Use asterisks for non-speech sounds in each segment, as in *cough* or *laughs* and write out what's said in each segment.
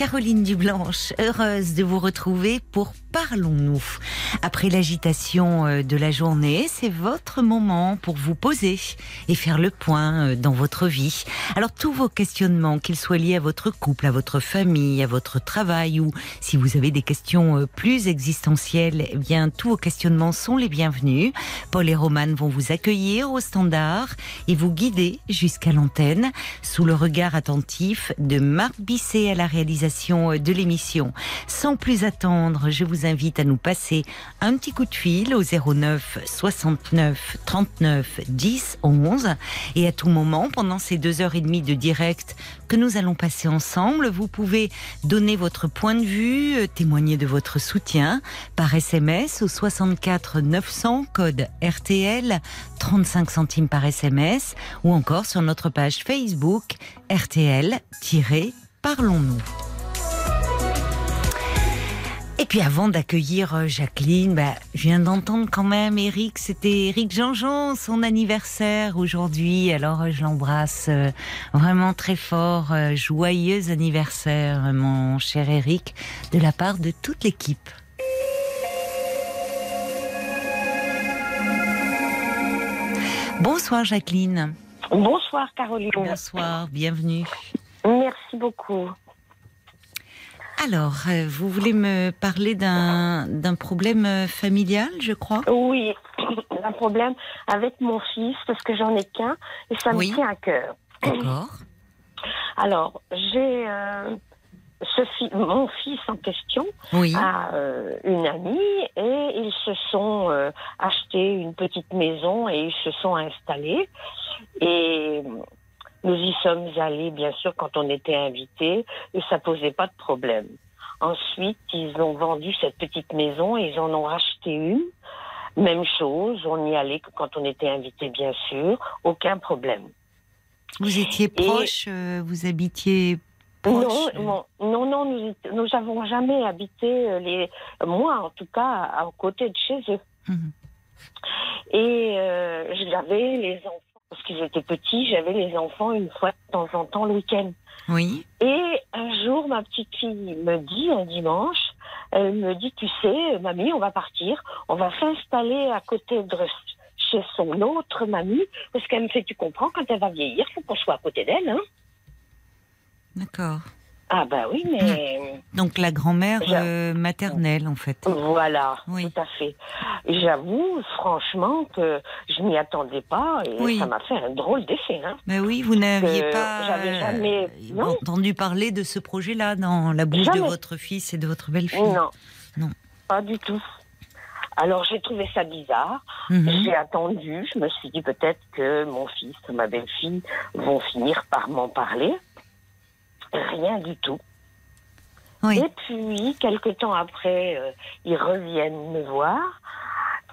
Caroline Dublanche, heureuse de vous retrouver pour Parlons-nous. Après l'agitation euh, de la journée, c'est votre moment pour vous poser et faire le point euh, dans votre vie. Alors tous vos questionnements, qu'ils soient liés à votre couple, à votre famille, à votre travail ou si vous avez des questions euh, plus existentielles, eh bien tous vos questionnements sont les bienvenus. Paul et Romane vont vous accueillir au standard et vous guider jusqu'à l'antenne sous le regard attentif de Marc Bisset à la réalisation de l'émission. Sans plus attendre, je vous invite à nous passer un petit coup de fil au 09 69 39 10 11 et à tout moment pendant ces deux heures et demie de direct que nous allons passer ensemble, vous pouvez donner votre point de vue, euh, témoigner de votre soutien par SMS au 64 900 code RTL 35 centimes par SMS ou encore sur notre page Facebook RTL-Parlons-nous. Et puis avant d'accueillir euh, Jacqueline, bah, je viens d'entendre quand même Eric, c'était Eric Jean-Jean, son anniversaire aujourd'hui. Alors euh, je l'embrasse euh, vraiment très fort. Joyeux anniversaire, mon cher Eric, de la part de toute l'équipe. Bonsoir Jacqueline. Bonsoir Caroline. Bonsoir, bienvenue. Merci beaucoup. Alors, euh, vous voulez me parler d'un problème euh, familial, je crois? Oui, *clears throat* un problème avec mon fils, parce que j'en ai qu'un, et ça me tient à cœur. D'accord. *clears throat* Alors, j'ai euh, mon fils en question a une amie et ils se sont achetés une petite maison et ils se sont installés. Et nous y sommes allés, bien sûr, quand on était invités, et ça posait pas de problème. Ensuite, ils ont vendu cette petite maison et ils en ont racheté une. Même chose, on y allait quand on était invité, bien sûr, aucun problème. Vous étiez proche, euh, vous habitiez proche Non, non, non, nous n'avons jamais habité, euh, les, moi en tout cas, à, côté de chez eux. Mhm. Et euh, j'avais les enfants parce qu'ils étaient petits, j'avais les enfants une fois de temps en temps le week-end. Oui. Et un jour, ma petite fille me dit, un dimanche, elle me dit, tu sais, mamie, on va partir, on va s'installer à côté de chez son autre mamie, parce qu'elle me fait, tu comprends, quand elle va vieillir, il faut qu'on soit à côté d'elle. Hein D'accord. Ah bah oui, mais... Donc la grand-mère euh, maternelle, en fait. Voilà, oui. tout à fait. J'avoue, franchement, que je m'y attendais pas et ça m'a fait un drôle d'effet. Hein. Mais oui, vous n'aviez pas jamais euh, entendu parler de ce projet-là dans la bouche de votre fils et de votre belle-fille Non. Non. Pas du tout. Alors j'ai trouvé ça bizarre. Mhm. J'ai attendu. Je me suis dit peut-être que mon fils, ma belle-fille vont finir par m'en parler. Rien du tout. Et puis, quelques temps après, euh, ils reviennent me voir.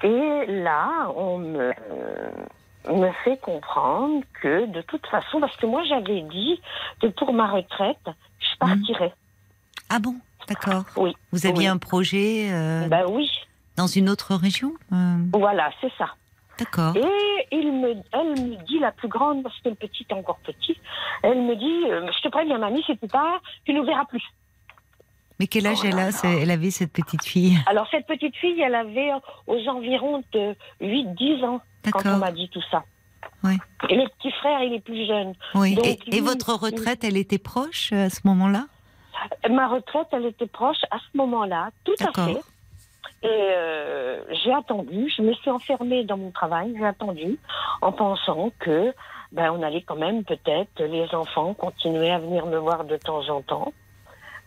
Et là, on me, me fait comprendre que de toute façon, parce que moi j'avais dit que pour ma retraite, je mhm. partirais. Ah bon? D'accord. Oui. Vous aviez un projet euh, Ben oui. Dans une autre région euh? Voilà, c'est ça. D'accord. Et il me, elle me dit, la plus grande, parce que le petit est encore petit, elle me dit, euh, je te préviens, mamie, si tu pars, tu ne verras plus. Mais quel âge oh elle a Elle avait cette petite fille? Alors cette petite fille, elle avait aux environs de 8-10 ans quand on m'a dit tout ça. Oui. Et le petit frère, il est plus jeune. Oui. et, votre retraite, elle était proche euh, à ce moment-là? Ma retraite, elle était proche à ce moment-là, tout à fait. Et euh, j'ai attendu, je me suis enfermée dans mon travail, j'ai attendu en pensant que ben, on allait quand même peut-être, les enfants, continuer à venir me voir de temps en temps.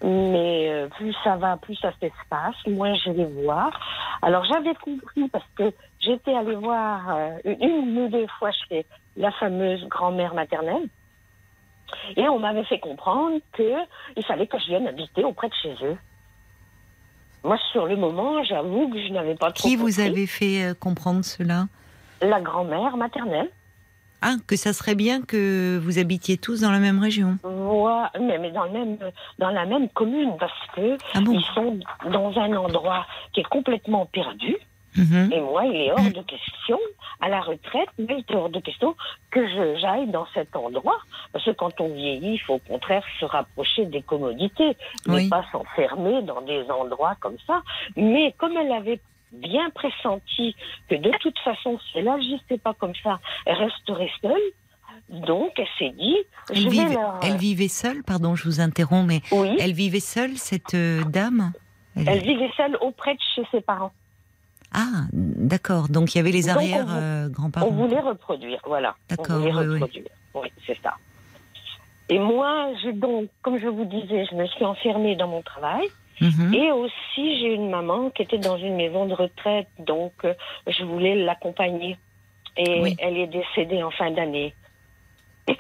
Mais euh, plus ça va, plus ça s'espace, moins je vais voir. Alors j'avais compris parce que j'étais allée voir euh, une ou deux fois chez la fameuse grand-mère maternelle. Et on m'avait fait comprendre qu'il fallait que je vienne habiter auprès de chez eux. Moi, sur le moment, j'avoue que je n'avais pas trop. Qui vous avez fait euh, comprendre cela? La grand-mère maternelle. Ah, que ça serait bien que vous habitiez tous dans la même région. Ouais, mais, mais dans, le même, dans la même commune, parce que ah ils sont dans un endroit qui est complètement perdu. Mhm. Et moi, il est hors de question, à la retraite, mais il est hors de question que j'aille dans cet endroit. Parce que quand on vieillit, il faut au contraire se rapprocher des commodités, ne pas s'enfermer dans des endroits comme ça. Mais comme elle avait bien pressenti que de toute façon, si elle n'agissait pas comme ça, elle resterait seule, donc, elle s'est dit. Elle, vivait seule, pardon, je vous interromps, mais elle vivait seule, cette euh, dame? Elle... vivait seule auprès de chez ses parents. Ah, d'accord. Donc il y avait les arrière-grands-parents. Euh, on voulait reproduire, voilà. D'accord. Oui, oui. c'est ça. Et moi, j'ai donc, comme je vous disais, je me suis enfermée dans mon travail. Mhm. Et aussi, j'ai une maman qui était dans une maison de retraite, donc euh, je voulais l'accompagner. Et elle est décédée en fin d'année. *coughs*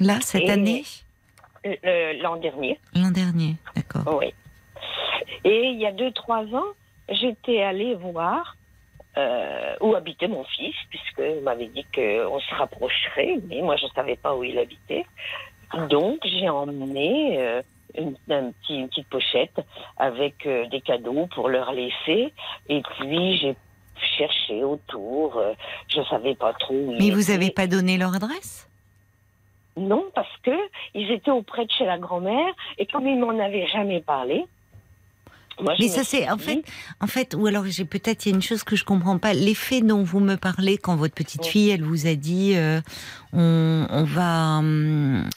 Là, cette année L'an dernier. L'an dernier, d'accord. Oui. Et il y a deux, trois ans, j'étais allée voir euh, où habitait mon fils, puisque m'avait dit qu'on se rapprocherait, mais moi je ne savais pas où il habitait. Donc j'ai emmené euh, une, petite pochette avec euh, des cadeaux pour leur laisser, et puis j'ai cherché autour, je ne savais pas trop où Mais vous n'avez pas donné leur adresse? Non, parce que ils étaient auprès de chez la grand-mère, et comme ils m'en avaient jamais parlé, mais ça c'est en fait, en fait, ou alors j'ai peut-être il y a une chose que je comprends pas. L'effet dont vous me parlez quand votre petite fille, elle vous a dit, euh, on, on, va. Hum,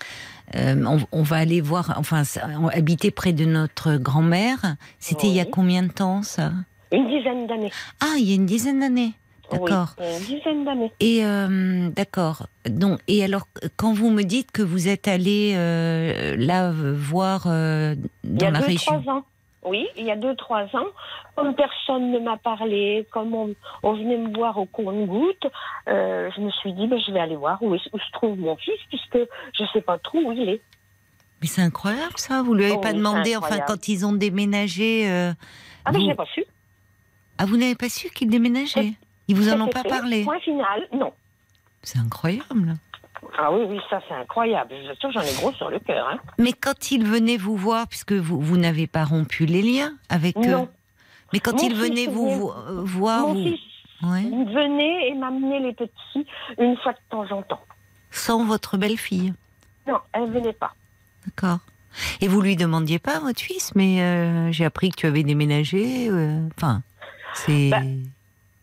euh, on, va aller voir, enfin, habiter près de notre grand-mère. C'était il y a combien de temps, ça? Une dizaine d'années. Ah, il y a une dizaine d'années. D'accord. Oui, une dizaine d'années. Et euh, d'accord. Donc, et alors, quand vous me dites que vous êtes allé là voir dans il y a la deux, région. Trois ans. Oui, il y a deux, trois ans, comme personne ne m'a parlé, comme on, venait me voir au compte-goutte, euh, je me suis dit, ben, je vais aller voir où, où se trouve mon fils, puisque je ne sais pas trop où il est. Mais c'est incroyable ça, vous lui avez oh pas demandé, enfin quand ils ont déménagé. Euh, ah, mais je n'ai pas su. Ah, vous n'avez pas su qu'ils déménageaient? Ils vous en ont pas parlé? Point final, non. C'est incroyable. Ah oui, oui, ça c'est incroyable. Je j'en ai gros sur le cœur. Hein. Mais quand ils venaient vous voir, puisque vous, vous n'avez pas rompu les liens avec eux, mais quand ils venaient vous, voir, mon fils venait et m'amenait les petits une fois de temps en temps. Sans votre belle-fille Non, elle venait pas. D'accord. Et vous lui demandiez pas votre fils, mais euh, j'ai appris que tu avais déménagé. Euh, enfin, c'est. Bah,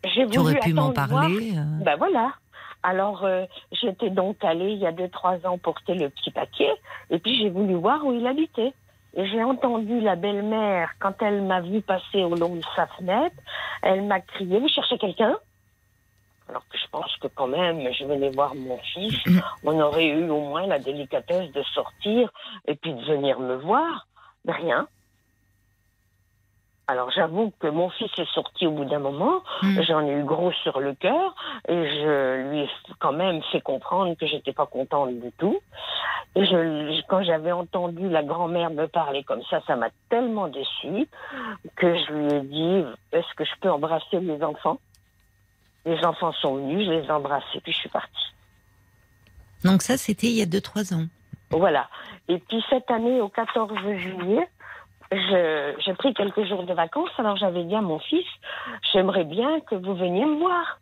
tu aurais pu m'en parler. Euh. Ben voilà. Alors, euh, j'étais donc allée il y a deux, trois ans porter le petit paquet, et puis j'ai voulu voir où il habitait. Et j'ai entendu la belle-mère, quand elle m'a vu passer au long de sa fenêtre, elle m'a crié, vous cherchez quelqu'un? Alors que je pense que quand même, je venais voir mon fils, *clears throat* on aurait eu au moins la délicatesse de sortir et puis de venir me voir. Rien. Alors j'avoue que mon fils est sorti au bout d'un moment, hmm. j'en ai eu gros sur le cœur et je lui ai quand même fait comprendre que j'étais pas contente du tout. Et je, quand j'avais entendu la grand-mère me parler comme ça, ça m'a tellement déçue que je lui ai dit est-ce que je peux embrasser les enfants? Les enfants sont venus, je les ai embrassés puis je suis partie. Donc ça c'était il y a 2-3 ans. Voilà. Et puis cette année au 14 juillet, j'ai pris quelques jours de vacances, alors j'avais dit à mon fils, j'aimerais bien que vous veniez me voir.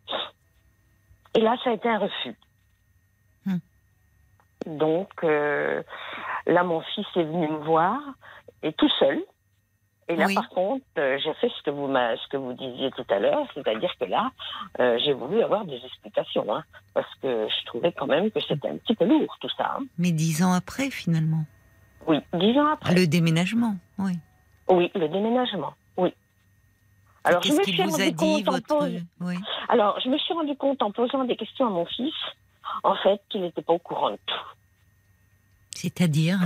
Et là, ça a été un refus. Hmm. Donc, euh, là, mon fils est venu me voir, et tout seul. Et là, par contre, euh, j'ai fait ce que vous ce que vous disiez tout à l'heure, c'est-à-dire que là, euh, j'ai voulu avoir des explications, hein, parce que je trouvais quand même que c'était un petit peu lourd tout ça. Hein. Mais dix ans après, finalement. Oui, dix ans après. Le déménagement, oui. Oui, le déménagement, oui. Alors, je me suis rendu compte votre... Alors, je me suis rendu compte en posant des questions à mon fils, en fait, qu'il n'était pas au courant de tout. C'est-à-dire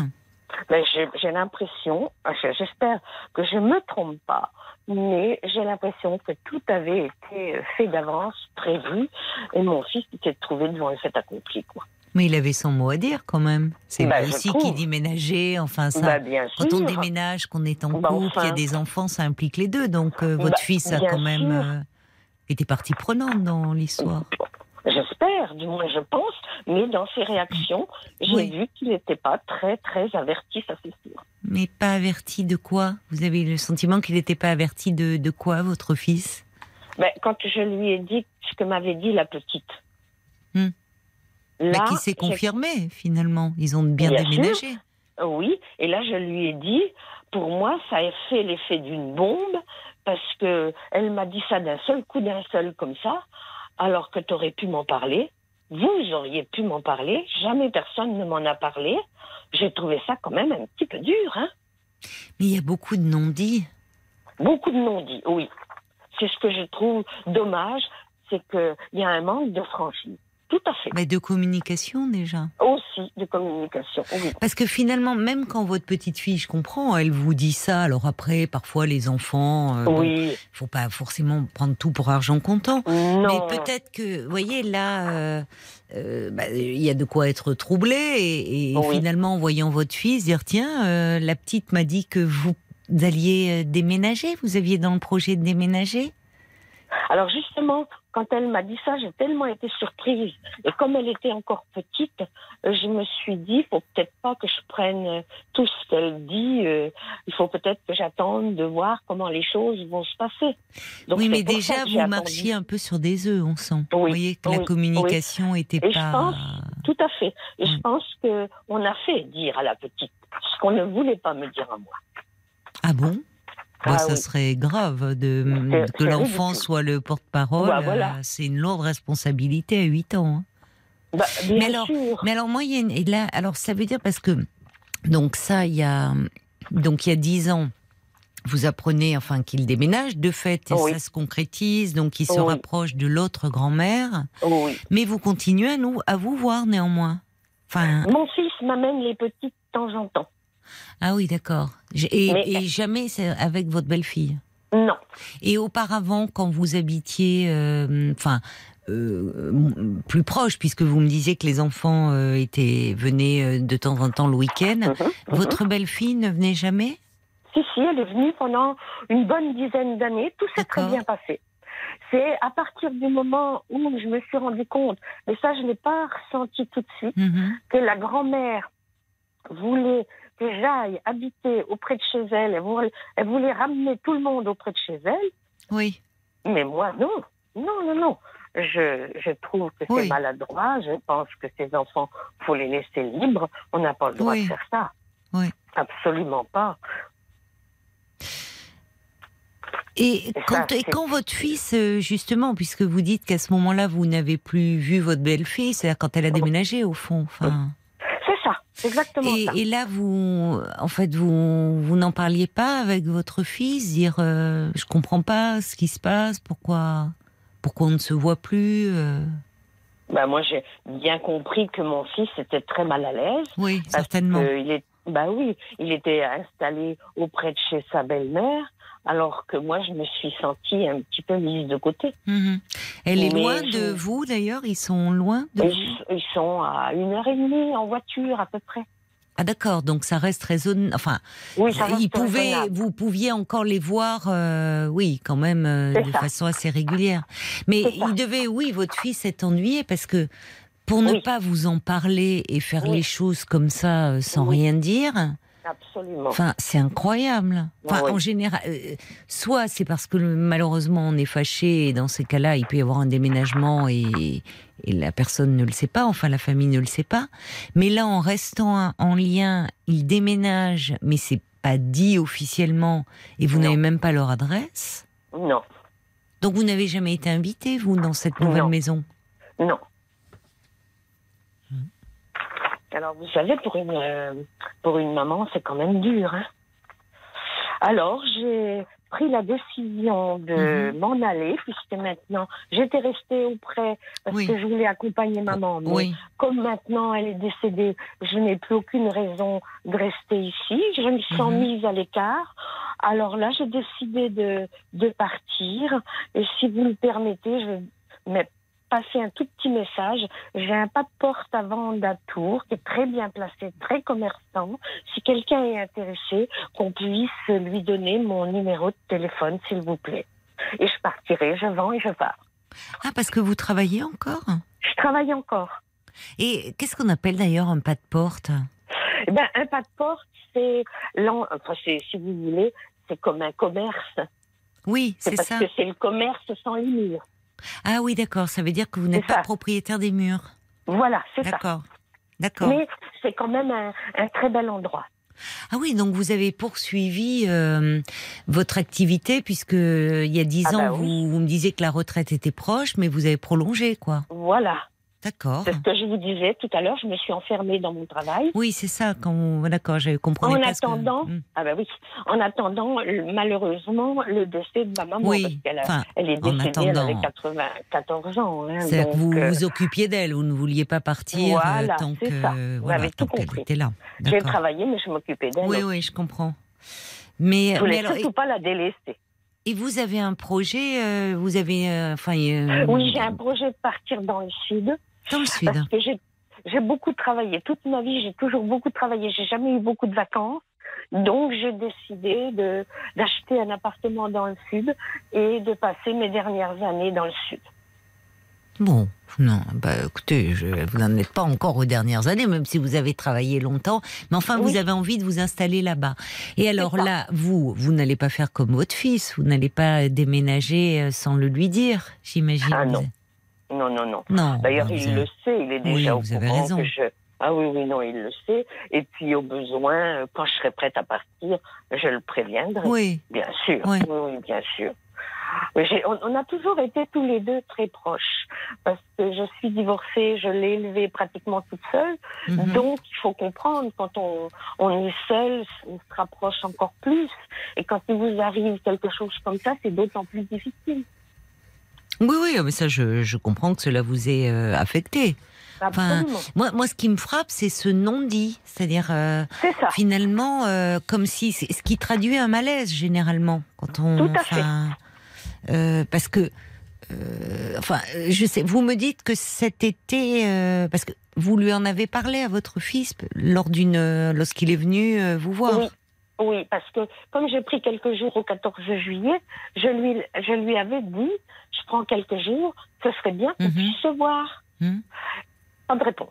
ben, J'ai l'impression, j'espère que je ne me trompe pas, mais j'ai l'impression que tout avait été fait d'avance, prévu, et mon fils s'est trouvé devant le fait accompli. Quoi. Mais il avait son mot à dire quand même. C'est bah, aussi qui dit ménager, enfin ça. Bah, bien quand on déménage, qu'on est en bah, couple, il y a des enfants, ça implique les deux. Donc euh, votre fils a quand même euh, été partie prenante dans l'histoire. J'espère, du moins je pense, mais dans ses réactions, j'ai vu qu'il n'était pas très très averti, ça c'est sûr. Mais pas averti de quoi? Vous avez le sentiment qu'il n'était pas averti de, de quoi, votre fils? Ben, Quand je lui ai dit ce que m'avait dit la petite. Hmm. Mais qui s'est confirmé finalement. Ils ont bien, déménagé. Oui, et là je lui ai dit, pour moi ça a fait l'effet d'une bombe parce que elle m'a dit ça d'un seul coup, d'un seul comme ça, alors que tu aurais pu m'en parler. Vous auriez pu m'en parler. Jamais personne ne m'en a parlé. J'ai trouvé ça quand même un petit peu dur, hein. Mais il y a beaucoup de non-dits. Beaucoup de non-dits, oui. C'est ce que je trouve dommage, c'est qu'il y a un manque de franchise. Tout à fait. Mais de communication déjà. Aussi de communication, oui. Parce que finalement, même quand votre petite fille, je comprends, elle vous dit ça, alors après, parfois les enfants, euh, oui. il faut pas forcément prendre tout pour argent comptant. Non. Mais peut-être que, vous voyez, là, euh, euh, bah, il y a de quoi être troublé et, finalement, en voyant votre fils dire, tiens, la petite m'a dit que vous alliez déménager, vous aviez dans le projet de déménager? Alors justement, quand elle m'a dit ça, j'ai tellement été surprise. Et comme elle était encore petite, euh, je me suis dit, il faut peut-être pas que je prenne euh, tout ce qu'elle dit. Euh, il faut peut-être que j'attende de voir comment les choses vont se passer. oui, mais déjà, vous marchiez un peu sur des œufs, on sent. vous voyez que la communication était pas. Je pense, tout à fait. Et je pense que on a fait dire à la petite ce qu'on ne voulait pas me dire à moi. Ah bon? Bah, ah ça serait grave de, que l'enfant soit le porte-parole. Bah, euh, c'est une lourde responsabilité à 8 ans. Hein. Bah, mais, alors, mais alors, moi, il y a et là, alors ça veut dire parce que, donc ça, il y a, donc il y a 10 ans, vous apprenez enfin qu'il déménage, de fait, et ça se concrétise, donc il se rapproche de l'autre grand-mère. Mais vous continuez à, nous, à vous voir néanmoins. Enfin... Mon fils m'amène les petits de temps en temps. Ah oui, d'accord. Et, jamais avec votre belle-fille Non. Et auparavant, quand vous habitiez, euh, enfin, euh, plus proche, puisque vous me disiez que les enfants euh, étaient venaient de temps en temps le week-end, mhm, mhm. votre belle-fille ne venait jamais Si, si, elle est venue pendant une bonne dizaine d'années. Tout s'est très bien passé. C'est à partir du moment où je me suis rendu compte, mais ça je n'ai pas ressenti tout de suite, mhm. que la grand-mère voulait que j'aille habiter auprès de chez elle. Elle voulait, ramener tout le monde auprès de chez elle. Oui. Mais moi, non. Non, non, non. Je, je trouve que c'est maladroit. Je pense que ces enfants, faut les laisser libres. On n'a pas le droit de faire ça. Oui. Absolument pas. Et, quand, et quand, votre fils, euh, justement, puisque vous dites qu'à ce moment-là, vous n'avez plus vu votre belle-fille, c'est-à-dire quand elle a déménagé, au fond. Enfin... Exactement. Et, là, vous, en fait, vous, vous n'en parliez pas avec votre fils, dire, euh, je comprends pas ce qui se passe, pourquoi, pourquoi on ne se voit plus. Euh? Bah moi, j'ai bien compris que mon fils était très mal à l'aise. Oui, certainement. Il est, bah oui, il était installé auprès de chez sa belle-mère alors que moi, je me suis sentie un petit peu mise de côté. Elle est loin de vous, d'ailleurs Ils sont loin de ils, vous Ils sont à une heure et demie en voiture, à peu près. Ah d'accord, donc ça reste raisonnable. Enfin, oui, ça reste vous pouviez encore les voir, euh, oui, quand même, euh, de façon assez régulière. Mais il devait, oui, votre fils s'est ennuyé parce que pour ne pas vous en parler et faire les choses comme ça euh, sans rien dire, Absolument. Enfin, c'est incroyable. Enfin, en général, euh, soit c'est parce que malheureusement on est fâché et dans ces cas-là, il peut y avoir un déménagement et, la personne ne le sait pas, enfin la famille ne le sait pas. Mais là, en restant en lien, il déménage, mais c'est pas dit officiellement et vous n'avez même pas leur adresse. Non. Donc vous n'avez jamais été invité, vous, dans cette nouvelle maison? Non. Alors, vous savez, pour une, euh, pour une maman, c'est quand même dur. Hein. Alors, j'ai pris la décision de mhm. m'en aller, puisque maintenant, j'étais restée auprès parce que je voulais accompagner maman. Mais comme maintenant elle est décédée, je n'ai plus aucune raison de rester ici. Je me sens mhm. mise à l'écart. Alors là, j'ai décidé de, de partir. Et si vous me permettez, je vais passer un tout petit message. J'ai un pas de porte avant tour qui est très bien placé, très commerçant. Si quelqu'un est intéressé, qu'on puisse lui donner mon numéro de téléphone, s'il vous plaît. Et je partirai, je vends et je pars. Ah, parce que vous travaillez encore? Je travaille encore. Et qu'est-ce qu'on appelle d'ailleurs un pas de porte? Eh ben, Un pas de porte, c'est, enfin, si vous voulez, c'est comme un commerce. Oui, c'est ça. Parce que c'est le commerce sans les murs. Ah oui, d'accord. Ça veut dire que vous n'êtes pas propriétaire des murs. Voilà, c'est ça. D'accord. D'accord. Mais c'est quand même un, très bel endroit. Ah oui, donc vous avez poursuivi euh, votre activité puisque il y a dix ah ans, bah vous, vous, me disiez que la retraite était proche, mais vous avez prolongé, quoi. Voilà. D'accord. C'est ce que je vous disais tout à l'heure, je me suis enfermée dans mon travail. Oui, c'est ça, quand d'accord, j'avais compris. En attendant, hmm. ah ben oui, en attendant, malheureusement, le décès de ma maman, oui, parce qu'elle elle est décédée, elle avait 94 ans. Hein, que vous euh, vous occupiez d'elle, vous ne vouliez pas partir euh, voilà, tant que, ça. vous voilà, tout était là. J'ai travaillé, mais je m'occupais d'elle. Oui, oui, je comprends. Mais, je voulais mais alors, surtout pas la délaisser. Et vous avez un projet, euh, vous avez, enfin. oui, j'ai un projet de partir dans le sud. Dans le sud. Parce que j'ai beaucoup travaillé. Toute ma vie, j'ai toujours beaucoup travaillé. J'ai jamais eu beaucoup de vacances. Donc, j'ai décidé d'acheter un appartement dans le sud et de passer mes dernières années dans le sud. Bon, non, bah écoutez, je, vous n'en êtes pas encore aux dernières années, même si vous avez travaillé longtemps, mais enfin, vous avez envie de vous installer là-bas. Et alors là, vous, vous n'allez pas faire comme votre fils, vous n'allez pas déménager euh, sans le lui dire, j'imagine. Ah non. Non, non, non. D'ailleurs, il le sait, il est déjà au courant que je. Ah oui, oui, non, il le sait. Et puis, au besoin, quand je serai prête à partir, je le préviendrai. Oui. Bien sûr. Oui, oui, bien sûr. on, a toujours été tous les deux très proches parce que je suis divorcée, je l'ai élevée pratiquement toute seule. Mhm. Donc, il faut comprendre, quand on, on est seul, on se rapproche encore plus. Et quand il vous arrive quelque chose comme ça, c'est d'autant plus difficile. Oui, oui, mais ça, je, comprends que cela vous ait euh, affecté. Enfin, moi, moi, ce qui me frappe, c'est ce non-dit. C'est-à-dire, euh, finalement, euh, comme si. Ce qui traduit un malaise, généralement. Quand on, Tout à fait. parce que. enfin, je sais, vous me dites que cet été. parce que vous lui en avez parlé à votre fils lors d'une, lorsqu'il est venu vous voir. Oui. Oui, parce que comme j'ai pris quelques jours au 14 juillet, je lui, je lui avais dit je prends quelques jours, ce serait bien qu'on mhm. puisse se voir. Mhm. Pas de réponse.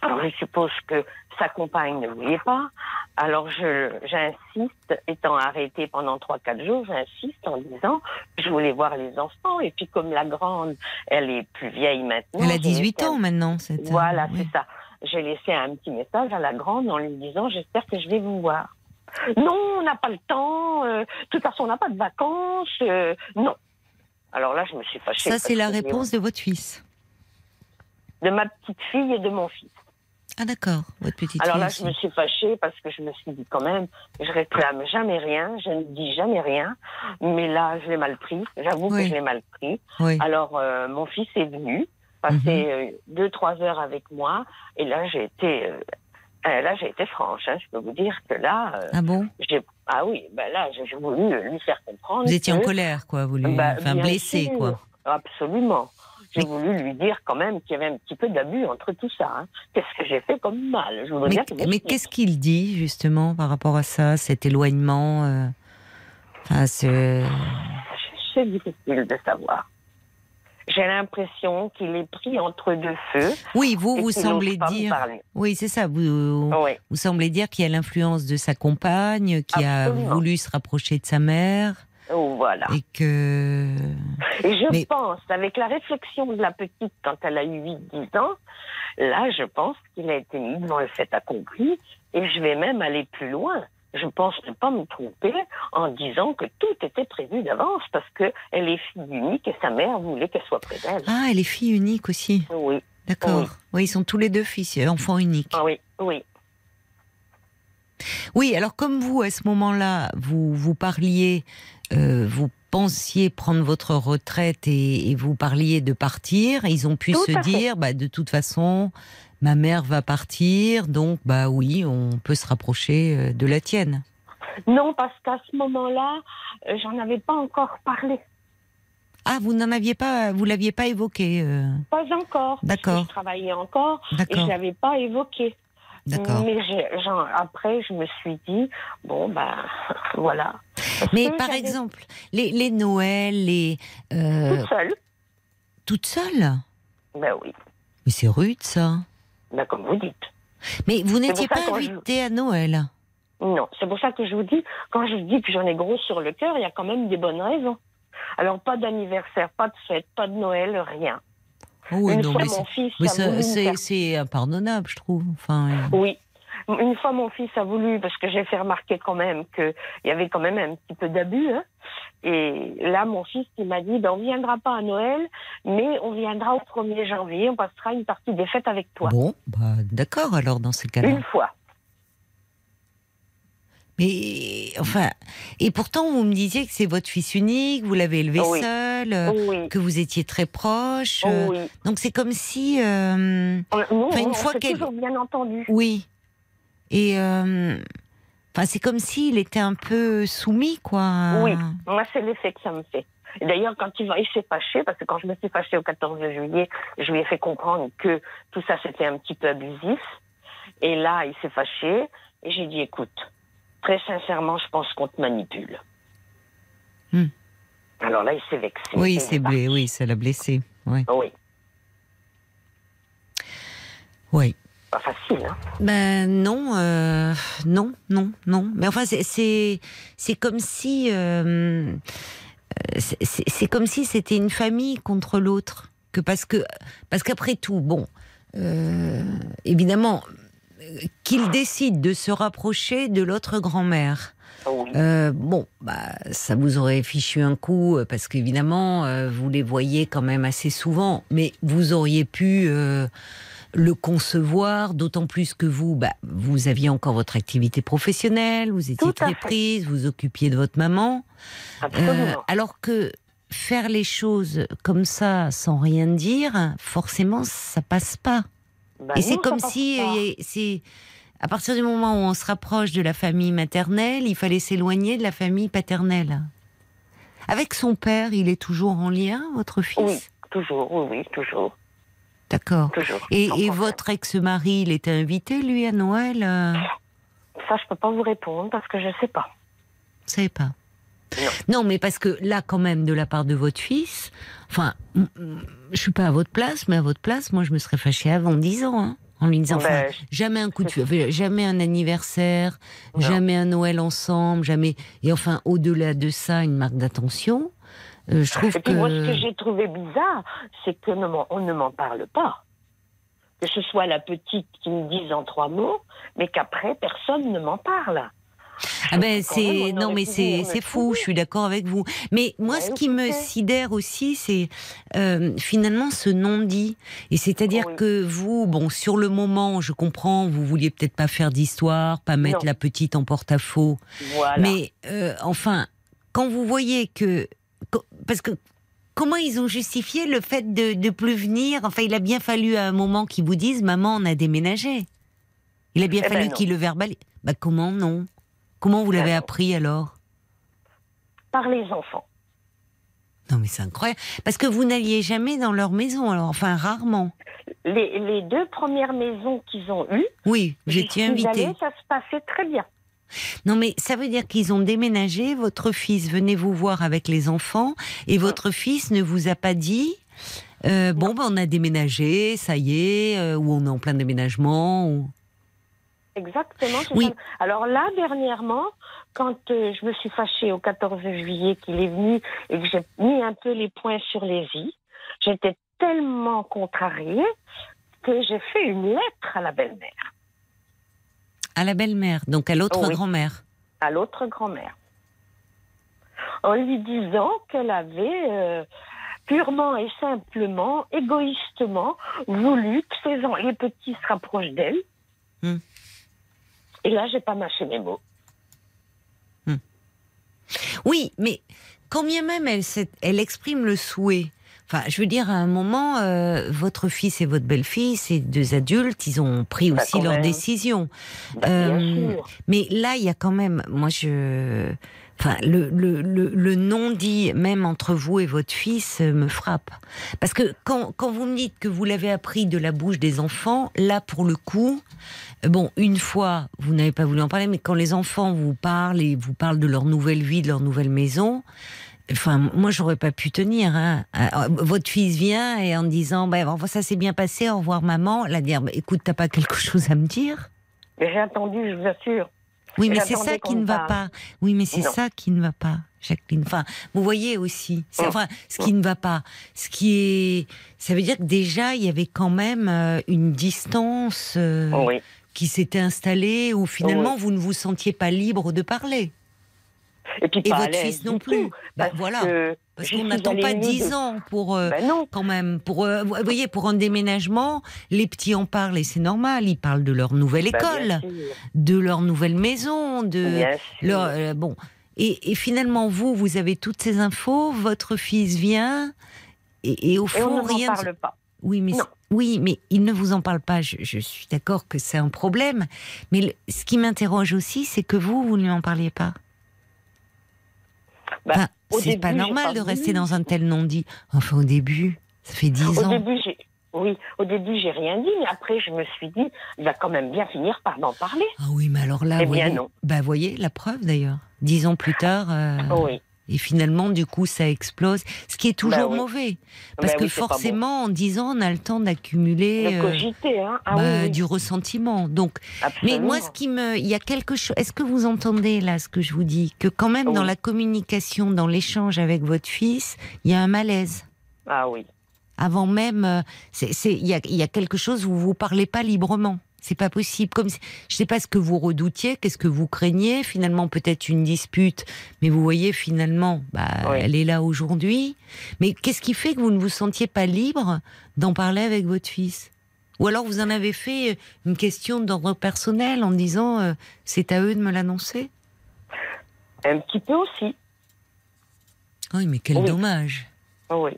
Alors je suppose que sa compagne ne voulait pas. Alors j'insiste, étant arrêtée pendant 3-4 jours, j'insiste en disant je voulais voir les enfants. Et puis comme la grande, elle est plus vieille maintenant. Elle a 18 ans maintenant. Voilà, c'est ça. J'ai laissé un petit message à la grande en lui disant j'espère que je vais vous voir. Non, on n'a pas le temps. Euh, de toute façon, on n'a pas de vacances. Euh, non. Alors là, je me suis fâchée. Ça, c'est la réponse de votre fils De ma petite fille et de mon fils. Ah d'accord, votre petite Alors là, je me suis fâchée parce que je me suis dit quand même, je réclame jamais rien, je ne dis jamais rien, mais là, je l'ai mal pris. J'avoue que je l'ai mal pris. Alors, euh, mon fils est venu passer euh, deux, trois heures avec moi, et là, j'ai été... Euh, là, j'ai été franche. Hein. Je peux vous dire que là, ah bon? ah oui, ben là, j'ai voulu lui faire comprendre. Vous étiez en colère, quoi, vous lui, bah, enfin blessé, quoi. Absolument. J'ai voulu lui dire quand même qu'il y avait un petit peu d'abus entre tout ça. Hein. Qu'est-ce que j'ai fait comme mal? Je Mais, mais qu'est-ce qu'il dit justement par rapport à ça, cet éloignement euh... enfin, C'est difficile de savoir j'ai l'impression qu'il est pris entre deux feux. Oui, vous, vous semblez dire. Oui, c'est ça. Vous, vous semblez dire qu'il y a l'influence de sa compagne, qui a voulu se rapprocher de sa mère. Oh, voilà. Et que. Et je pense, avec la réflexion de la petite quand elle a eu 8-10 ans, là, je pense qu'il a été mis devant le fait accompli. Et je vais même aller plus loin je pense ne pas me tromper en disant que tout était prévu d'avance parce qu'elle est fille unique et sa mère voulait qu'elle soit près d'elle. Ah, elle est fille unique aussi Oui. D'accord. Oui. ils sont tous les deux fils, euh, enfants uniques. Ah oui, oui. Oui, alors comme vous, à ce moment-là, vous, vous parliez, euh, vous pensiez prendre votre retraite et, vous parliez de partir, ils ont pu se dire, bah, de toute façon, ma mère va partir, donc bah oui, on peut se rapprocher euh, de la tienne. Non, parce qu'à ce moment-là, euh, j'en avais pas encore parlé. Ah, vous n'en aviez pas, vous l'aviez pas évoqué euh Pas encore. D'accord. Je travaillais encore et je l'avais pas évoqué. D'accord. Mais genre, après, je me suis dit, bon, ben, *laughs* voilà. Mais par exemple, les, les Noëls, les euh, Toute seule toute seule. Ben oui. Mais c'est rude ça. Ben, comme vous dites. Mais vous n'étiez pas qu'on joue. invité à Noël. Non, c'est pour ça que je vous dis, quand je dis que j'en ai gros sur le cœur, il y a quand même des bonnes raisons. Alors, pas d'anniversaire, pas de fête, pas de Noël, rien. Oh, oui, non, fois, mais mon c'est- fils impardonnable, je trouve. Enfin, euh, Oui. Une fois, mon fils a voulu, parce que j'ai fait remarquer quand même qu'il y avait quand même un petit peu d'abus. hein. Et là, mon fils, il m'a dit, ben, on viendra pas à Noël, mais on viendra au 1er janvier, on passera une partie des fêtes avec toi. bon, bah, d'accord alors dans ces cas-là. Une fois. Mais enfin, et pourtant vous me disiez que c'est votre fils unique, vous l'avez élevé Oui. seul, euh, Oui. que vous étiez très proche. euh, oui. Donc c'est comme si, euh, On- Nous, enfin, une on fois qu'elle- toujours bien entendu. oui, et euh, enfin c'est comme s'il était un peu soumis, quoi. Oui, moi, c'est l'effet que ça me fait. D'ailleurs, quand il, il s'est fâché, parce que quand je me suis fâchée au 14 juillet, je lui ai fait comprendre que tout ça, c'était un petit peu abusif. Et là, il s'est fâché, et j'ai dit, écoute, très sincèrement, je pense qu'on te manipule. Hmm. Alors là, il s'est vexé. Oui, c'est blé, oui, ça l'a blessé. Oui. Oui, oui. Pas facile, hein. Ben non, euh, non, non, non. Mais enfin, c'est comme si euh, c'est- c'est comme si c'était une famille contre l'autre. Que parce que parce qu'après tout, bon, euh, évidemment, euh, qu'il décide de se rapprocher de l'autre grand-mère. Euh, bon, bah, ça vous aurait fichu un coup euh, parce qu'évidemment, euh, vous les voyez quand même assez souvent, mais vous auriez pu euh, le concevoir, d'autant plus que vous, bah, vous aviez encore votre activité professionnelle, vous étiez très prise, vous occupiez de votre maman. Euh, alors que faire les choses comme ça sans rien dire, forcément, ça passe pas. Bah Et c'est comme si euh, c'est à partir du moment où on se rapproche de la famille maternelle, il fallait s'éloigner de la famille paternelle. Avec son père, il est toujours en lien, votre fils? Oui, toujours, oui, oui, toujours. D'accord. toujours. Et, votre ex-mari, il était invité, lui, à Noël euh, Ça, je peux pas vous répondre parce que je sais pas. Vous savez pas Non. mais parce que là, quand même, de la part de votre fils, enfin, je suis pas à votre place, mais à votre place, moi, je me serais fâchée avant 10 ans, hein, en lui disant, enfin, Ben, jamais un coup de feu, jamais un anniversaire, Non. jamais un Noël ensemble, jamais. Et enfin, au-delà de ça, une marque d'attention. Euh, je trouve Et puis moi, ce que j'ai trouvé bizarre, c'est que on ne m'en parle pas. Que ce soit la petite qui me dise en trois mots, mais qu'après, personne ne m'en parle. Ah ben c'est on non mais c'est c'est fou, je suis d'accord avec vous. Mais moi, Ouais, ce qui me sidère aussi, c'est euh, finalement ce non-dit. Et c'est-à-dire Oui. que vous, bon, sur le moment, je comprends, vous vouliez peut-être pas faire d'histoire, pas mettre Non. la petite en porte-à-faux. Voilà. Mais euh, enfin, quand vous voyez que parce que comment ils ont justifié le fait de de plus venir? Enfin, il a bien fallu à un moment qu'ils vous disent maman, on a déménagé. Il a bien Eh ben fallu qu'ils le verbalisent. Bah comment non? Comment vous Ben l'avez non. appris alors? Par les enfants. Non mais c'est incroyable parce que vous n'alliez jamais dans leur maison alors enfin rarement. Les, les deux premières maisons qu'ils ont eues, Oui, j'étais invitée. allée, ça se passait très bien. Non mais ça veut dire qu'ils ont déménagé, votre fils venait vous voir avec les enfants et votre fils ne vous a pas dit euh, bon ben on a déménagé, ça y est, euh, ou on est en plein déménagement ou... Exactement. Oui. ça. Alors là, dernièrement, quand euh, je me suis fâchée au 14 juillet qu'il est venu et que j'ai mis un peu les points sur les i, j'étais tellement contrariée que j'ai fait une lettre à la belle-mère, à la belle-mère, donc à l'autre Oui. grand-mère. à l'autre grand-mère, en lui disant qu'elle avait euh, purement et simplement, égoïstement, voulu que ses en- les petits se rapprochent d'elle. Hmm. Et là, j'ai pas mâché mes mots. Oui, mais combien même elle, s'est- elle exprime le souhait. Enfin, je veux dire, à un moment, euh, votre fils et votre belle-fille, ces deux adultes, ils ont pris Bah, aussi quand leur même. décision. Bah, Euh. Mais là, il y a quand même, moi, je, Enfin, le, le, le, non-dit, même entre vous et votre fils, euh, me frappe. Parce que quand, quand vous me dites que vous l'avez appris de la bouche des enfants, là, pour le coup, bon, une fois, vous n'avez pas voulu en parler, mais quand les enfants vous parlent et vous parlent de leur nouvelle vie, de leur nouvelle maison, Enfin, moi, j'aurais pas pu tenir. Hein. Euh, votre fils vient et en disant, bah, ça s'est bien passé, au revoir maman, la dire, bah, écoute, t'as pas quelque chose à me dire? Mais j'ai attendu, je vous assure. Oui, mais c'est ça qui ne va pas. Oui, mais c'est ça qui ne va pas, Jacqueline. Enfin, vous voyez aussi. Oh. Enfin, ce qui ne va pas. Ce qui est. Ça veut dire que déjà, il y avait quand même euh, une distance euh, qui s'était installée où finalement, vous ne vous sentiez pas libre de parler. Et, puis votre fils non plus. Bah, voilà. Parce qu'on n'attend pas dix ans pour euh, bah quand même pour vous voyez pour un déménagement, les petits en parlent et c'est normal, ils parlent de leur nouvelle bah, école, de leur nouvelle maison, de leur bon et, finalement vous vous avez toutes ces infos, votre fils vient et, au fond on rien. parle pas. Oui mais oui mais il ne vous en parle pas. Je, je suis d'accord que c'est un problème, mais ce qui m'interroge aussi c'est que vous vous ne lui en parliez pas. Bah, c'est pas normal de rester dans un tel non-dit. Enfin, au début, ça fait dix ans. Début, oui, au début, j'ai rien dit, mais après, je me suis dit, il va quand même bien finir par m'en parler. Ah oui, mais alors là, eh bien, non. Bah, voyez, la preuve d'ailleurs. Dix ans plus tard. Euh, oui. Et finalement, du coup, ça explose. Ce qui est toujours bah mauvais. Parce bah que forcément, en 10 ans, on a le temps d'accumuler euh, hein. ah bah, du ressentiment. Donc, mais moi, ce qui me, il y a quelque chose. Est-ce que vous entendez là ce que je vous dis? Que quand même, dans la communication, dans l'échange avec votre fils, il y a un malaise. Ah oui. Avant même, euh, il y a, y a quelque chose où vous parlez pas librement. C'est pas possible. Comme je sais pas ce que vous redoutiez, qu'est-ce que vous craignez. Finalement, peut-être une dispute, mais vous voyez finalement, bah, elle est là aujourd'hui. Mais qu'est-ce qui fait que vous ne vous sentiez pas libre d'en parler avec votre fils? Ou alors vous en avez fait une question d'ordre personnel en disant euh, c'est à eux de me l'annoncer? Un petit peu aussi. Oui, mais quel dommage. Oui.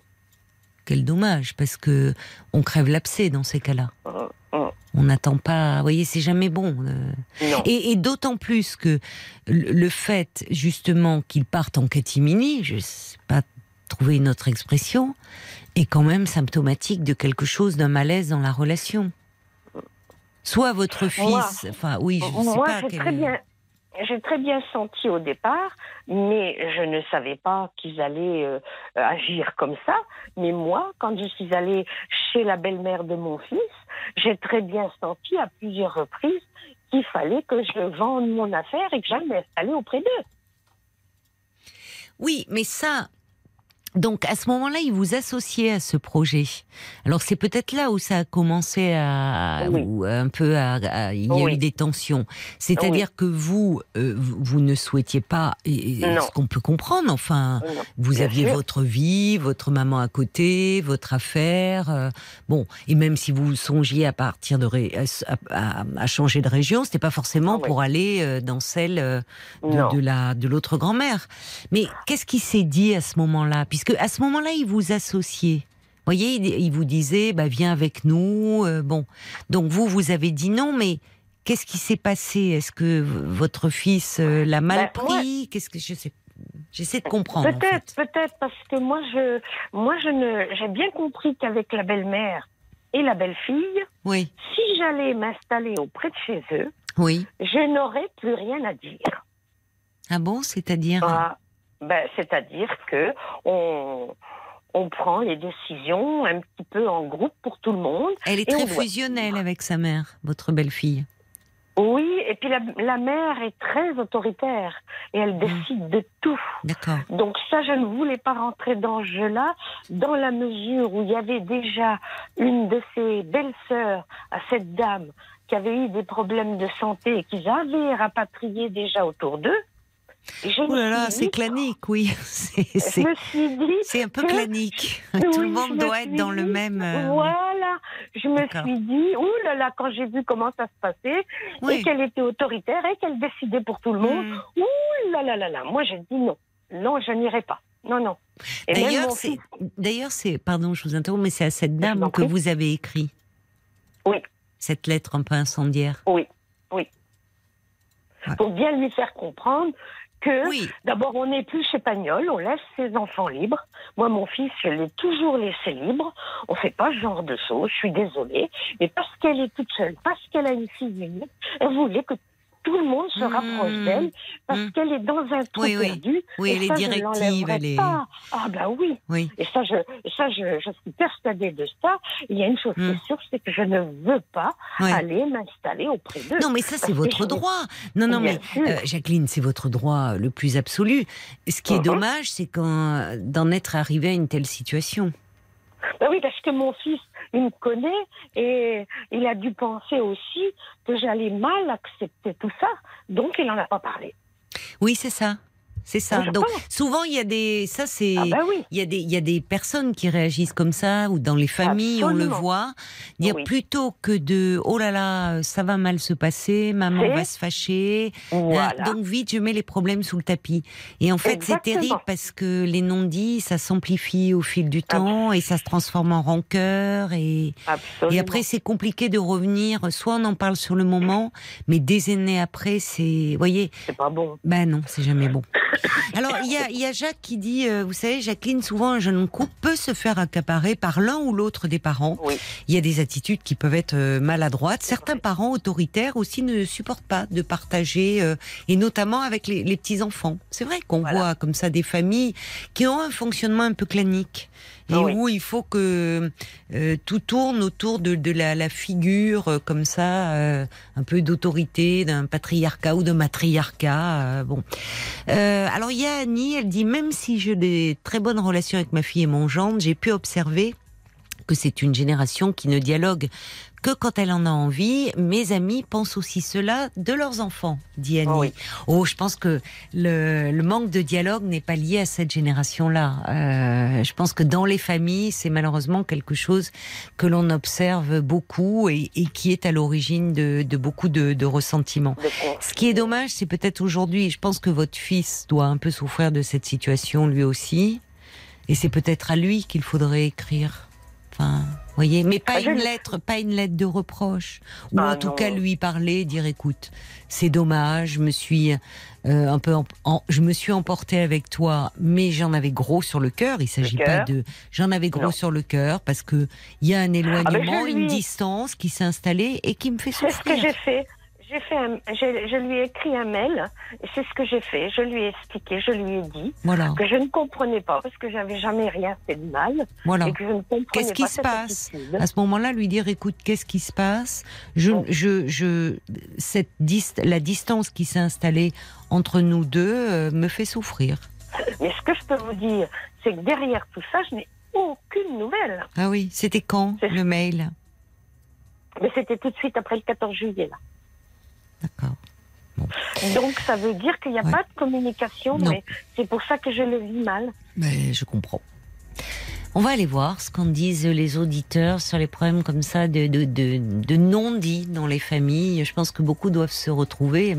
Quel dommage, parce que on crève l'abcès dans ces cas-là. Euh, on n'attend pas. Vous voyez, c'est jamais bon. Euh. Et, d'autant plus que le fait, justement, qu'ils partent en catimini, je ne sais pas trouver une autre expression, est quand même symptomatique de quelque chose, d'un malaise dans la relation. Soit votre fils, enfin oui, je ne sais pas. Très bien, j'ai très bien senti au départ, mais je ne savais pas qu'ils allaient euh, agir comme ça. Mais moi, quand je suis allée chez la belle-mère de mon fils, j'ai très bien senti à plusieurs reprises qu'il fallait que je vende mon affaire et que j'aille m'installer auprès d'eux. Oui, mais ça, donc à ce moment-là, il vous associait à ce projet. Alors c'est peut-être là où ça a commencé à un peu à, il y a eu des tensions. C'est-à-dire que vous euh, vous ne souhaitiez pas et, ce qu'on peut comprendre. Enfin, vous aviez votre vie, votre maman à côté, votre affaire. Euh, bon, et même si vous songiez à partir de à, changer de région, c'était pas forcément pour aller euh, dans celle de, de la de l'autre grand-mère. Mais qu'est-ce qui s'est dit à ce moment-là? Puisque à ce moment-là, il vous associait. Vous voyez, il vous disait, bah, viens avec nous. Euh, bon, donc vous, vous avez dit non, mais qu'est-ce qui s'est passé? Est-ce que votre fils euh, l'a mal bah, pris? Qu'est-ce que je sais J'essaie de comprendre. Peut-être, peut-être, parce que moi, je, moi, je ne, j'ai bien compris qu'avec la belle-mère et la belle-fille, oui. si j'allais m'installer auprès de chez eux, oui. je n'aurais plus rien à dire. Ah bon, c'est-à-dire? Ah, ben, C'est-à-dire que on, on prend les décisions un petit peu en groupe pour tout le monde. Elle est très fusionnelle avec sa mère, votre belle-fille. Oui, et puis la, la, mère est très autoritaire et elle mmh. décide de tout. D'accord. Donc ça, je ne voulais pas rentrer dans ce jeu-là, dans la mesure où il y avait déjà une de ses belles-sœurs à cette dame qui avait eu des problèmes de santé et qu'ils avaient rapatrié déjà autour d'eux. Oh là là, c'est clanique, oui. *laughs* C'est un peu clanique. *laughs* Tout le monde doit être dans le même. Euh, voilà. Je me suis dit, ouh là là, quand j'ai vu comment ça se passait, et qu'elle était autoritaire et qu'elle décidait pour tout le monde, mm. ouh là là là là. Moi, j'ai dit non. Non, je n'irai pas. Non, non. D'ailleurs, c'est, pardon, je vous interromps, mais c'est à cette dame que vous avez écrit. Oui. Cette lettre un peu incendiaire. Oui, oui. Pour bien lui faire comprendre que d'abord on n'est plus chez Pagnol, on laisse ses enfants libres. Moi, mon fils, je l'ai toujours laissé libre. On fait pas ce genre de choses. Je suis désolée, mais parce qu'elle est toute seule, parce qu'elle a une fille elle voulait que tout le monde se rapproche mmh. d'elle parce mmh. qu'elle est dans un trou perdu. Oui, elle est directive, elle est. Ah bah oui. oui. Et ça, je, ça, je, je, suis persuadée de ça. Il y a une chose qui est mmh. sûre, c'est que je ne veux pas aller m'installer auprès d'eux. Non, mais ça, c'est votre droit. Non, non, mais euh, Jacqueline, c'est votre droit le plus absolu. Ce qui est uh-huh. dommage, c'est d'en être arrivé à une telle situation. Ben oui, parce que mon fils, il me connaît et il a dû penser aussi que j'allais mal accepter tout ça. Donc, il n'en a pas parlé. Oui, c'est ça. C'est ça. Donc souvent il y a des ça c'est ah bah il y a des il y a des personnes qui réagissent comme ça ou dans les familles on le voit. Dire plutôt que de oh là là ça va mal se passer maman va se fâcher. Hein, donc vite je mets les problèmes sous le tapis. Et en fait c'est terrible parce que les non-dits ça s'amplifie au fil du temps et ça se transforme en rancœur et et après c'est compliqué de revenir. Soit on en parle sur le moment mais des années après c'est voyez c'est pas bon. Ben non c'est jamais bon alors, il y a, Jacques qui dit, euh, vous savez, Jacqueline, souvent un jeune couple peut se faire accaparer par l'un ou l'autre des parents. Il y a des attitudes qui peuvent être euh, maladroites. Certains parents autoritaires aussi ne supportent pas de partager, euh, et notamment avec les, petits-enfants. C'est vrai qu'on voit comme ça des familles qui ont un fonctionnement un peu clanique et ah où il faut que euh, tout tourne autour de, de la, la, figure euh, comme ça, euh, un peu d'autorité, d'un patriarcat ou de matriarcat. bon. alors il y a Annie, elle dit même si j'ai des très bonnes relations avec ma fille et mon gendre, j'ai pu observer que c'est une génération qui ne dialogue que quand elle en a envie. Mes amis pensent aussi cela de leurs enfants, dit Annie. Oh, je pense que le, manque de dialogue n'est pas lié à cette génération-là. Euh, je pense que dans les familles, c'est malheureusement quelque chose que l'on observe beaucoup et, qui est à l'origine de, beaucoup de, de ressentiments. Ce qui est dommage, c'est peut-être aujourd'hui, je pense que votre fils doit un peu souffrir de cette situation lui aussi. Et c'est peut-être à lui qu'il faudrait écrire. Enfin, voyez, mais pas ah, une lettre, pas une lettre de reproche, ou ah, en tout cas lui parler, dire écoute, c'est dommage, je me suis euh, un peu, je me suis emporté avec toi, mais j'en avais gros sur le cœur. Il s'agit pas de, j'en avais gros sur le cœur parce que il y a un ah, éloignement, une distance qui s'est installée et qui me fait souffrir. C'est ce que j'ai fait j'ai fait je, lui ai écrit un mail, et c'est ce que j'ai fait. Je lui ai expliqué, je lui ai dit que je ne comprenais pas, parce que j'avais jamais rien fait de mal, voilà. et que je ne comprenais qu'est-ce qui se passe À ce moment-là, lui dire, écoute, qu'est-ce qui se passe? Je, je, je, cette la distance qui s'est installée entre nous deux euh, me fait souffrir. Mais ce que je peux vous dire, c'est que derrière tout ça, je n'ai aucune nouvelle. Ah oui, c'était quand le mail? Mais c'était tout de suite après le 14 juillet, là. D'accord. Donc ça veut dire qu'il n'y a pas de communication, mais c'est pour ça que je le vis mal. Mais je comprends. On va aller voir ce qu'en disent les auditeurs sur les problèmes comme ça de, de, de, de non-dits dans les familles. Je pense que beaucoup doivent se retrouver.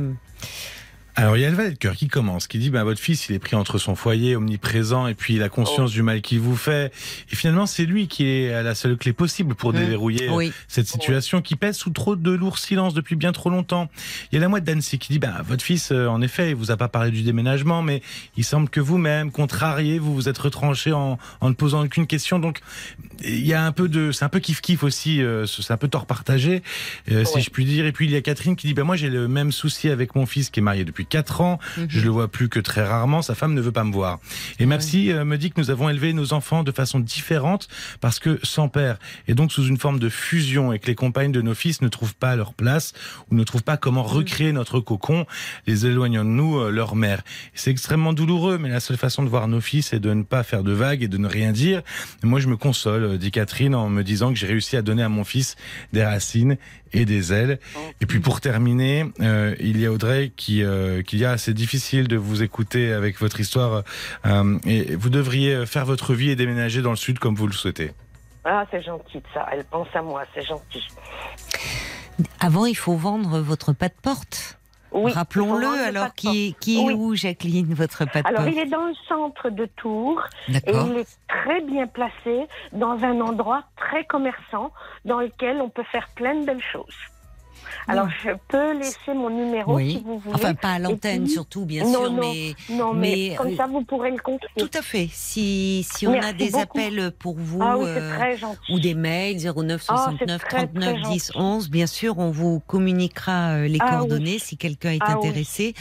Alors il y a le valet de cœur qui commence, qui dit bah votre fils il est pris entre son foyer omniprésent et puis la conscience oh. du mal qu'il vous fait et finalement c'est lui qui est la seule clé possible pour mmh. déverrouiller euh, cette situation qui pèse sous trop de lourd silence depuis bien trop longtemps. Il y a la moite d'Annecy qui dit bah votre fils euh, en effet il vous a pas parlé du déménagement mais il semble que vous-même contrarié vous vous êtes retranché en, en ne posant aucune question donc il y a un peu de c'est un peu kiff kiff aussi euh, c'est un peu tort partagé si je puis dire et puis il y a Catherine qui dit bah moi j'ai le même souci avec mon fils qui est marié depuis 4 ans. Mhm. Je le vois plus que très rarement. Sa femme ne veut pas me voir. Et ma psy euh, me dit que nous avons élevé nos enfants de façon différente parce que sans père et donc sous une forme de fusion et que les compagnes de nos fils ne trouvent pas leur place ou ne trouvent pas comment mhm. recréer notre cocon, les éloignant de nous euh, leur mère. C'est extrêmement douloureux, mais la seule façon de voir nos fils est de ne pas faire de vagues et de ne rien dire. moi, je me console, euh, dit Catherine, en me disant que j'ai réussi à donner à mon fils des racines et des ailes. Et puis pour terminer, euh, il y a Audrey qui euh, qui a c'est difficile de vous écouter avec votre histoire euh, et vous devriez faire votre vie et déménager dans le sud comme vous le souhaitez. Ah, c'est gentil ça. Elle pense à moi, c'est gentil. Avant, il faut vendre votre pas de porte. Rappelons-le, alors, qui, qui est où, Jacqueline, votre pas de Alors, il est dans le centre de Tours. Et il est très bien placé dans un endroit très commerçant dans lequel on peut faire plein de belles choses. Alors, je peux laisser mon numéro si vous voulez. Enfin, pas à l'antenne, surtout, bien sûr, mais. Non, mais, comme euh, ça, vous pourrez le confier. Tout à fait. Si, si on a des appels pour vous, ah euh, ou des mails, 09 69 39 10 11, bien sûr, on vous communiquera euh, les ah coordonnées si quelqu'un est ah intéressé.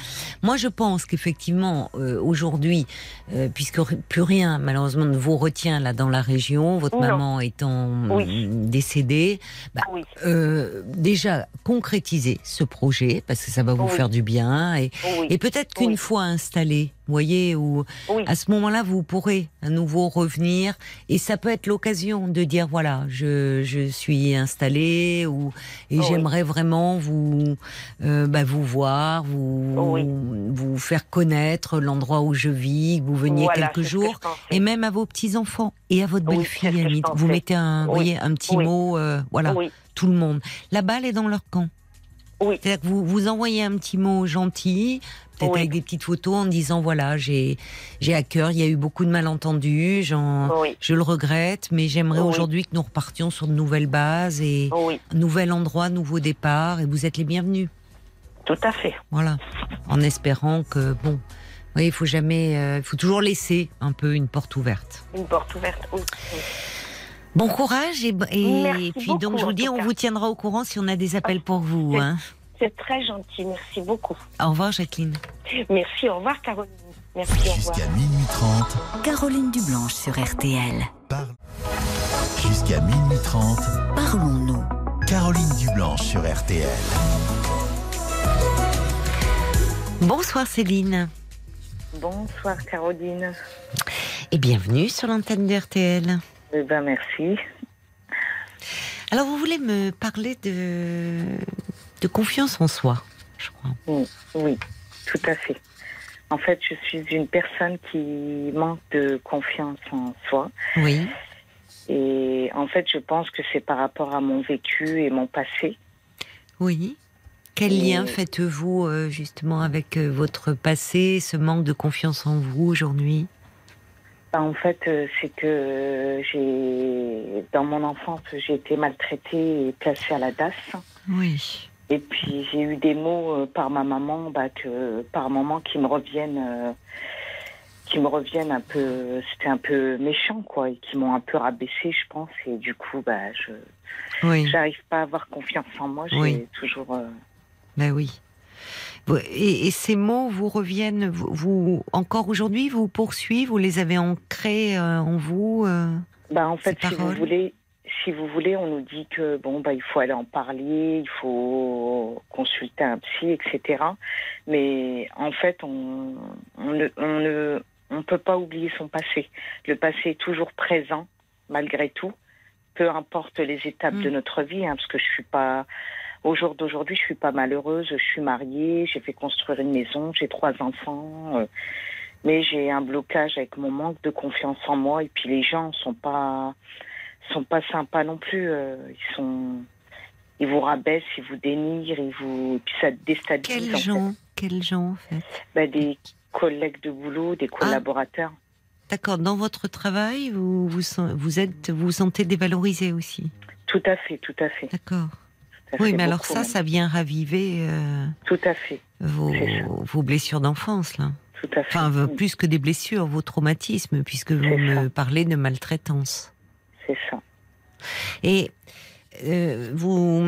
Moi, je pense qu'effectivement, aujourd'hui, puisque plus rien, malheureusement, ne vous retient là dans la région, votre maman étant décédée, bah, déjà, concrétiser ce projet parce que ça va vous faire du bien et, et peut-être qu'une fois installé, vous voyez, où à ce moment-là vous pourrez à nouveau revenir. Et ça peut être l'occasion de dire voilà, je, je suis installé ou et j'aimerais vraiment vous euh, bah, vous voir, vous vous faire connaître l'endroit où je vis, vous veniez quelques jours. et même à vos petits enfants et à votre belle-fille, vous mettez un, voyez, un petit mot, euh, voilà tout le monde. La balle est dans leur camp. Oui. C'est-à-dire que vous, vous envoyez un petit mot gentil, peut-être avec des petites photos en disant voilà, j'ai j'ai à cœur, il y a eu beaucoup de malentendus, je le regrette, mais j'aimerais aujourd'hui que nous repartions sur de nouvelles bases et un nouvel endroit, nouveau départ, et vous êtes les bienvenus. Tout à fait. Voilà, en espérant que bon. Oui, il faut jamais, euh, il faut toujours laisser un peu une porte ouverte. Une porte ouverte, oui. Bon courage et, puis donc je vous dis, on vous tiendra au courant si on a des appels pour vous. Hein. C'est très gentil, merci beaucoup. Au revoir Jacqueline. Merci, au revoir Caroline. Merci, Jusqu'à minuit 30. Caroline Dublanche sur RTL. Jusqu'à minuit 30. Parlons-nous. Caroline Dublanche sur RTL. Bonsoir Céline. Bonsoir Caroline. Et bienvenue sur l'antenne de RTL. Eh ben, merci. Alors, vous voulez me parler de, de confiance en soi, je crois. Oui, tout à fait. En fait, je suis une personne qui manque de confiance en soi. Oui. Et en fait, je pense que c'est par rapport à mon vécu et mon passé. Oui. Quel lien faites-vous euh, justement avec euh, votre passé, ce manque de confiance en vous aujourd'hui? Bah, en fait, euh, c'est que euh, j'ai, dans mon enfance, j'ai été maltraitée et placée à la DAS. Oui. Et puis j'ai eu des mots euh, par ma maman, bah, que par moment qui me reviennent, qui me reviennent un peu, c'était un peu méchant quoi, et qui m'ont un peu rabaissé, je pense. Et du coup, bah, je, oui. j'arrive pas à avoir confiance en moi. J'ai toujours. Ben oui. Et, ces mots vous reviennent, vous, encore aujourd'hui, vous poursuivent, vous les avez ancrés euh, en vous euh, bah, En fait, si vous, voulez, si vous voulez, on nous dit que bon, bah, il faut aller en parler, il faut consulter un psy, etc. Mais en fait, on, on ne, on ne on peut pas oublier son passé. Le passé est toujours présent, malgré tout, peu importe les étapes mm. de notre vie, hein, parce que je suis pas au jour d'aujourd'hui, je suis pas malheureuse. Je suis mariée, j'ai fait construire une maison, j'ai trois enfants. Euh, mais j'ai un blocage avec mon manque de confiance en moi. Et puis les gens sont pas sont pas sympas non plus. Euh, ils sont ils vous rabaissent, ils vous dénigrent, ils vous et puis ça déstabilise. Quels gens Quels gens en fait ben, Des collègues de boulot, des ah. collaborateurs. D'accord. Dans votre travail, vous vous, vous êtes vous, vous sentez dévalorisé aussi. Tout à fait, tout à fait. D'accord oui, mais alors ça, ça vient raviver. Euh, Tout à fait. Vos, vos blessures d'enfance, là. Tout à fait. Enfin, plus que des blessures, vos traumatismes, puisque vous me parlez de maltraitance. C'est ça. Et euh, vous,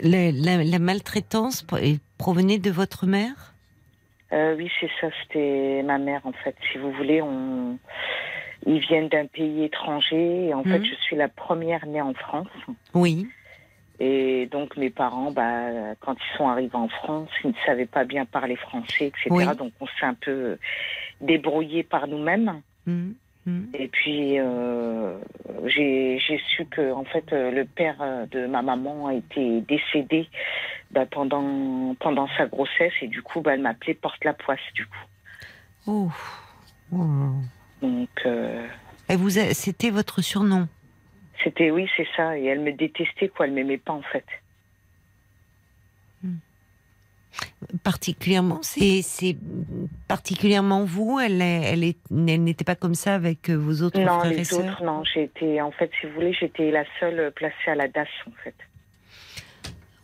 la, maltraitance provenait de votre mère? Euh, Oui, c'est ça. C'était ma mère, en fait. Si vous voulez, on ils viennent d'un pays étranger. Et en fait, mmh. je suis la première née en France. Oui. Et donc mes parents, bah, quand ils sont arrivés en France, ils ne savaient pas bien parler français, etc. Donc on s'est un peu débrouillé par nous-mêmes. Mmh, mmh. Et puis euh, j'ai su que en fait le père de ma maman a été décédé bah, pendant pendant sa grossesse et du coup bah, elle m'appelait porte la poisse du coup. Oh. oh. Donc. Euh, et vous, c'était votre surnom? C'était oui, c'est ça. Et elle me détestait, quoi. Elle m'aimait pas, en fait. Hmm. Particulièrement, c'est particulièrement vous. Elle, elle, est, elle n'était pas comme ça avec euh, vos autres frères et sœurs. Non, les autres, non. J'étais, en fait, si vous voulez, j'étais la seule placée à la DAS, en fait.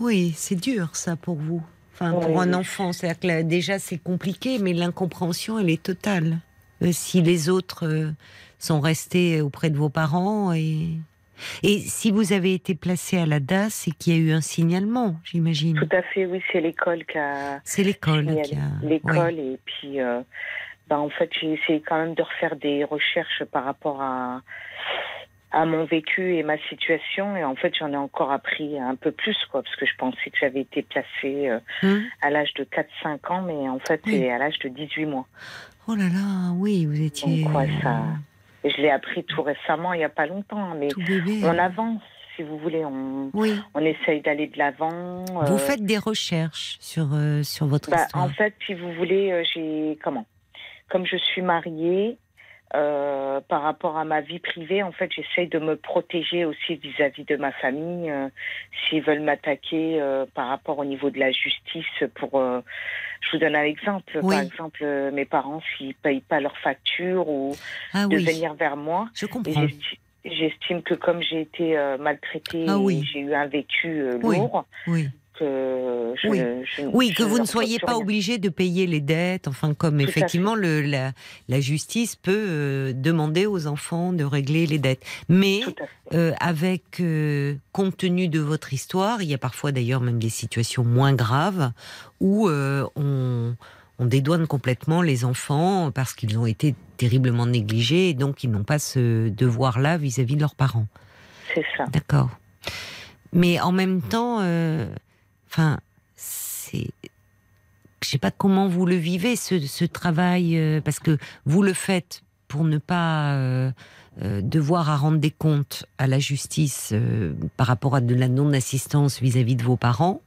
Oui, c'est dur ça pour vous. Enfin, pour un enfant, c'est-à-dire que déjà c'est compliqué, mais l'incompréhension elle est totale. Euh, si les autres euh, sont restés auprès de vos parents et et si vous avez été placé à la DAS, c'est qu'il y a eu un signalement, j'imagine. Tout à fait, oui, c'est l'école qui a. C'est l'école qui a. L'école et puis, euh, bah, en fait, j'ai essayé quand même de refaire des recherches par rapport à à mon vécu et ma situation et en fait j'en ai encore appris un peu plus quoi parce que je pensais que j'avais été placée euh, hum. à l'âge de 4-5 ans mais en fait c'est à l'âge de 18 mois. Oh là là, oui, vous étiez Donc, ça je l'ai appris tout récemment, il n'y a pas longtemps, mais on avance, si vous voulez. On, on essaye d'aller de l'avant. Vous euh. faites des recherches sur, euh, sur votre bah, histoire En fait, si vous voulez, euh, j'ai. Comment? Comme je suis mariée, euh, par rapport à ma vie privée, en fait, j'essaye de me protéger aussi vis-à-vis de ma famille. Euh, s'ils veulent m'attaquer euh, par rapport au niveau de la justice, pour, je vous donne un exemple. Par exemple, mes parents, s'ils payent pas leurs factures ou ah de venir vers moi, je comprends. J'estime que comme j'ai été maltraitée, ah j'ai eu un vécu lourd. Oui oui. que vous ne soyez pas obligé de payer les dettes, enfin comme effectivement le, la, la, justice peut euh, demander aux enfants de régler les dettes. Mais euh, avec, euh, compte tenu de votre histoire, il y a parfois d'ailleurs même des situations moins graves où on, on dédouane complètement les enfants parce qu'ils ont été terriblement négligés et donc ils n'ont pas ce devoir-là vis-à-vis de leurs parents. C'est ça. D'accord. Mais en même temps, Enfin, c'est. Je sais pas comment vous le vivez, ce, travail, euh, parce que vous le faites pour ne pas euh, euh, devoir à rendre des comptes à la justice par rapport à de la non-assistance vis-à-vis de vos parents,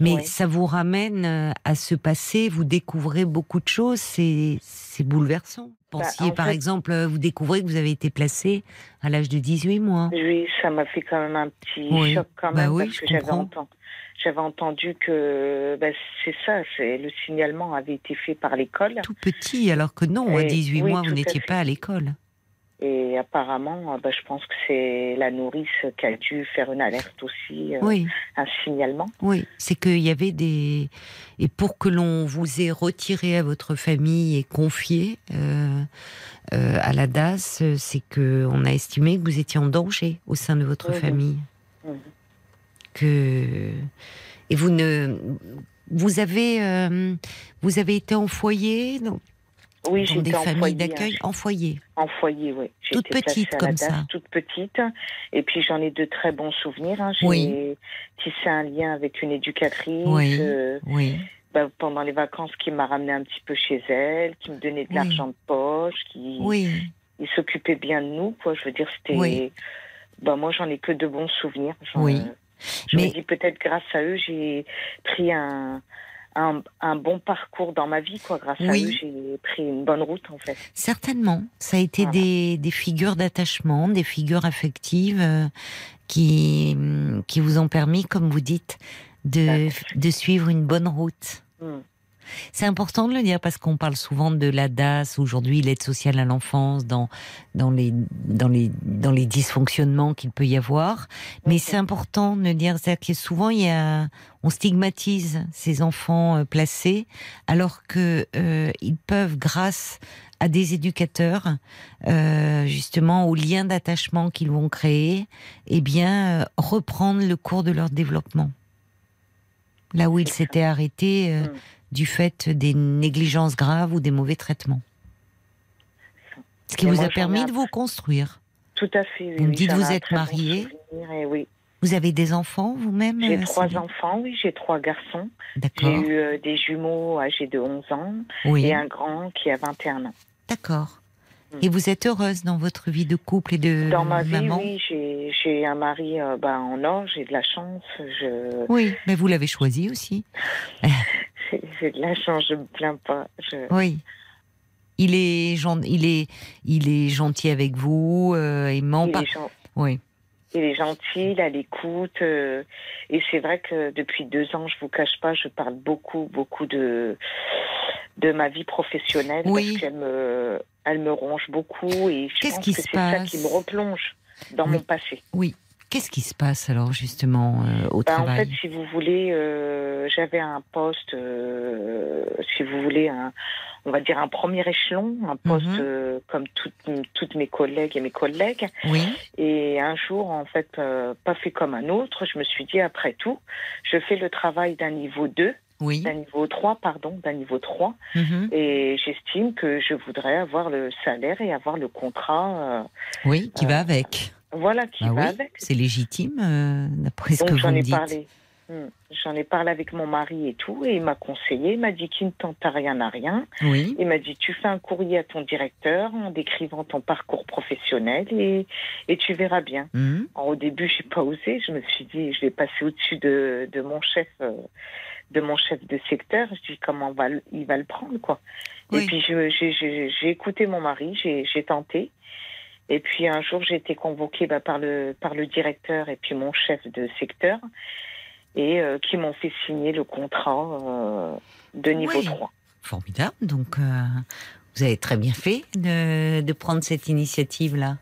mais ça vous ramène à ce passé, vous découvrez beaucoup de choses, c'est bouleversant. Bah, Pensiez par exemple, vous découvrez que vous avez été placé à l'âge de 18 mois. Oui, ça m'a fait quand même un petit choc quand bah même, parce que j'avais entendu j'avais entendu que ben, c'est ça, c'est le signalement avait été fait par l'école. Tout petit, alors que non, à 18 mois, vous n'étiez pas à l'école. Et apparemment, ben, je pense que c'est la nourrice qui a dû faire une alerte aussi, euh, oui. un signalement. Oui, c'est qu'il y avait des... Et pour que l'on vous ait retiré à votre famille et confié euh, euh, à la DAS, c'est qu'on a estimé que vous étiez en danger au sein de votre famille. Mhm que et vous ne vous avez euh, vous avez été en foyer donc oui, dans des familles d'accueil en foye En foyer, oui. Toute petite comme ça. Toute petite. Et puis j'en ai de très bons souvenirs. Hein. J'ai tissé un lien avec une éducatrice. Oui. Euh, oui. Bah, pendant les vacances, qui m'a ramené un petit peu chez elle, qui me donnait de l'argent de poche, qui oui. il s'occupait bien de nous. Quoi. Je veux dire, c'était. Bah, moi, j'en ai que de bons souvenirs. Oui. Je me dis peut-être grâce à eux, j'ai pris un, un, bon parcours dans ma vie, quoi. Grâce à eux, j'ai pris une bonne route, en fait. Certainement. Ça a été des, des, figures d'attachement, des figures affectives euh, qui, qui vous ont permis, comme vous dites, de, de suivre une bonne route. Hmm. C'est important de le dire parce qu'on parle souvent de la DAS, aujourd'hui l'aide sociale à l'enfance, dans, dans, les, dans, les, dans les dysfonctionnements qu'il peut y avoir. Mais c'est important de le dire, c'est-à-dire que souvent il y a, on stigmatise ces enfants euh, placés alors que euh, ils peuvent, grâce à des éducateurs, euh, justement au lien d'attachement qu'ils vont créer, eh bien reprendre le cours de leur développement. Là où ils s'étaient arrêtés. Mm du fait des négligences graves ou des mauvais traitements. Ce qui vous a permis de vous construire. Tout à fait. vous me dites vous êtes mariée. oui. Vous avez des enfants vous-même J'ai euh, trois enfants, oui, j'ai trois garçons. J'ai eu euh, des jumeaux âgés de 11 ans et un grand qui a 21 ans. D'accord. Mm. Et vous êtes heureuse dans votre vie de couple et de Dans ma vie, oui, j'ai un mari euh, bah, en or, j'ai de la chance. Je... Oui, mais vous l'avez choisi aussi. *laughs* j'ai de la chance, je me plains pas. Oui. Il est, il, est, il est gentil avec vous, euh, il ment pas. Oui. Il est gentil, il a l'écoute. Euh, et c'est vrai que depuis deux ans, je vous cache pas, je parle beaucoup, beaucoup de, de ma vie professionnelle. Oui. Parce qu'elle me, elle me ronge beaucoup. Et je pense que c'est ça qui me replonge dans mon passé. Oui. Qu'est-ce qui se passe alors justement euh, au travail En fait, si vous voulez, euh, j'avais un poste, euh, si vous voulez, un, on va dire un premier échelon, un poste mhm. comme toutes, mes collègues et mes collègues. Oui. Et un jour, en fait, pas fait comme un autre, je me suis dit, après tout, je fais le travail d'un niveau 2 oui. d'un niveau 3, pardon, d'un niveau 3. Mhm. Et j'estime que je voudrais avoir le salaire et avoir le contrat. oui, qui va avec. Voilà, qui bah va avec. C'est légitime, euh, d'après ce que vous me dites. Parlé. Hmm. J'en ai parlé avec mon mari et tout, et il m'a conseillé, il m'a dit qu'il ne tente à rien à rien. Oui. Il m'a dit tu fais un courrier à ton directeur en décrivant ton parcours professionnel et, et tu verras bien. Hmm. au début, j'ai pas osé, je me suis dit je vais passer au-dessus de, de, mon chef. Euh, de mon chef de secteur, je dis comment va, il va le prendre quoi. Et puis j'ai écouté mon mari, j'ai tenté. Et puis un jour, j'ai été convoquée bah, par, le, par le directeur et puis mon chef de secteur, et euh, qui m'ont fait signer le contrat euh, de niveau 3. Formidable. Donc, euh, vous avez très bien fait de, de prendre cette initiative-là.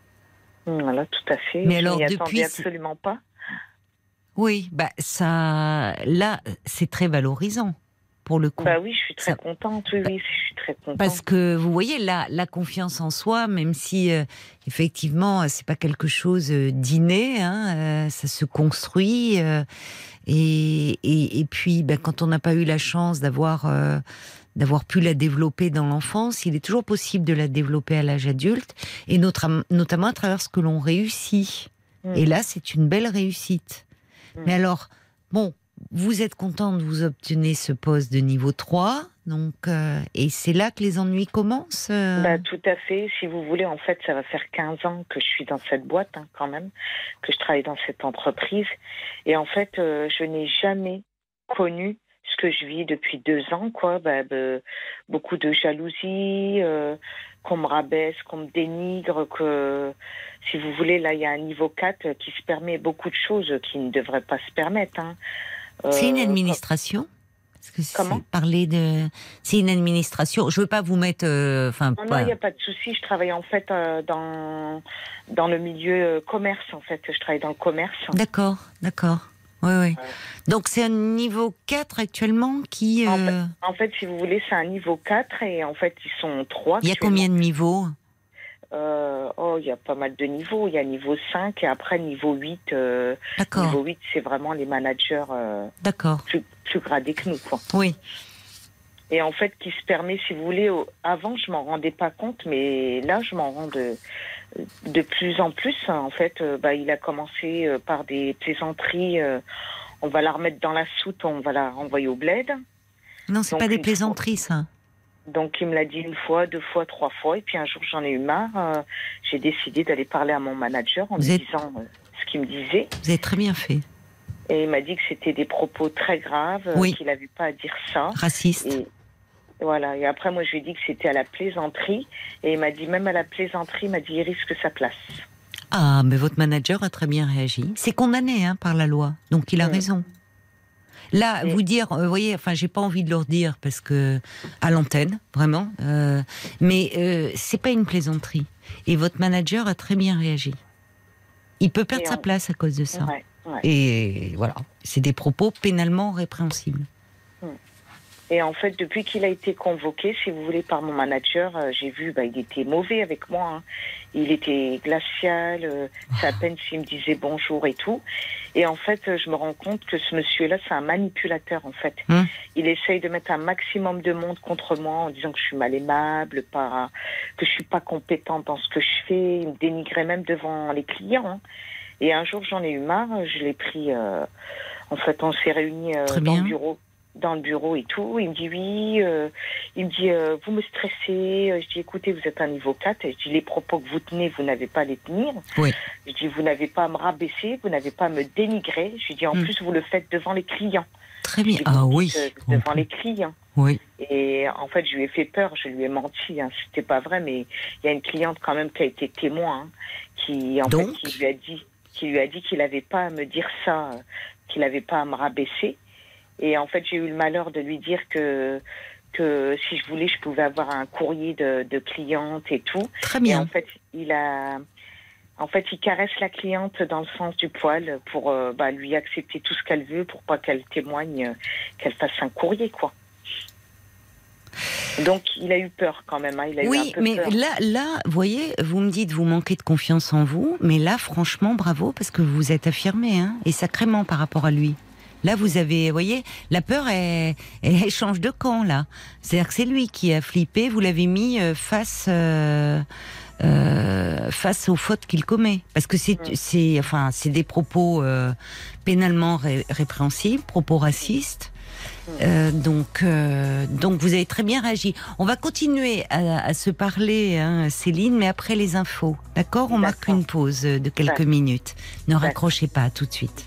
Voilà, tout à fait. Mais alors, depuis. absolument pas. Oui, bah ça, là, c'est très valorisant pour le coup. Bah oui, je suis très contente. Oui, oui, je suis très contente. Parce que vous voyez, la, la confiance en soi, même si euh, effectivement c'est pas quelque chose euh, d'inné, hein, euh, ça se construit. Et, et, et, puis, ben, quand on n'a pas eu la chance d'avoir d'avoir pu la développer dans l'enfance, il est toujours possible de la développer à l'âge adulte, et notre, notamment à travers ce que l'on réussit. Mm. Et là, c'est une belle réussite. Mm. Mais alors, bon, vous êtes contente, vous obtenez ce poste de niveau 3, donc, euh, et c'est là que les ennuis commencent euh? Bah, Tout à fait. Si vous voulez, en fait, ça va faire 15 ans que je suis dans cette boîte, hein, quand même, que je travaille dans cette entreprise. Et en fait, euh, je n'ai jamais connu ce que je vis depuis deux ans, quoi. Bah, beaucoup de jalousie, qu'on me rabaisse, qu'on me dénigre, que, si vous voulez, là, il y a un niveau 4 qui se permet beaucoup de choses qui ne devraient pas se permettre. Hein. C'est une euh, administration? Comment? Parler de. C'est une administration. Je veux pas vous mettre. Euh, enfin. non, il n'y a pas de souci. Je travaille en fait euh, dans dans le milieu commerce. En fait, je travaille dans le commerce. D'accord, d'accord. Oui, oui. Donc c'est un niveau 4 actuellement qui. En, fait, en, fait, si vous voulez, c'est un niveau 4 et en fait, ils sont trois. Il y a combien de niveaux? Euh, oh, il y a pas mal de niveaux. Il y a niveau 5 et après niveau 8. Euh, niveau 8, c'est vraiment les managers euh, plus, plus, gradés que nous. Quoi. Oui. Et en fait, qui se permet, si vous voulez, avant, je m'en rendais pas compte, mais là, je m'en rends de, de plus en plus. En fait, bah, il a commencé par des plaisanteries. on va la remettre dans la soute, on va la renvoyer au bled. Non, c'est pas des plaisanteries, ça. Donc il me l'a dit une fois, deux fois, trois fois, et puis un jour j'en ai eu marre. Euh, j'ai décidé d'aller parler à mon manager en lui disant euh, ce qu'il me disait. Vous avez très bien fait. Et il m'a dit que c'était des propos très graves, euh, qu'il n'avait pas à dire ça. Raciste. Et, voilà. Et après moi je lui ai dit que c'était à la plaisanterie, et il m'a dit même à la plaisanterie, il m'a dit il risque sa place. Ah, mais votre manager a très bien réagi. C'est condamné hein, par la loi, donc il a mm. raison. Là, vous dire, vous voyez, enfin, j'ai pas envie de leur dire parce que à l'antenne, vraiment. Euh, mais euh, c'est pas une plaisanterie. Et votre manager a très bien réagi. Il peut perdre sa place à cause de ça. Et voilà, c'est des propos pénalement répréhensibles. Et en fait, depuis qu'il a été convoqué, si vous voulez, par mon manager, euh, j'ai vu, bah, il était mauvais avec moi. Hein. Il était glacial. Euh, *laughs* c'est à peine s'il me disait bonjour et tout. Et en fait, je me rends compte que ce monsieur-là, c'est un manipulateur, en fait. Hum. Il essaye de mettre un maximum de monde contre moi en disant que je suis mal aimable, pas, que je suis pas compétente dans ce que je fais. Il me dénigrait même devant les clients. Hein. Et un jour, j'en ai eu marre. Je l'ai pris. Euh, en fait, on s'est réunis dans le bureau dans le bureau et tout. Il me dit oui, euh, il me dit euh, vous me stressez. Je dis écoutez, vous êtes un niveau 4. Je dis les propos que vous tenez, vous n'avez pas à les tenir. Oui. Je dis vous n'avez pas à me rabaisser, vous n'avez pas à me dénigrer. Je dis en hmm. plus vous le faites devant les clients. Très bien. ah oui. devant les clients. Oui. Et en fait, je lui ai fait peur, je lui ai menti. Hein. C'était pas vrai, mais il y a une cliente quand même qui a été témoin, hein, qui en fait qui lui a dit, qui lui a dit qu'il n'avait pas à me dire ça, qu'il n'avait pas à me rabaisser. Et en fait, j'ai eu le malheur de lui dire que que si je voulais, je pouvais avoir un courrier de, de cliente et tout. Très bien. Et en fait, il a En fait, il caresse la cliente dans le sens du poil pour euh, bah, lui accepter tout ce qu'elle veut, pour pas qu'elle témoigne, euh, qu'elle fasse un courrier, quoi. Donc, il a eu peur quand même. Hein. Il a oui, mais là, là, vous voyez, vous me dites, vous manquez de confiance en vous, mais là, franchement, bravo, parce que vous êtes affirmé, hein, et sacrément par rapport à lui. Là, vous avez, vous voyez, la peur, elle, elle change de camp, là. C'est-à-dire que c'est lui qui a flippé, vous l'avez mis euh, face... Euh, euh, face aux fautes qu'il commet, parce que c'est, c'est, enfin, c'est des propos euh, pénalement répréhensibles, propos racistes. Euh, donc, euh, donc vous avez très bien réagi. On va continuer à, à se parler, hein, Céline, mais après les infos. D'accord? On marque une pause de quelques minutes. Ne raccrochez pas, tout de suite.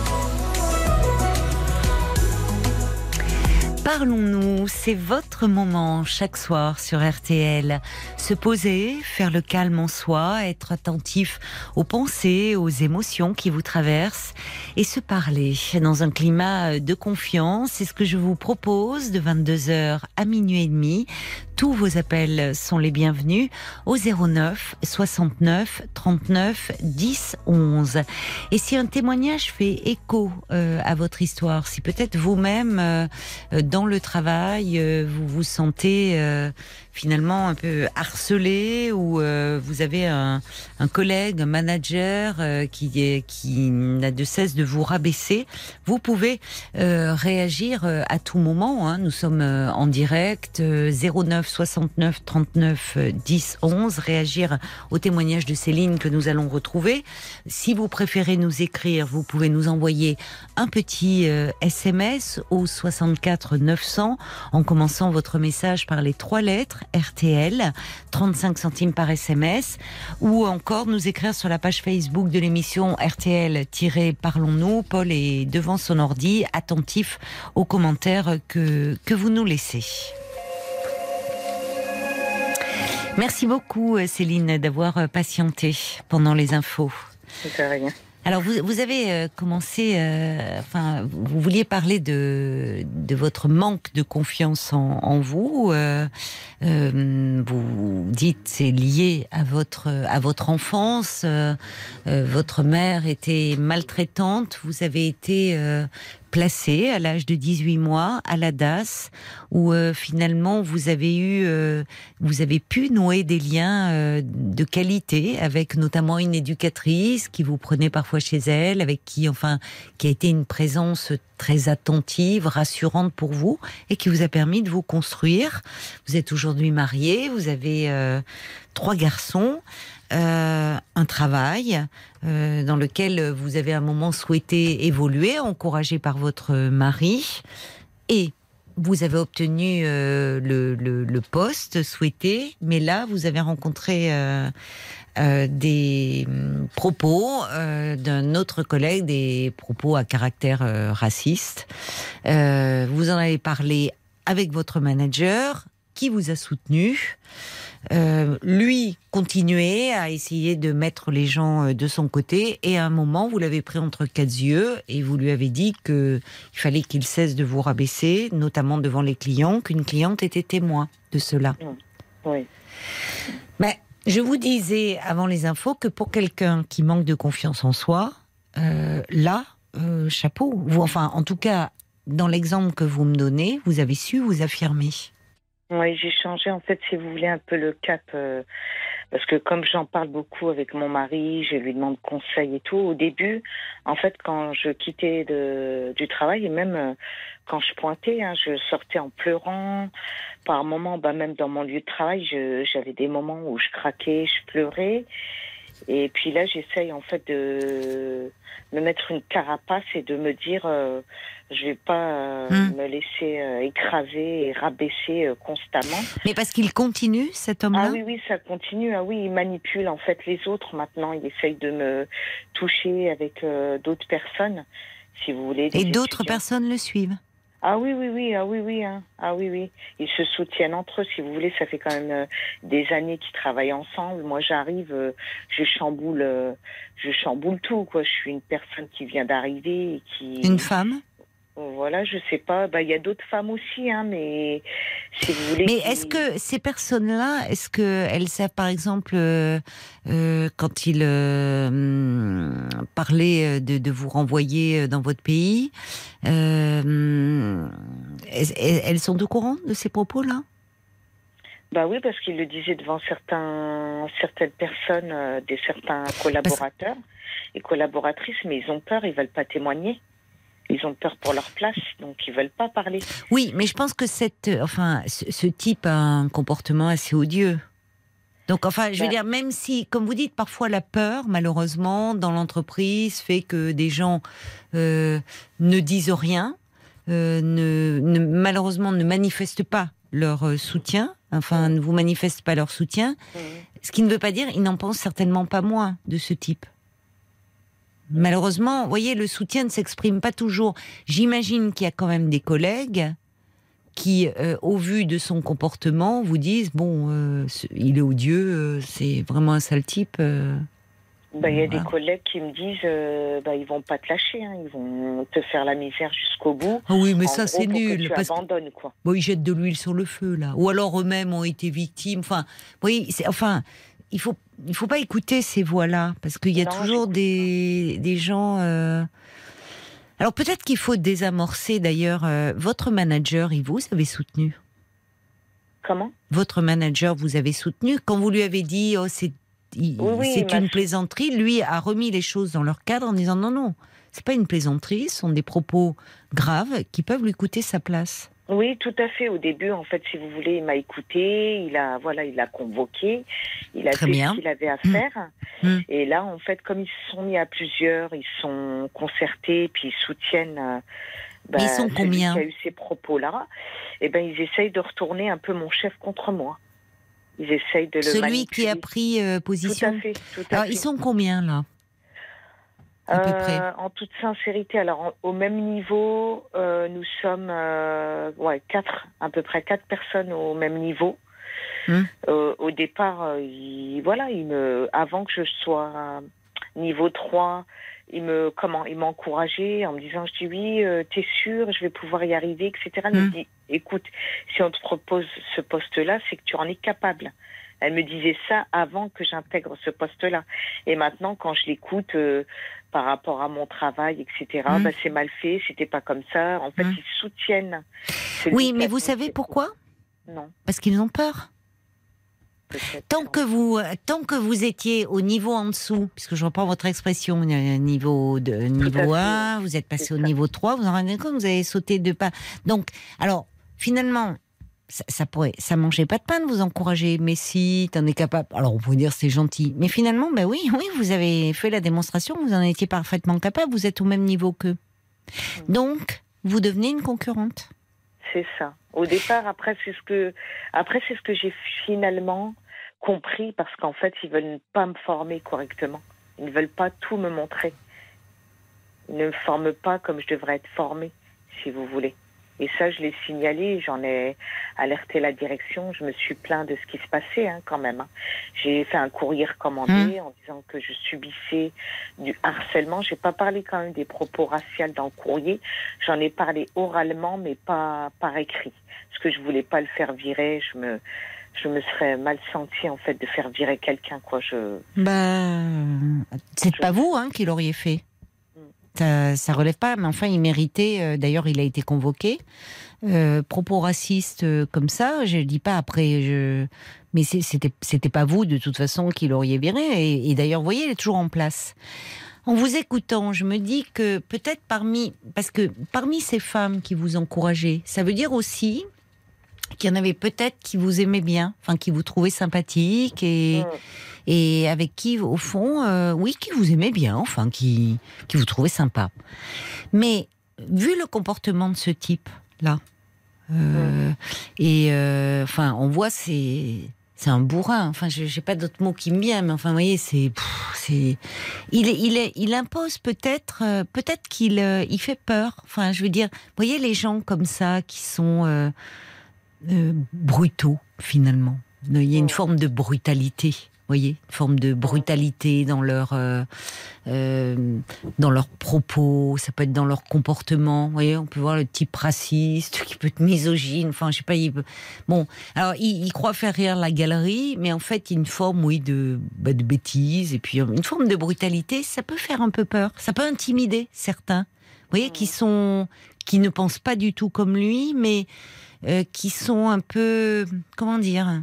Parlons-nous, c'est votre moment chaque soir sur RTL. Se poser, faire le calme en soi, être attentif aux pensées, aux émotions qui vous traversent et se parler dans un climat de confiance. C'est ce que je vous propose de 22h à minuit et demi tous vos appels sont les bienvenus au 09 69 39 10 11. Et si un témoignage fait écho euh, à votre histoire, si peut-être vous-même euh, dans le travail euh, vous vous sentez finalement un peu harcelé ou vous avez un, un, collègue, un manager qui est, qui n'a de cesse de vous rabaisser, vous pouvez réagir à tout moment. Hein. Nous sommes en direct 09 69 39 10 11, réagir au témoignage de Céline que nous allons retrouver. Si vous préférez nous écrire, vous pouvez nous envoyer un petit SMS euh, au 64 900 en commençant votre message par les trois lettres RTL, 35 centimes par SMS, ou encore nous écrire sur la page Facebook de l'émission RTL-Parlons-nous. Paul est devant son ordi, attentif aux commentaires que, que vous nous laissez. Merci beaucoup Céline d'avoir patienté pendant les infos. C'est rien. Alors vous, vous avez euh, commencé, enfin vous vouliez parler de, de votre manque de confiance en, en vous. Euh, vous dites c'est lié à votre à votre enfance. votre mère était maltraitante. Vous avez été placé à l'âge de 18 mois à la DAS, où euh, finalement vous avez eu, euh, vous avez pu nouer des liens euh, de qualité avec notamment une éducatrice qui vous prenait parfois chez elle, avec qui, enfin, qui a été une présence très attentive, rassurante pour vous et qui vous a permis de vous construire. Vous êtes aujourd'hui marié, vous avez trois garçons. Euh, un travail euh, dans lequel vous avez un moment souhaité évoluer, encouragé par votre mari, et vous avez obtenu euh, le, poste souhaité, mais là, vous avez rencontré des mm, propos d'un autre collègue, des propos à caractère raciste. vous en avez parlé avec votre manager, qui vous a soutenu. Euh, lui continuait à essayer de mettre les gens euh, de son côté et à un moment vous l'avez pris entre quatre yeux et vous lui avez dit que il fallait qu'il cesse de vous rabaisser, notamment devant les clients, qu'une cliente était témoin de cela. Oui. Mais je vous disais avant les infos que pour quelqu'un qui manque de confiance en soi, euh, là, chapeau. Vous, enfin, en tout cas, dans l'exemple que vous me donnez, vous avez su vous affirmer. Oui, j'ai changé en fait, si vous voulez, un peu le cap. Euh, parce que comme j'en parle beaucoup avec mon mari, je lui demande conseil et tout. Au début, en fait, quand je quittais du travail, et même euh, quand je pointais, hein, je sortais en pleurant. Par moments, bah, même dans mon lieu de travail, j'avais des moments où je craquais, je pleurais. Et puis là, j'essaye en fait de me mettre une carapace et de me dire, euh, je vais pas euh, hmm. me laisser euh, écraser et rabaisser constamment. Mais parce qu'il continue, cet homme-là? Ah oui, oui, ça continue. Ah oui, il manipule en fait les autres maintenant. Il essaye de me toucher avec d'autres personnes, si vous voulez. Et d'autres personnes le suivent? Ah oui, oui, oui, ah oui, oui, hein. ah oui, oui. Ils se soutiennent entre eux, si vous voulez. Ça fait quand même euh, des années qu'ils travaillent ensemble. Moi, j'arrive, euh, je chamboule, euh, je chamboule tout, quoi. Je suis une personne qui vient d'arriver et qui. Une femme? Voilà, je sais pas. Bah, il y a d'autres femmes aussi, hein, mais si vous voulez. Mais est-ce que ces personnes-là, est-ce que elles savent, par exemple, euh, euh, quand ils euh, parlaient de, de, vous renvoyer dans votre pays, elles, elles sont au courant de ces propos-là? Bah oui, parce qu'ils le disaient devant certains, certaines personnes, des certains collaborateurs et collaboratrices, mais ils ont peur, ils veulent pas témoigner ils ont peur pour leur place, donc ils veulent pas parler. Oui, mais je pense que cette, enfin, ce, type a un comportement assez odieux. Donc, enfin, je veux bah. dire, même si, comme vous dites, parfois la peur, malheureusement, dans l'entreprise, fait que des gens euh, ne disent rien, euh, ne, malheureusement ne manifestent pas leur euh, soutien, enfin, ne vous manifestent pas leur soutien, mmh. ce qui ne veut pas dire, ils n'en pensent certainement pas moins de ce type. Malheureusement, vous voyez, le soutien ne s'exprime pas toujours. J'imagine qu'il y a quand même des collègues qui, euh, au vu de son comportement, vous disent bon, euh, il est odieux, euh, c'est vraiment un sale type. Bah, il y a des collègues qui me disent bah, ils vont pas te lâcher, hein, ils vont te faire la misère jusqu'au bout. Ah oui, mais ça c'est nul. Que tu abandonnes, quoi. Bon, ils jettent de l'huile sur le feu là, ou alors eux-mêmes ont été victimes. Enfin, oui, enfin, il faut il faut pas écouter ces voix-là parce qu'il y a toujours des, des gens. Euh, alors peut-être qu'il faut désamorcer d'ailleurs. Euh, votre manager, il vous avait soutenu. Comment? Votre manager vous avez soutenu quand vous lui avez dit oh c'est c'est une plaisanterie. Lui a remis les choses dans leur cadre en disant non non c'est pas une plaisanterie, ce sont des propos graves qui peuvent lui coûter sa place. Oui, tout à fait. Au début, en fait, si vous voulez, il m'a écouté, il a, voilà, il a convoqué, il a fait ce qu'il avait à mmh. faire. Mmh. Et là, en fait, comme ils se sont mis à plusieurs, ils sont concertés, puis ils soutiennent. Euh, bah, ils sont combien Qui a eu ces propos-là. Et eh ben, ils essayent de retourner un peu mon chef contre moi. Ils essayent de le. Celui qui a pris euh, position. Tout à fait. Tout à Alors, ils sont combien là? Euh, en toute sincérité, alors au même niveau, euh, nous sommes euh, ouais, quatre, à peu près quatre personnes au même niveau. Hmm. au départ, il, voilà, il me, avant que je sois niveau 3, il me comment il m'a encouragé en me disant je dis oui t'es sûr je vais pouvoir y arriver etc il me hmm. dit écoute si on te propose ce poste là c'est que tu en es capable elle me disait ça avant que j'intègre ce poste-là. Et maintenant, quand je l'écoute euh, par rapport à mon travail, etc., mmh. bah, c'est mal fait, c'était pas comme ça. En fait, mmh. ils soutiennent. Oui, mais vous savez pourquoi? Non. Parce qu'ils ont peur. Tant que vous, tant que vous étiez au niveau en dessous, puisque je reprends votre expression, niveau de niveau 1, vous êtes passé au niveau 3, vous en rendez compte, vous avez sauté deux pas. Donc, alors, finalement, ça, ça, pourrait, ça mangeait pas de pain de vous encourager. Mais si, t'en es capable. Alors, on pourrait dire c'est gentil. Mais finalement, ben oui, oui, vous avez fait la démonstration, vous en étiez parfaitement capable, vous êtes au même niveau qu'eux. Donc, vous devenez une concurrente. C'est ça. Au départ, après, c'est ce que, après, c'est ce que j'ai finalement compris parce qu'en fait, ils veulent pas me former correctement. Ils ne veulent pas tout me montrer. Ils ne me forment pas comme je devrais être formée, si vous voulez. Et ça, je l'ai signalé, j'en ai alerté la direction, je me suis plaint de ce qui se passait hein, quand même. Hein. J'ai fait un courrier recommandé mmh. en disant que je subissais du harcèlement. J'ai pas parlé quand même des propos raciaux dans le courrier, j'en ai parlé oralement, mais pas par écrit. Parce que je voulais pas le faire virer, je me je me serais mal sentie en fait de faire virer quelqu'un quoi je bah c'est pas vous hein qui l'auriez fait ça, relève pas, mais enfin, il méritait. Euh, d'ailleurs, il a été convoqué. Euh, propos racistes euh, comme ça, je ne dis pas après. Mais c'était c'était pas vous de toute façon qui l'auriez viré. Et, et d'ailleurs, vous voyez, il est toujours en place. En vous écoutant, je me dis que peut-être parmi, parce que parmi ces femmes qui vous encourageaient, ça veut dire aussi qu'il y en avait peut-être qui vous aimaient bien, enfin qui vous trouvaient sympathique et, et avec qui, au fond, euh, oui, qui vous aimait bien, enfin qui, qui vous trouvait sympa. Mais vu le comportement de ce type-là, euh, et euh, enfin, on voit c'est c'est un bourrin. Enfin, je n'ai pas d'autres mots qui me viennent, mais enfin, vous voyez, c'est, c'est, il, il, est, il impose peut-être, peut-être qu'il, il fait peur. Enfin, je veux dire, vous voyez les gens comme ça qui sont brutaux finalement. Il y a une forme de brutalité voyez, une forme de brutalité dans leur euh, euh, dans leurs propos, ça peut être dans leur comportement. Vous voyez, on peut voir le type raciste qui peut être misogyne. Enfin, je sais pas. Il Bon, alors il, croit faire rire la galerie, mais en fait, une forme, oui, de bah, de bêtise et puis une forme de brutalité. Ça peut faire un peu peur. Ça peut intimider certains. Vous voyez, qui sont qui ne pensent pas du tout comme lui, mais euh, qui sont un peu, comment dire,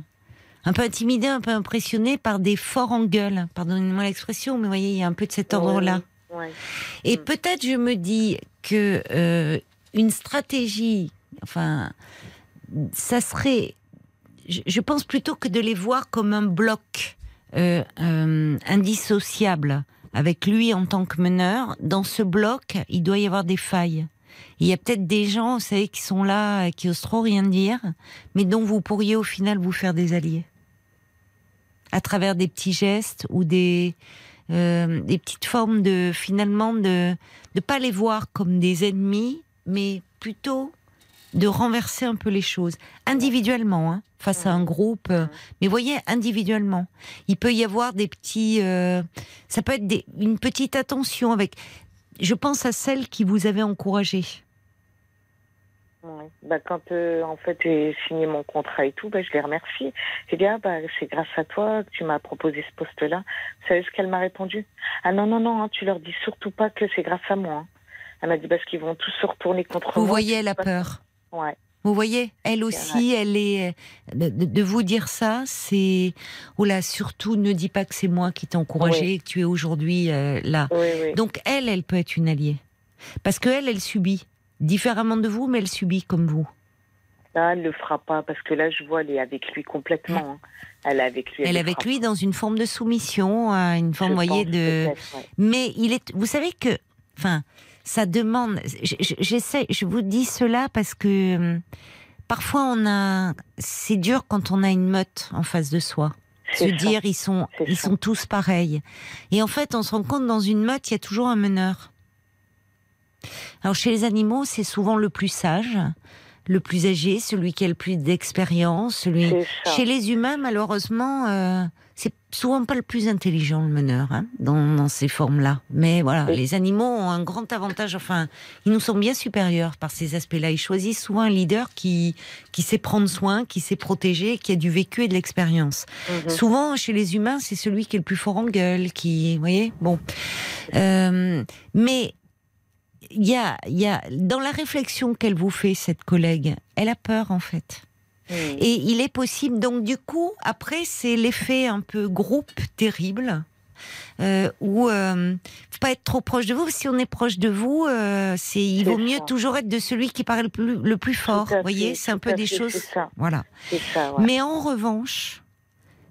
un peu intimidés, un peu impressionnés par des forts en gueule. Pardonnez-moi l'expression, mais vous voyez, il y a un peu de cet ordre-là. Et mm. peut-être je me dis que euh, une stratégie, enfin, ça serait, je, pense plutôt que de les voir comme un bloc euh, indissociable avec lui en tant que meneur. Dans ce bloc, il doit y avoir des failles. Il y a peut-être des gens, vous savez, qui sont là, qui osent trop rien dire, mais dont vous pourriez au final vous faire des alliés. À travers des petits gestes ou des, euh, petites formes de, finalement, de ne pas les voir comme des ennemis, mais plutôt de renverser un peu les choses individuellement hein, face à un groupe mais voyez individuellement il peut y avoir des petits euh, ça peut être une petite attention avec je pense à celle qui vous avait encouragé. Bah, quand euh, en fait j'ai signé mon contrat et tout, bah, je les remercie. J'ai dit ah bah c'est grâce à toi que tu m'as proposé ce poste-là. Vous savez ce qu'elle m'a répondu? Ah non non non, hein, tu leur dis surtout pas que c'est grâce à moi. Hein. Elle m'a dit parce qu'ils vont tous se retourner contre moi. Vous voyez la peur. Ouais. Vous voyez, elle aussi, elle est de, vous dire ça, c'est là, surtout ne dis pas que c'est moi qui t'ai encouragé et que tu es aujourd'hui euh, là. Donc elle, elle peut être une alliée parce que elle, subit différemment de vous, mais elle subit comme vous. Là, elle le fera pas parce que là, je vois, elle est avec lui complètement. Hein. Elle est avec lui. Elle, est avec lui dans une forme de soumission, une forme, voyez, de. Mais il est. Vous savez que, enfin, ça demande. J'essaie, je vous dis cela parce que hum, parfois on a, c'est dur quand on a une meute en face de soi. Se dire ils sont, ils sont tous pareils. Et en fait, on se rend compte dans une meute, il y a toujours un meneur. Alors chez les animaux, c'est souvent le plus sage, le plus âgé, celui qui a le plus d'expérience. Celui... Chez les humains, malheureusement, euh, souvent pas le plus intelligent le meneur hein, dans, ces formes-là. Mais voilà, les animaux ont un grand avantage. Enfin, ils nous sont bien supérieurs par ces aspects-là. Ils choisissent souvent un leader qui qui sait prendre soin, qui sait protéger, qui a du vécu et de l'expérience. Mhm. Souvent, chez les humains, c'est celui qui est le plus fort en gueule, qui, vous voyez, bon. Euh, mais il y a, y a dans la réflexion qu'elle vous fait cette collègue, elle a peur en fait. Et il est possible, donc du coup, après, c'est l'effet un peu groupe terrible. Euh, où euh, faut pas être trop proche de vous. Si on est proche de vous, euh, c'est il vaut mieux toujours être de celui qui parle le plus, le plus fort. Vous voyez, c'est un peu des choses. Ça. Voilà. Ça, Mais en revanche,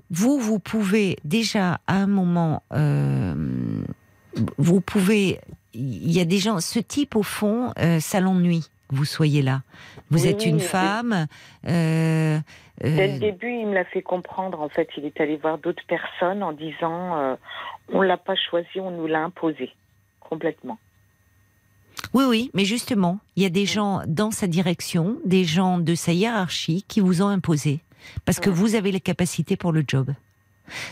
vous, vous pouvez déjà à un moment, euh, vous pouvez. Il y a des gens, ce type au fond, euh, ça l'ennuie vous soyez là. Vous êtes une femme. Euh, Dès le euh, début, il me l'a fait comprendre. En fait, il est allé voir d'autres personnes en disant euh, on l'a pas choisi, on nous l'a imposé complètement. Oui, oui, mais justement, il y a des gens dans sa direction, des gens de sa hiérarchie qui vous ont imposé parce que vous avez les capacités pour le job.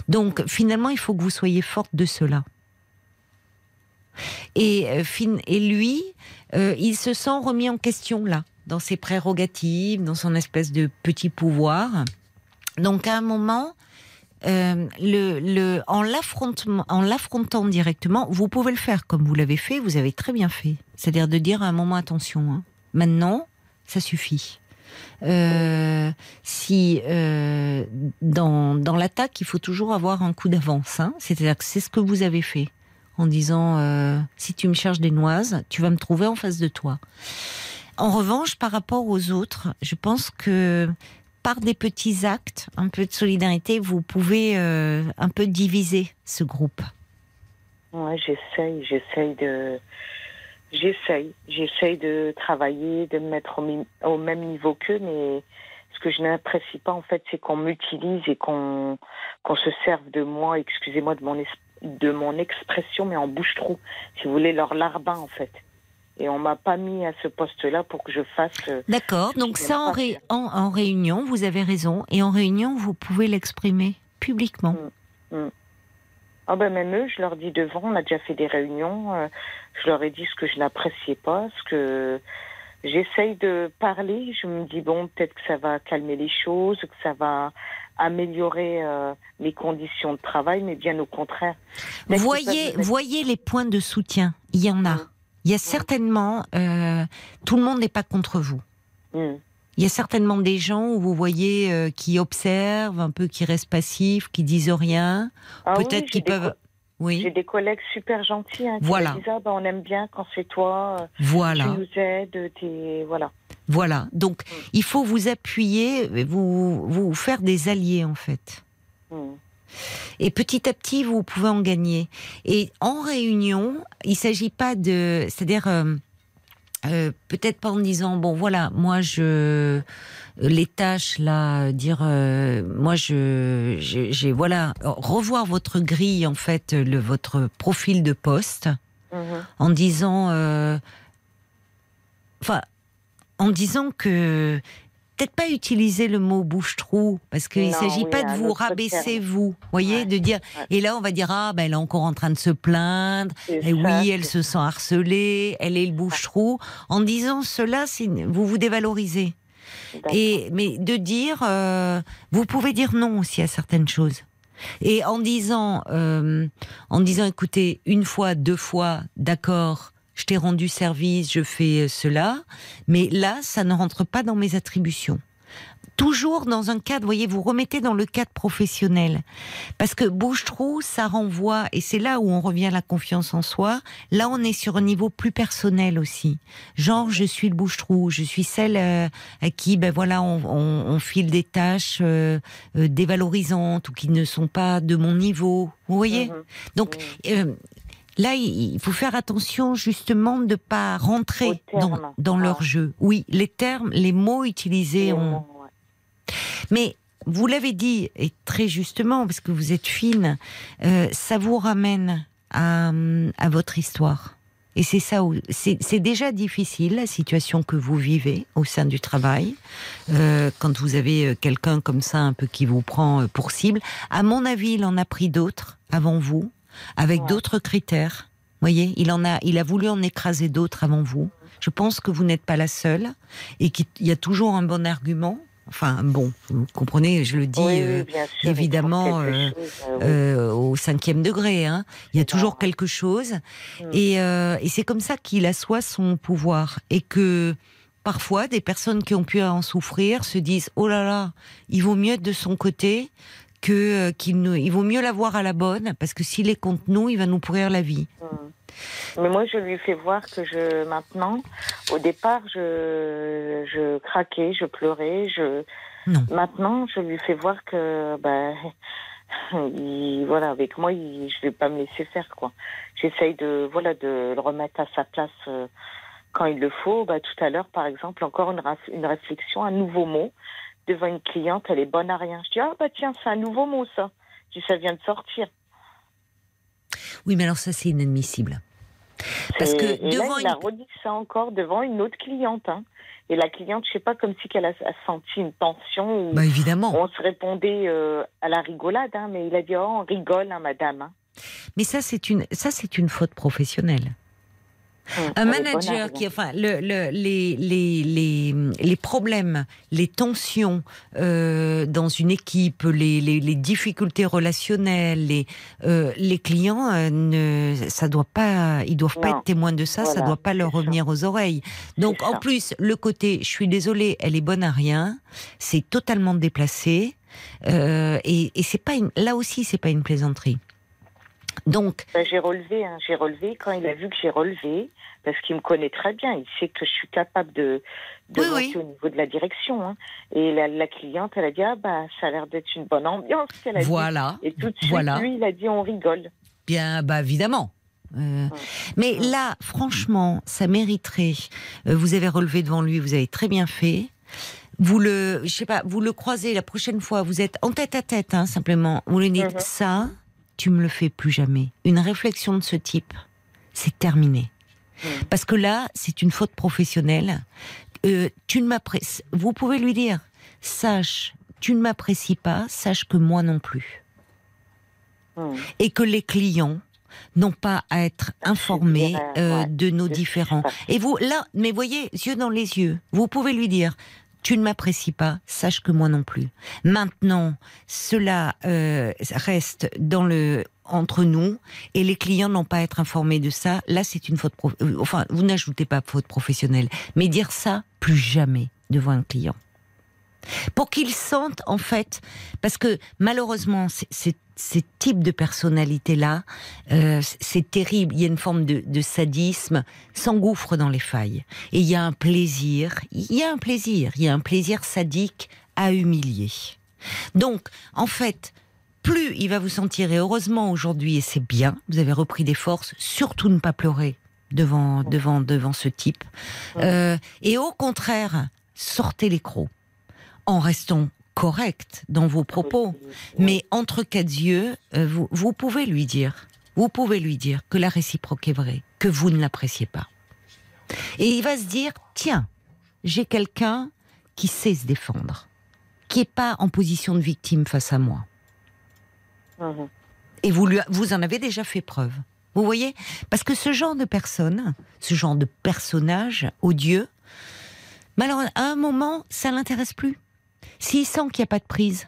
Donc, finalement, il faut que vous soyez forte de cela. Et, euh, et lui, euh, il se sent remis en question là, dans ses prérogatives, dans son espèce de petit pouvoir. Donc à un moment, euh, en l'affrontant directement, vous pouvez le faire comme vous l'avez fait, vous avez très bien fait. C'est-à-dire de dire à un moment attention, hein. maintenant, ça suffit. Euh, si euh, dans, l'attaque, il faut toujours avoir un coup d'avance. Hein. C'est-à-dire que c'est ce que vous avez fait en disant si tu me cherches des noises, tu vas me trouver en face de toi. En revanche, par rapport aux autres, je pense que par des petits actes, un peu de solidarité, vous pouvez euh, un peu diviser ce groupe. Ouais, j'essaye, j'essaye de, travailler, de me mettre au, même niveau qu'eux, mais ce que je n'apprécie pas en fait, c'est qu'on m'utilise et qu'on se serve de moi, excusez-moi de mon de mon expression, mais en bouche-trou. Si vous voulez, leur larbin, en fait. Et on m'a pas mis à ce poste-là pour que je fasse. Euh, D'accord. Donc ça, en, en, réunion, vous avez raison. Et en réunion, vous pouvez l'exprimer publiquement. Mm. Mm. Ah ben même eux, je leur dis devant, on a déjà fait des réunions, euh, je leur ai dit ce que je n'appréciais pas, ce que j'essaye de parler, je me dis bon, peut-être que ça va calmer les choses, que ça va améliorer euh, mes conditions de travail, mais bien au contraire. Voyez, voyez les points de soutien, il y en a. Mm. Il y a certainement, euh, tout le monde n'est pas contre vous. Mm. Il y a certainement des gens où vous voyez euh, qui observent, un peu qui restent passifs, qui disent rien, ah peut-être qui peuvent. Oui. J'ai des collègues super gentils hein, qui voilà. disent ah, ben, on aime bien quand c'est toi. Euh, voilà. Tu nous aides, voilà. Voilà. Donc mm. il faut vous appuyer, vous vous faire des alliés en fait. Mm. Et petit à petit, vous pouvez en gagner. Et en réunion, il ne s'agit pas de, c'est-à-dire. Euh, euh, peut-être pas en disant bon voilà moi je les tâches là dire euh, moi je j'ai voilà revoir votre grille en fait le votre profil de poste mhm. en disant enfin en disant que peut-être pas utiliser le mot bouche-trou, parce qu'il ne s'agit pas de vous rabaisser, vous, voyez, de dire, et là on va dire, ah, ben elle est encore en train de se plaindre, et oui, elle se sent harcelée, elle est le bouche-trou. En disant cela, vous vous dévalorisez. Et, mais de dire, euh, vous pouvez dire non aussi à certaines choses. Et en disant, euh, en disant, écoutez, une fois, deux fois, d'accord, je t'ai rendu service, je fais cela, mais là, ça ne rentre pas dans mes attributions. Toujours dans un cadre, voyez, vous remettez dans le cadre professionnel. Parce que bouche-trou, ça renvoie, et c'est là où on revient à la confiance en soi. Là, on est sur un niveau plus personnel aussi. Genre, je suis le bouche-trou, je suis celle euh, à qui, ben voilà, on, file des tâches euh, euh, dévalorisantes ou qui ne sont pas de mon niveau. Vous voyez? Mhm. Donc, mhm. Là, il faut faire attention justement de ne pas rentrer dans, leur jeu. Oui, les termes, les mots utilisés ont. Mais vous l'avez dit, et très justement, parce que vous êtes fine, euh, ça vous ramène à, votre histoire. Et c'est ça c'est déjà difficile la situation que vous vivez au sein du travail euh, quand vous avez euh, quelqu'un comme ça un peu qui vous prend pour cible. À mon avis, il en a pris d'autres avant vous avec d'autres critères. Voyez, il en a, il a voulu en écraser d'autres avant vous. Je pense que vous n'êtes pas la seule et qu'il y a toujours un bon argument. Enfin, bon, vous comprenez, je le dis euh, évidemment euh, euh, au cinquième degré. Hein. Il y a toujours quelque chose, mm. et, et c'est comme ça qu'il assoit son pouvoir et que parfois des personnes qui ont pu en souffrir se disent oh là là, il vaut mieux être de son côté que euh, qu'il il vaut mieux l'avoir à la bonne parce que s'il est contre nous, il va nous pourrir la vie. Hmm. Mais moi, je lui fais voir que je maintenant, au départ, je, je craquais, je pleurais, je. Maintenant, je lui fais voir que, ben, *laughs* voilà, avec moi, il, je vais pas me laisser faire quoi. J'essaye de, voilà, de le remettre à sa place euh, quand il le faut. Bah, tout à l'heure, par exemple, encore une, une réflexion, un nouveau mot devant une cliente, elle est bonne à rien. Je dis, ah bah tiens, c'est un nouveau mot ça. Je dis, ça vient de sortir. Oui, mais alors ça, c'est inadmissible. Parce que et devant là, il a redit ça encore devant une autre cliente. Hein. Et la cliente, je sais pas, comme si qu'elle a, senti une tension. bah évidemment. On se répondait euh, à la rigolade, hein, mais il a dit, oh, on rigole, hein, madame. Mais ça, c'est une, ça, c'est une faute professionnelle. Un manager qui, enfin, le, le, les, les, les, les, problèmes, les tensions euh, dans une équipe, les, les, difficultés relationnelles, les, euh, les clients, euh, ne, ça doit pas, ils doivent pas être témoins de ça, ça doit pas leur revenir aux oreilles. Donc, en plus, le côté, je suis désolée, elle est bonne à rien, c'est totalement déplacé. Euh, et, et c'est pas une, là aussi, c'est pas une plaisanterie. Donc, ben, j'ai relevé, hein, j'ai relevé quand il a vu que j'ai relevé, parce qu'il me connaît très bien, il sait que je suis capable de, de monter au niveau de la direction. Hein. Et la, cliente, elle a dit ah bah ça a l'air d'être une bonne ambiance. A voilà. Et tout de suite, lui, il a dit on rigole. Bien, bah évidemment. Euh, mais là, franchement, ça mériterait. Euh, vous avez relevé devant lui, vous avez très bien fait. Vous le, je sais pas, vous le croisez la prochaine fois. Vous êtes en tête à tête, hein, simplement. Vous lui dites mhm. ça tu me le fais plus jamais. Une réflexion de ce type, c'est terminé. Parce que là, c'est une faute professionnelle. Euh, tu ne Vous pouvez lui dire, sache, tu ne m'apprécies pas, sache que moi non plus. et que les clients n'ont pas à être informés euh, de nos différents. Et vous, là, mais voyez, yeux dans les yeux, vous pouvez lui dire, tu ne m'apprécies pas, sache que moi non plus. Maintenant, cela euh, reste dans le entre nous et les clients n'ont pas à être informés de ça. Là, c'est une faute. Euh, enfin, vous n'ajoutez pas faute professionnelle, mais dire ça plus jamais devant un client pour qu'ils sentent en fait, parce que malheureusement, ces types de personnalités-là, euh, c'est terrible. Il y a une forme de, de sadisme, s'engouffre dans les failles. Et il y a un plaisir, il y a un plaisir, il y a un plaisir sadique à humilier. Donc, en fait, plus il va vous sentir, et heureusement aujourd'hui, et c'est bien, vous avez repris des forces, surtout ne pas pleurer devant, devant, devant ce type. Euh, et au contraire, sortez les crocs en restant correct dans vos propos. Mais entre quatre yeux, euh, vous, vous pouvez lui dire, vous pouvez lui dire que la réciproque est vraie, que vous ne l'appréciez pas. Et il va se dire, tiens, j'ai quelqu'un qui sait se défendre, qui n'est pas en position de victime face à moi. Mhm. Et vous, lui, vous en avez déjà fait preuve. Vous voyez Parce que ce genre de personne, ce genre de personnage odieux, malheureusement, à un moment, ça l'intéresse plus. S'il sent qu'il n'y a pas de prise,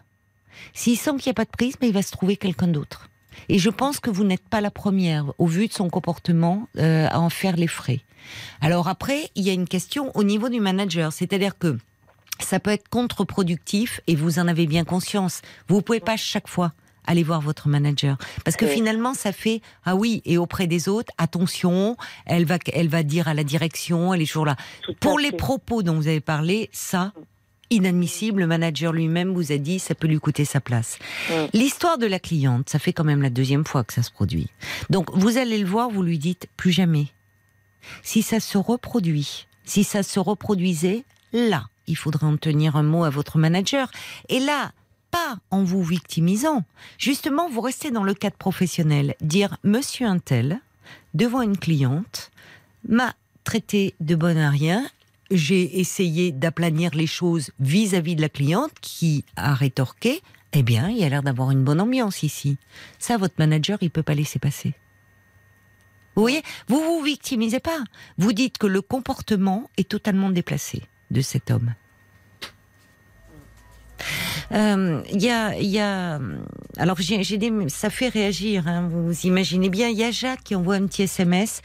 s'il sent qu'il n'y a pas de prise, mais il va se trouver quelqu'un d'autre. Et je pense que vous n'êtes pas la première, au vu de son comportement, euh, à en faire les frais. Alors après, il y a une question au niveau du manager, c'est-à-dire que ça peut être contre-productif et vous en avez bien conscience. Vous ne pouvez pas chaque fois aller voir votre manager parce que finalement ça fait ah oui et auprès des autres attention elle va elle va dire à la direction elle est toujours là pour les propos dont vous avez parlé ça inadmissible. Le manager lui-même vous a dit ça peut lui coûter sa place. L'histoire de la cliente, ça fait quand même la deuxième fois que ça se produit. Donc vous allez le voir, vous lui dites plus jamais. Si ça se reproduit, si ça se reproduisait, là, il faudrait en tenir un mot à votre manager. Et là, pas en vous victimisant. Justement, vous restez dans le cadre professionnel. Dire Monsieur Intel, devant une cliente, m'a traité de bon à rien j'ai essayé d'aplanir les choses vis-à-vis de la cliente qui a rétorqué Eh bien, il y a l'air d'avoir une bonne ambiance ici. Ça, votre manager, il peut pas laisser passer. Vous voyez, vous vous victimisez pas. Vous dites que le comportement est totalement déplacé de cet homme. Il euh, y, a, y a, alors j'ai des, ça fait réagir. Hein, vous imaginez bien. Il y a Jacques qui envoie un petit SMS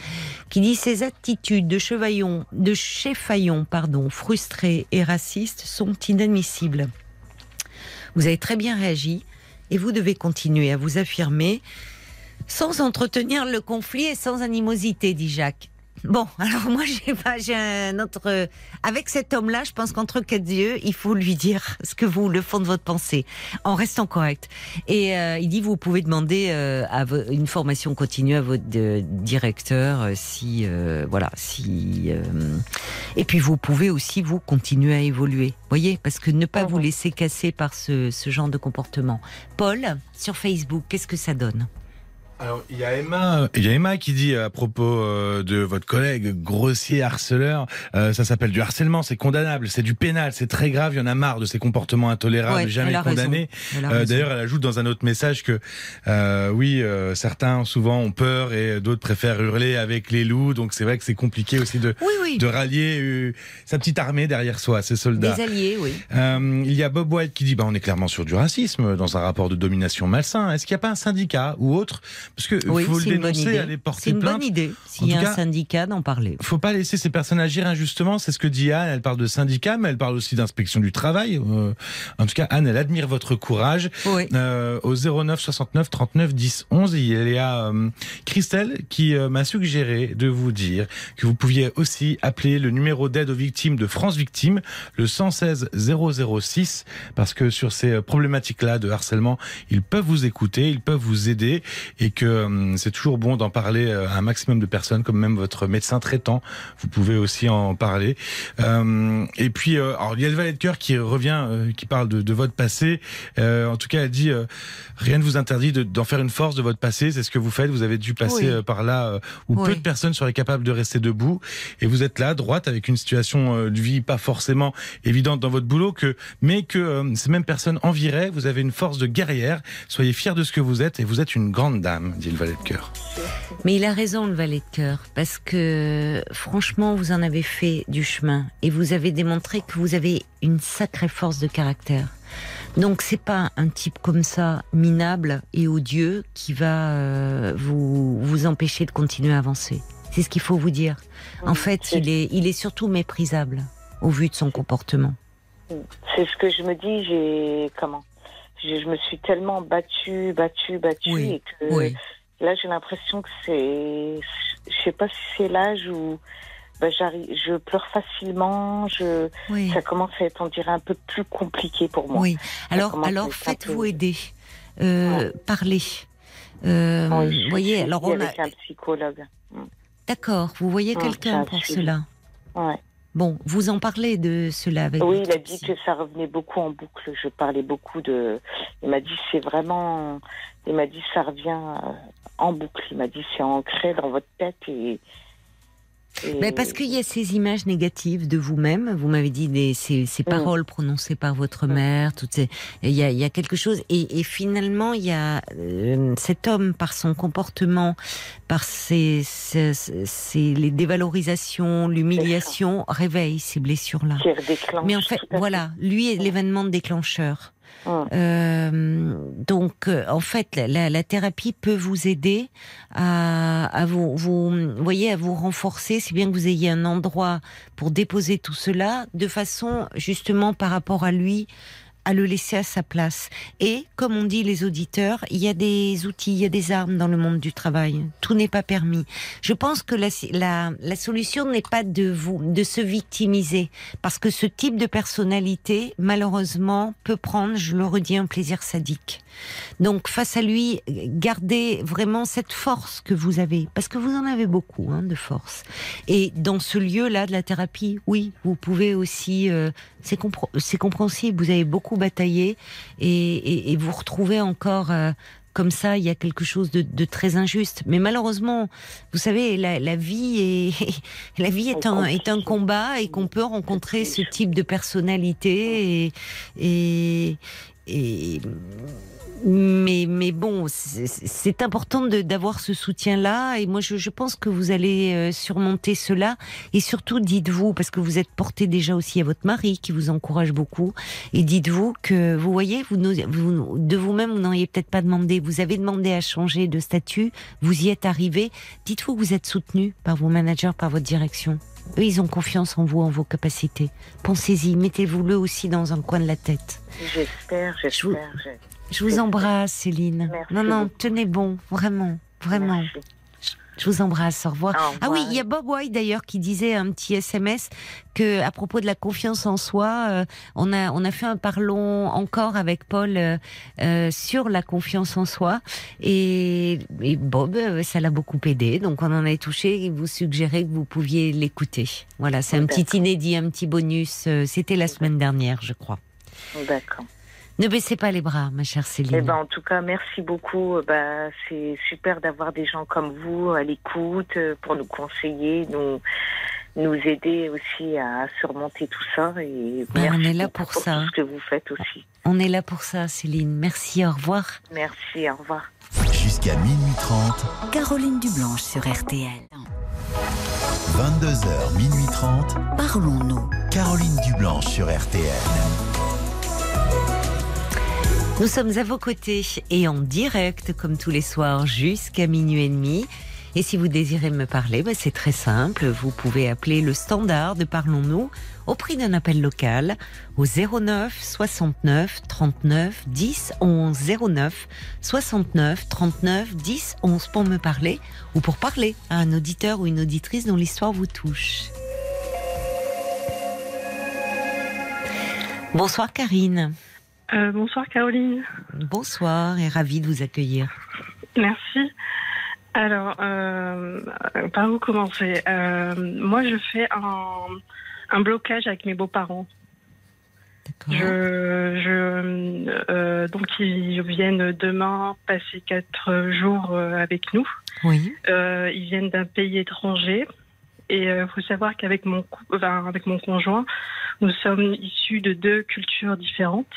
qui dit ces attitudes de chevaillon, de chefaillon, pardon, frustré et raciste sont inadmissibles. Vous avez très bien réagi et vous devez continuer à vous affirmer sans entretenir le conflit et sans animosité, dit Jacques. Bon, *laughs* alors moi j'ai pas, j'ai un autre. Avec cet homme-là, je pense qu'entre quatre yeux, il faut lui dire ce que vous, le fond de votre pensée, en restant correct. Et euh, il dit, vous pouvez demander euh, à une formation continue à votre euh, directeur, si voilà, si. et puis vous pouvez aussi vous continuer à évoluer, voyez, parce que ne pas vous laisser casser par ce, ce genre de comportement. Paul, sur Facebook, qu'est-ce que ça donne? Alors, il y a Emma, il y a Emma qui dit à propos euh, de votre collègue grossier harceleur, euh, ça s'appelle du harcèlement, c'est condamnable, c'est du pénal, c'est très grave, il y en a marre de ces comportements intolérables, jamais condamnés. Euh, d'ailleurs, elle ajoute dans un autre message que oui, certains souvent ont peur et d'autres préfèrent hurler avec les loups, donc c'est vrai que c'est compliqué aussi de de rallier sa petite armée derrière soi, ses soldats. Des alliés, oui. il y a Bob White qui dit bah on est clairement sur du racisme dans un rapport de domination malsain. Est-ce qu'il n'y a pas un syndicat ou autre parce que oui, faut le dénoncer, aller porter C'est une bonne idée, s'il y a un syndicat, d'en parler. faut pas laisser ces personnes agir injustement, c'est ce que dit Anne, elle parle de syndicat, mais elle parle aussi d'inspection du travail. Euh, en tout cas, Anne, elle admire votre courage. Oui. Euh, au 09 69 39 10 11, il y a euh, Christelle qui m'a suggéré de vous dire que vous pouviez aussi appeler le numéro d'aide aux victimes de France Victimes, le 116 006, parce que sur ces problématiques-là de harcèlement, ils peuvent vous écouter, ils peuvent vous aider, et que que hum, c'est toujours bon d'en parler à un maximum de personnes, comme même votre médecin traitant. Vous pouvez aussi en parler. Euh, et puis, euh, alors, il y a le valet de cœur qui revient, euh, qui parle de, de votre passé. Euh, en tout cas, elle dit rien ne vous interdit d'en faire une force de votre passé. C'est ce que vous faites. Vous avez dû passer par là où peu de personnes seraient capables de rester debout. Et vous êtes là, droite, avec une situation de vie pas forcément évidente dans votre boulot, que mais que ces mêmes personnes enviraient. Vous avez une force de guerrière. Soyez fiers de ce que vous êtes et vous êtes une grande dame, dit le valet de cœur. Mais il a raison, le valet de cœur, parce que franchement, vous en avez fait du chemin et vous avez démontré que vous avez une sacrée force de caractère. Donc c'est pas un type comme ça minable et odieux qui va euh, vous vous empêcher de continuer à avancer. C'est ce qu'il faut vous dire. En fait, il est il est surtout méprisable au vu de son comportement. C'est ce que je me dis. J'ai comment je, me suis tellement battue, battue, battue et que là j'ai l'impression que c'est je sais pas si c'est l'âge ou bah, je pleure facilement. Je, ça commence à être, on dirait, un peu plus compliqué pour moi. Oui. Alors, alors faites-vous aider. Euh, Parlez. Euh, vous voyez, alors on avec un psychologue. Mm. D'accord. Vous voyez quelqu'un pour cela? Ouais. Bon, vous en parlez de cela avec Oui, il a dit que ça revenait beaucoup en boucle. Je parlais beaucoup de. Il m'a dit c'est vraiment. Il m'a dit ça revient euh, en boucle. Il m'a dit c'est ancré dans votre tête et mais parce qu'il y a ces images négatives de vous-même. Vous, m'avez dit des, ces, ces mm. paroles prononcées par votre mm. mère. Toutes ces, il y a, il y a quelque chose. Et, et finalement, il y a euh, cet homme par son comportement, par ses, ses, ses les dévalorisations, l'humiliation, réveille ces blessures-là. Mais en fait, voilà, lui est l'événement déclencheur. Euh, donc, euh, en fait, la, thérapie peut vous aider à, vous, vous, voyez, à vous renforcer. C'est bien que vous ayez un endroit pour déposer tout cela, de façon justement par rapport à lui à le laisser à sa place. Et, comme on dit les auditeurs, il y a des outils, il y a des armes dans le monde du travail. Tout n'est pas permis. Je pense que la, la, solution n'est pas de vous, de se victimiser, parce que ce type de personnalité, malheureusement, peut prendre, je le redis, un plaisir sadique. Donc, face à lui, gardez vraiment cette force que vous avez, parce que vous en avez beaucoup hein, de force. Et dans ce lieu-là de la thérapie, oui, vous pouvez aussi, euh, c'est compréhensible, vous avez beaucoup batailler et, vous retrouvez encore euh, comme ça, il y a quelque chose de, très injuste. Mais malheureusement, vous savez, la, vie est *laughs* la vie est un est un combat et qu'on peut rencontrer ce type de personnalité et, et mais, mais bon, c'est important d'avoir ce soutien-là. Et moi, je, je, pense que vous allez euh, surmonter cela. Et surtout, dites-vous, parce que vous êtes porté déjà aussi à votre mari, qui vous encourage beaucoup. Et dites-vous que, vous voyez, vous, vous de vous-même, vous n'auriez peut-être pas demandé. Vous avez demandé à changer de statut. Vous y êtes arrivé. Dites-vous que vous êtes soutenu par vos managers, par votre direction. Eux, ils ont confiance en vous, en vos capacités. Pensez-y, mettez-vous-le aussi dans un coin de la tête. J'espère, j'espère. Je vous embrasse, Céline. non, non, tenez bon, vraiment, vraiment. Je vous embrasse, au revoir. Ah oui, il y a Bob White d'ailleurs qui disait un petit SMS que à propos de la confiance en soi, euh, on a on a fait un parlons encore avec Paul euh, euh, sur la confiance en soi et, et Bob ça l'a beaucoup aidé donc on en a touché et vous suggérez que vous pouviez l'écouter. Voilà, c'est un petit inédit, un petit bonus. C'était la semaine dernière, je crois. D'accord. Ne baissez pas les bras, ma chère Céline. Eh ben, en tout cas, merci beaucoup. Bah, c'est super d'avoir des gens comme vous à l'écoute euh, pour nous conseiller, nous, nous aider aussi à surmonter tout ça. Et ben, on est là pour, ça. Tout ce que vous faites aussi. On est là pour ça, Céline. Merci, au revoir. Merci, au revoir. Jusqu'à minuit 30. Caroline Dublanche sur RTL. 22h, minuit 30. Parlons-nous. Caroline Dublanche sur RTL. Nous sommes à vos côtés et en direct, comme tous les soirs, jusqu'à minuit et demi. Et si vous désirez me parler, bah, c'est très simple. Vous pouvez appeler le standard de Parlons-nous au prix d'un appel local au 09 69 39 10 11 09 69 39 10 11 pour me parler ou pour parler à un auditeur ou une auditrice dont l'histoire vous touche. Bonsoir Karine. Euh, bonsoir Caroline. Bonsoir et ravie de vous accueillir. Merci. Alors, euh, par où commencer? Euh, Moi, je fais un, blocage avec mes beaux-parents. Je, je donc ils viennent demain passer quatre jours avec nous. Oui. ils viennent d'un pays étranger et il faut savoir qu'avec mon avec mon conjoint, nous sommes issus de deux cultures différentes.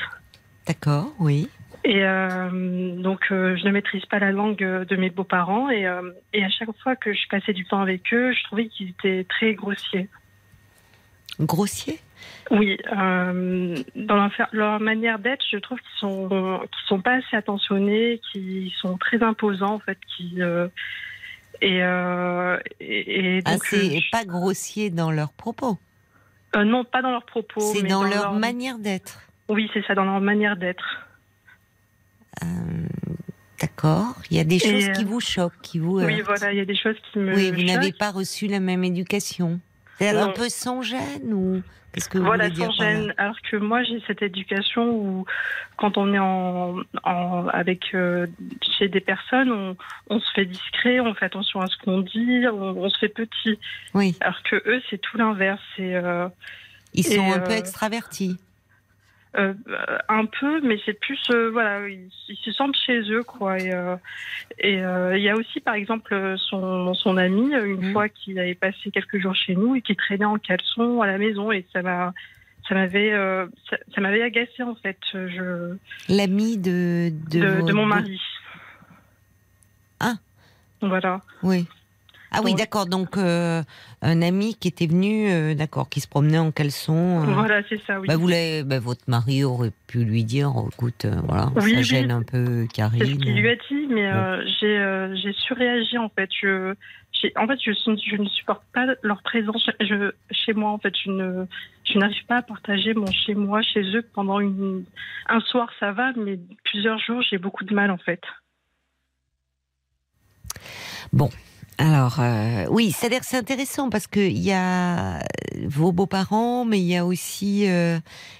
D'accord, oui. Et euh, donc, euh, je ne maîtrise pas la langue de mes beaux-parents. Et, euh, et, à chaque fois que je passais du temps avec eux, je trouvais qu'ils étaient très grossiers. Grossiers? Oui. dans leur, leur manière d'être, je trouve qu'ils sont, qu'ils sont pas assez attentionnés, qu'ils sont très imposants, en fait. Qui, et, et, donc, ah, pas grossiers dans leurs propos? Non, pas dans leurs propos. C'est dans, leur manière d'être. Oui, c'est ça, dans leur manière d'être. Euh, d'accord. Il y a des choses qui euh, vous choquent, qui vous. Oui, voilà, il y a des choses qui me. Oui, vous n'avez pas reçu la même éducation. C'est un peu sans gêne ou qu'est-ce que vous voilà, voulez dire sans gêne. Alors que moi, j'ai cette éducation où, quand on est en, avec euh, chez des personnes, on, se fait discret, on fait attention à ce qu'on dit, on, se fait petit. Oui. Alors que eux, c'est tout l'inverse. Ils sont un peu extravertis. Euh, un peu, mais c'est plus euh, voilà, ils, se sentent chez eux quoi. Et euh, il y a aussi par exemple son, son ami une mmh. fois qu'il avait passé quelques jours chez nous et qui traînait en caleçon à la maison et ça m'a ça m'avait ça, m'avait agacé en fait. Je l'ami de de, de mon mari. Ah. Voilà. Oui. Ah oui, d'accord. Donc euh, un ami qui était venu, euh, d'accord, qui se promenait en caleçon. Euh, voilà, c'est ça. Oui. Bah, vous bah, votre mari aurait pu lui dire, écoute, voilà, ça gêne un peu Karine. C'est ce qu'il lui a dit, mais j'ai j'ai surréagi en fait. Je, en fait, je, je, ne supporte pas leur présence je, chez moi. En fait, je ne, je n'arrive pas à partager mon chez moi, chez eux pendant une, un soir, ça va, mais plusieurs jours, j'ai beaucoup de mal en fait. Bon, alors euh, oui, c'est-à-dire c'est intéressant parce que il y a vos beaux-parents, mais il y a aussi euh,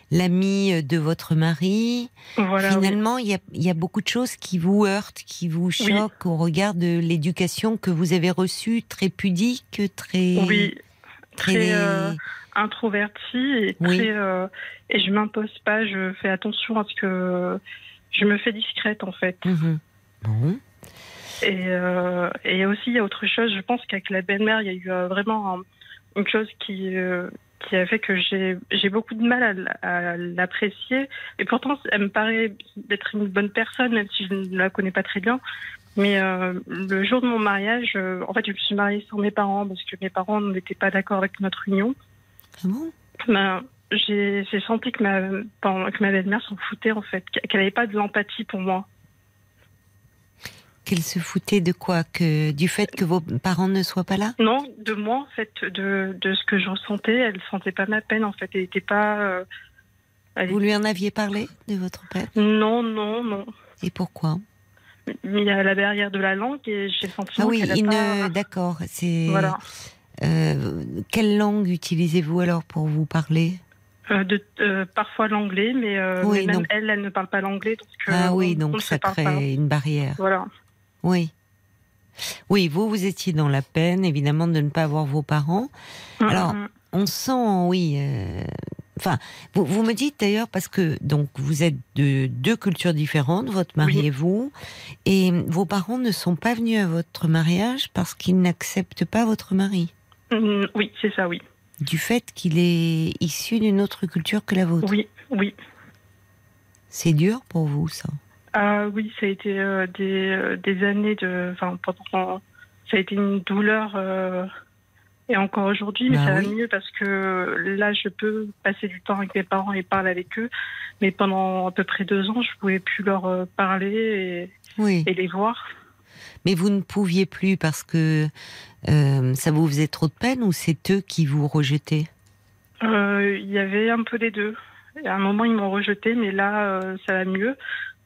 l'ami de votre mari. Finalement, il, y a, beaucoup de choses qui vous heurtent, qui vous choquent au regard de l'éducation que vous avez reçue, très pudique, très oui, très, euh, introvertie et très et je m'impose pas, je fais attention à ce que je me fais discrète en fait. Mhm. Bon. Et, euh, et aussi, il y a autre chose. Je pense qu'avec la belle-mère, il y a eu euh, vraiment une chose qui, euh, qui a fait que j'ai beaucoup de mal à, l'apprécier. Et pourtant, elle me paraît d'être une bonne personne, même si je ne la connais pas très bien. Mais le jour de mon mariage, en fait, je me suis mariée sans mes parents parce que mes parents n'étaient pas d'accord avec notre union. Ah bon? Ben, J'ai senti que ma, que ma belle-mère s'en foutait, en fait, qu'elle n'avait pas de l'empathie pour moi. Qu'elle se foutait de quoi que Du fait que vos parents ne soient pas là Non, de moi, en fait, de, de ce que je ressentais. Elle ne sentait pas ma peine, en fait. Elle n'était pas. Euh, Vous lui en aviez parlé de votre père Non, non, non. Et pourquoi Il y a la barrière de la langue et j'ai senti. Ah oui, d'accord. C'est. Voilà. Euh, quelle langue utilisez-vous alors pour vous parler euh, de, parfois l'anglais, mais, même elle, elle ne parle pas l'anglais. ah oui, donc ça crée une barrière. Voilà. Oui. Oui, vous, vous étiez dans la peine, évidemment, de ne pas avoir vos parents. Alors, on sent, oui. Euh, enfin, vous, me dites d'ailleurs parce que donc vous êtes de deux cultures différentes, votre mari et vous, et vos parents ne sont pas venus à votre mariage parce qu'ils n'acceptent pas votre mari. Mm, oui, c'est ça, oui. Du fait qu'il est issu d'une autre culture que la vôtre. Oui, oui. C'est dur pour vous, ça. Ah oui, ça a été euh, des, euh, des, années de. Enfin, pendant, ça a été une douleur. Euh, et encore aujourd'hui, mais bah ça va mieux parce que là, je peux passer du temps avec mes parents et parler avec eux. Mais pendant à peu près deux ans, je ne pouvais plus leur parler et, et, les voir. Mais vous ne pouviez plus parce que ça vous faisait trop de peine ou c'est eux qui vous rejetaient? Il y avait un peu des deux. À un moment, ils m'ont rejeté, mais là, ça va mieux.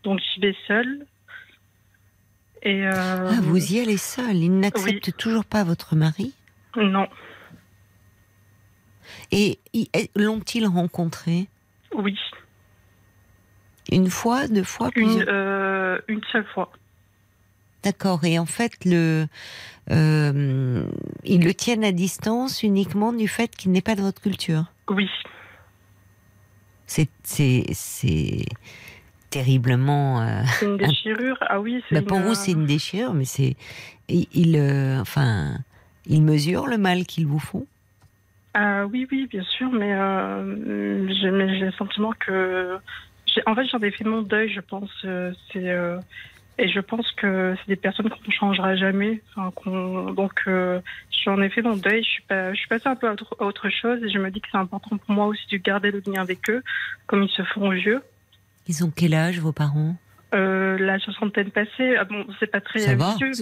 Donc j'y vais seule. Et euh, ah, vous y allez seule Il n'accepte toujours pas votre mari Non. Et l'ont-ils rencontré Oui. Une fois, deux fois, une, euh, une seule fois. D'accord. Et en fait, le, euh, ils le tiennent à distance uniquement du fait qu'il n'est pas de votre culture. Oui. C'est c'est terriblement. Euh, c'est une *laughs* déchirure. Ah oui. Bah, pour vous, c'est une déchirure, mais c'est il, euh, enfin il mesure le mal qu'ils vous font? Ah oui, oui, bien sûr, mais j'ai le sentiment que en fait, j'en ai fait mon deuil, je pense. c'est et je pense que c'est des personnes qu'on ne changera jamais. Enfin, donc, euh, j'en ai fait mon deuil. Je suis, pas, je suis passée un peu à autre, chose et je me dis que c'est important pour moi aussi de garder le lien avec eux, comme ils se font vieux. Ils ont quel âge, vos parents? Euh, la soixantaine passée, ah bon, c'est pas très *laughs* vieux,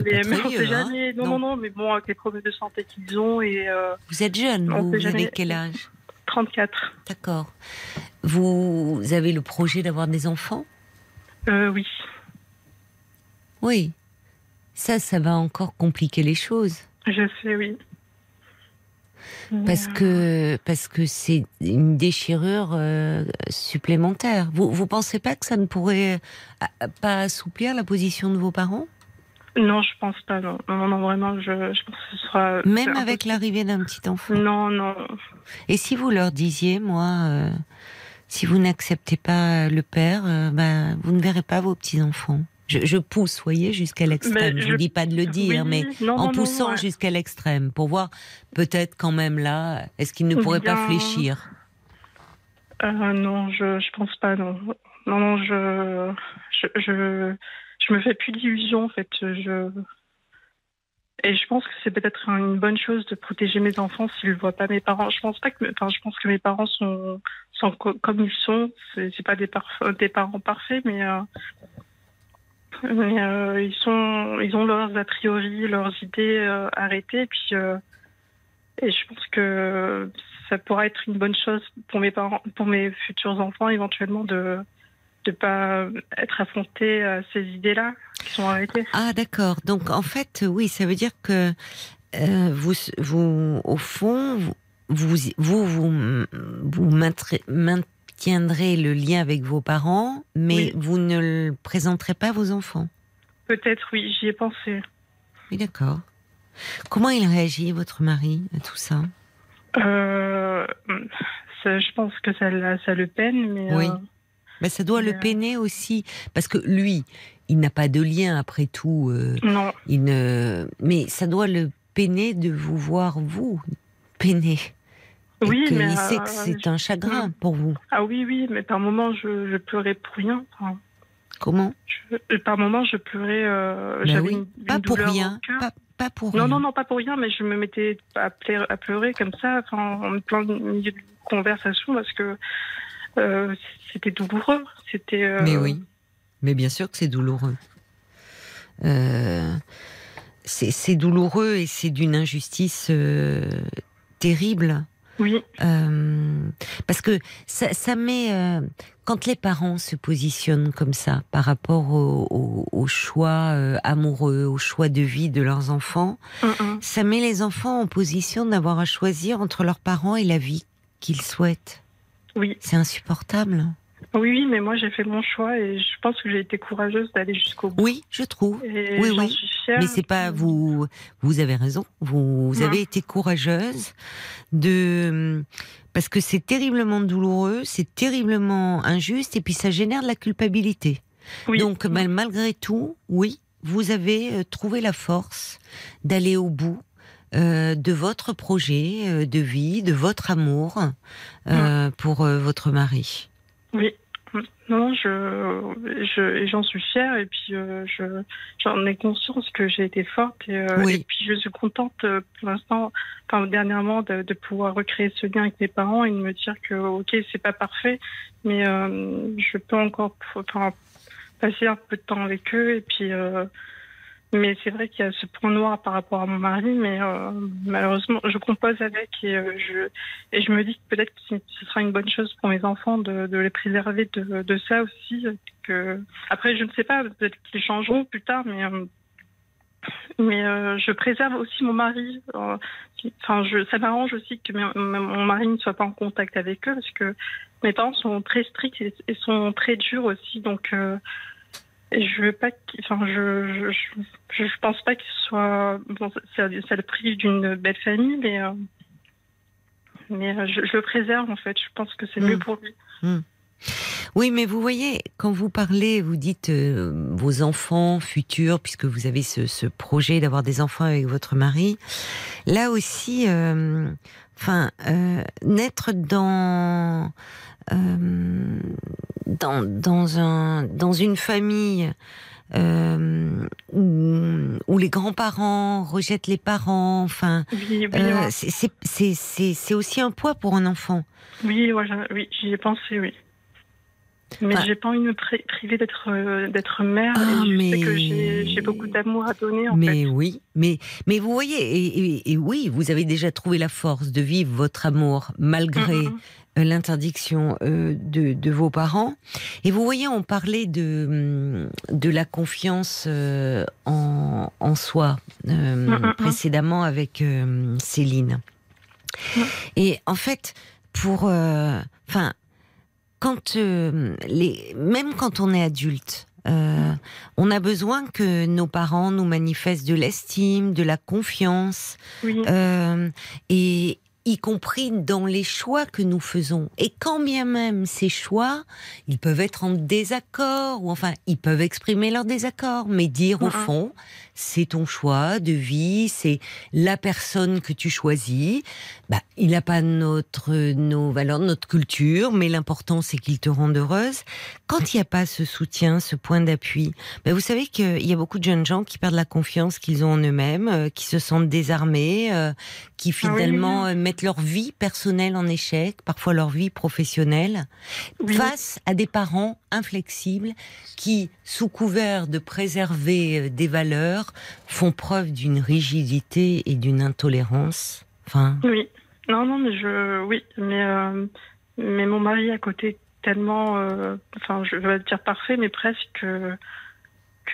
mais, on sait hein. jamais. non, non, non, mais bon, avec les problèmes de santé qu'ils ont et. Euh, vous êtes jeune, vous, vous avez quel âge? 34. D'accord. Vous avez le projet d'avoir des enfants? Euh, Oui. Oui. Ça, ça va encore compliquer les choses. Je sais, oui. Parce que parce que c'est une déchirure euh, supplémentaire. Vous vous pensez pas que ça ne pourrait euh, pas assouplir la position de vos parents? Non, je pense pas. Non, non, non vraiment, je, pense que ce sera même avec l'arrivée d'un petit enfant? Non, non. Et si vous leur disiez, moi, euh, si vous n'acceptez pas le père, ben, vous ne verrez pas vos petits enfants. Je, pousse, voyez, jusqu'à l'extrême. Je ne dis pas de le dire, mais en poussant jusqu'à l'extrême, pour voir peut-être quand même là, est-ce qu'il ne pourrait pas fléchir? euh, Non, je ne pense pas, non. Non, non, je, je, je, je me fais plus d'illusions, en fait. Je, et je pense que c'est peut-être une bonne chose de protéger mes enfants s'ils ne voient pas mes parents. Je pense pas que, enfin, je pense que mes parents sont, sont comme ils sont. C'est pas des, des parents parfaits, mais euh, mais euh, ils ont leurs a priori, leurs idées euh, arrêtées. Et puis, euh, et je pense que ça pourra être une bonne chose pour mes parents, pour mes futurs enfants, éventuellement de de pas être affrontés à ces idées-là qui sont arrêtées. Ah d'accord. Donc en fait, oui, ça veut dire que vous, vous, au fond, vous, vous, vous, vous maintenez tiendrez le lien avec vos parents, mais vous ne le présenterez pas à vos enfants. Peut-être, oui, j'y ai pensé. Oui, d'accord. Comment il réagit, votre mari, à tout ça, euh, Je pense que ça, ça le peine, mais. Oui. Euh, mais ça doit le euh, peiner aussi, parce que lui, il n'a pas de lien après tout. non. Il ne... Mais ça doit le peiner de vous voir, vous, peiner. Oui, mais il sait que euh, c'est un chagrin pour vous. Ah oui, oui, mais par moments, je, je pleurais pour rien. Comment? Par moments, je pleurais. Euh, ben une, pas pour rien. Pas, pour non, rien. Non, non, pas pour rien, mais je me mettais à pleurer, à pleurer comme ça, en plein milieu de conversation, parce que euh, c'était douloureux. C'était. Mais oui, mais bien sûr que c'est douloureux. c'est douloureux et c'est d'une injustice terrible. Oui. Euh, parce que ça, ça met euh, quand les parents se positionnent comme ça par rapport au, choix euh, amoureux, au choix de vie de leurs enfants, ça met les enfants en position d'avoir à choisir entre leurs parents et la vie qu'ils souhaitent. Oui. C'est insupportable. Oui, oui, mais moi j'ai fait mon choix et je pense que j'ai été courageuse d'aller jusqu'au bout. Oui, je trouve. oui, oui. Mais c'est pas vous. Vous avez raison. Vous, avez été courageuse de parce que c'est terriblement douloureux, c'est terriblement injuste et puis ça génère de la culpabilité. Donc malgré tout, oui, vous avez euh, trouvé la force d'aller au bout euh, de votre projet euh, de vie, de votre amour pour votre mari. Oui. Non, je, je j'en suis fière et puis euh, je, j'en ai conscience que j'ai été forte et, euh, et, puis je suis contente euh, pour l'instant, enfin dernièrement, de, de, pouvoir recréer ce lien avec mes parents et de me dire que ok, c'est pas parfait, mais je peux encore enfin, passer un peu de temps avec eux et puis mais c'est vrai qu'il y a ce point noir par rapport à mon mari, mais euh, malheureusement, je compose avec et, euh, je, et je me dis que peut-être que ce sera une bonne chose pour mes enfants de, de les préserver de, de, ça aussi. Que... Après, je ne sais pas, peut-être qu'ils changeront plus tard, mais, euh, mais je préserve aussi mon mari. Enfin, je, ça m'arrange aussi que mon mari ne soit pas en contact avec eux parce que mes parents sont très stricts et, sont très durs aussi. Donc, Et je veux pas enfin, je, je, je, pense pas qu'il soit, bon, ça, ça, le prive d'une belle famille, mais, euh, mais je, le préserve, en fait. Je pense que c'est mieux hmm. pour lui. Hmm. Oui, mais vous voyez, quand vous parlez, vous dites vos enfants futurs, puisque vous avez ce, ce projet d'avoir des enfants avec votre mari. Là aussi, euh, enfin, euh, naître dans euh, dans, dans, un, dans une famille euh, où, les grands-parents rejettent les parents, enfin, euh, c'est aussi un poids pour un enfant. Oui, oui j'y ai pensé, oui. Mais j'ai pas envie de me priver d'être euh, d'être mère. Ah, et je mais... sais que j'ai beaucoup d'amour à donner. En mais oui, mais mais vous voyez, et, oui, vous avez déjà trouvé la force de vivre votre amour malgré mm, mm, mm. Euh, l'interdiction euh, de, de, vos parents. Et vous voyez, on parlait de de la confiance en, en soi précédemment avec Céline. Et en fait, pour, enfin quand euh, les, même quand on est adulte, euh, on a besoin que nos parents nous manifestent de l'estime, de la confiance, euh, et, y compris dans les choix que nous faisons. Et quand bien même ces choix, ils peuvent être en désaccord, ou enfin, ils peuvent exprimer leur désaccord, mais dire au fond, c'est ton choix de vie, c'est la personne que tu choisis. Bah, il n'a pas notre, nos valeurs, notre culture, mais l'important c'est qu'il te rende heureuse. Quand il n'y a pas ce soutien, ce point d'appui, bah, vous savez qu'il y a beaucoup de jeunes gens qui perdent la confiance qu'ils ont en eux-mêmes, euh, qui se sentent désarmés, euh, qui ah finalement euh, mettent leur vie personnelle en échec, parfois leur vie professionnelle, face à des parents inflexibles qui, sous couvert de préserver euh, des valeurs, font preuve d'une rigidité et d'une intolérance. Enfin. Oui. Non, non, mais je, oui, mais euh, mais mon mari à côté tellement, euh, enfin, je vais dire parfait, mais presque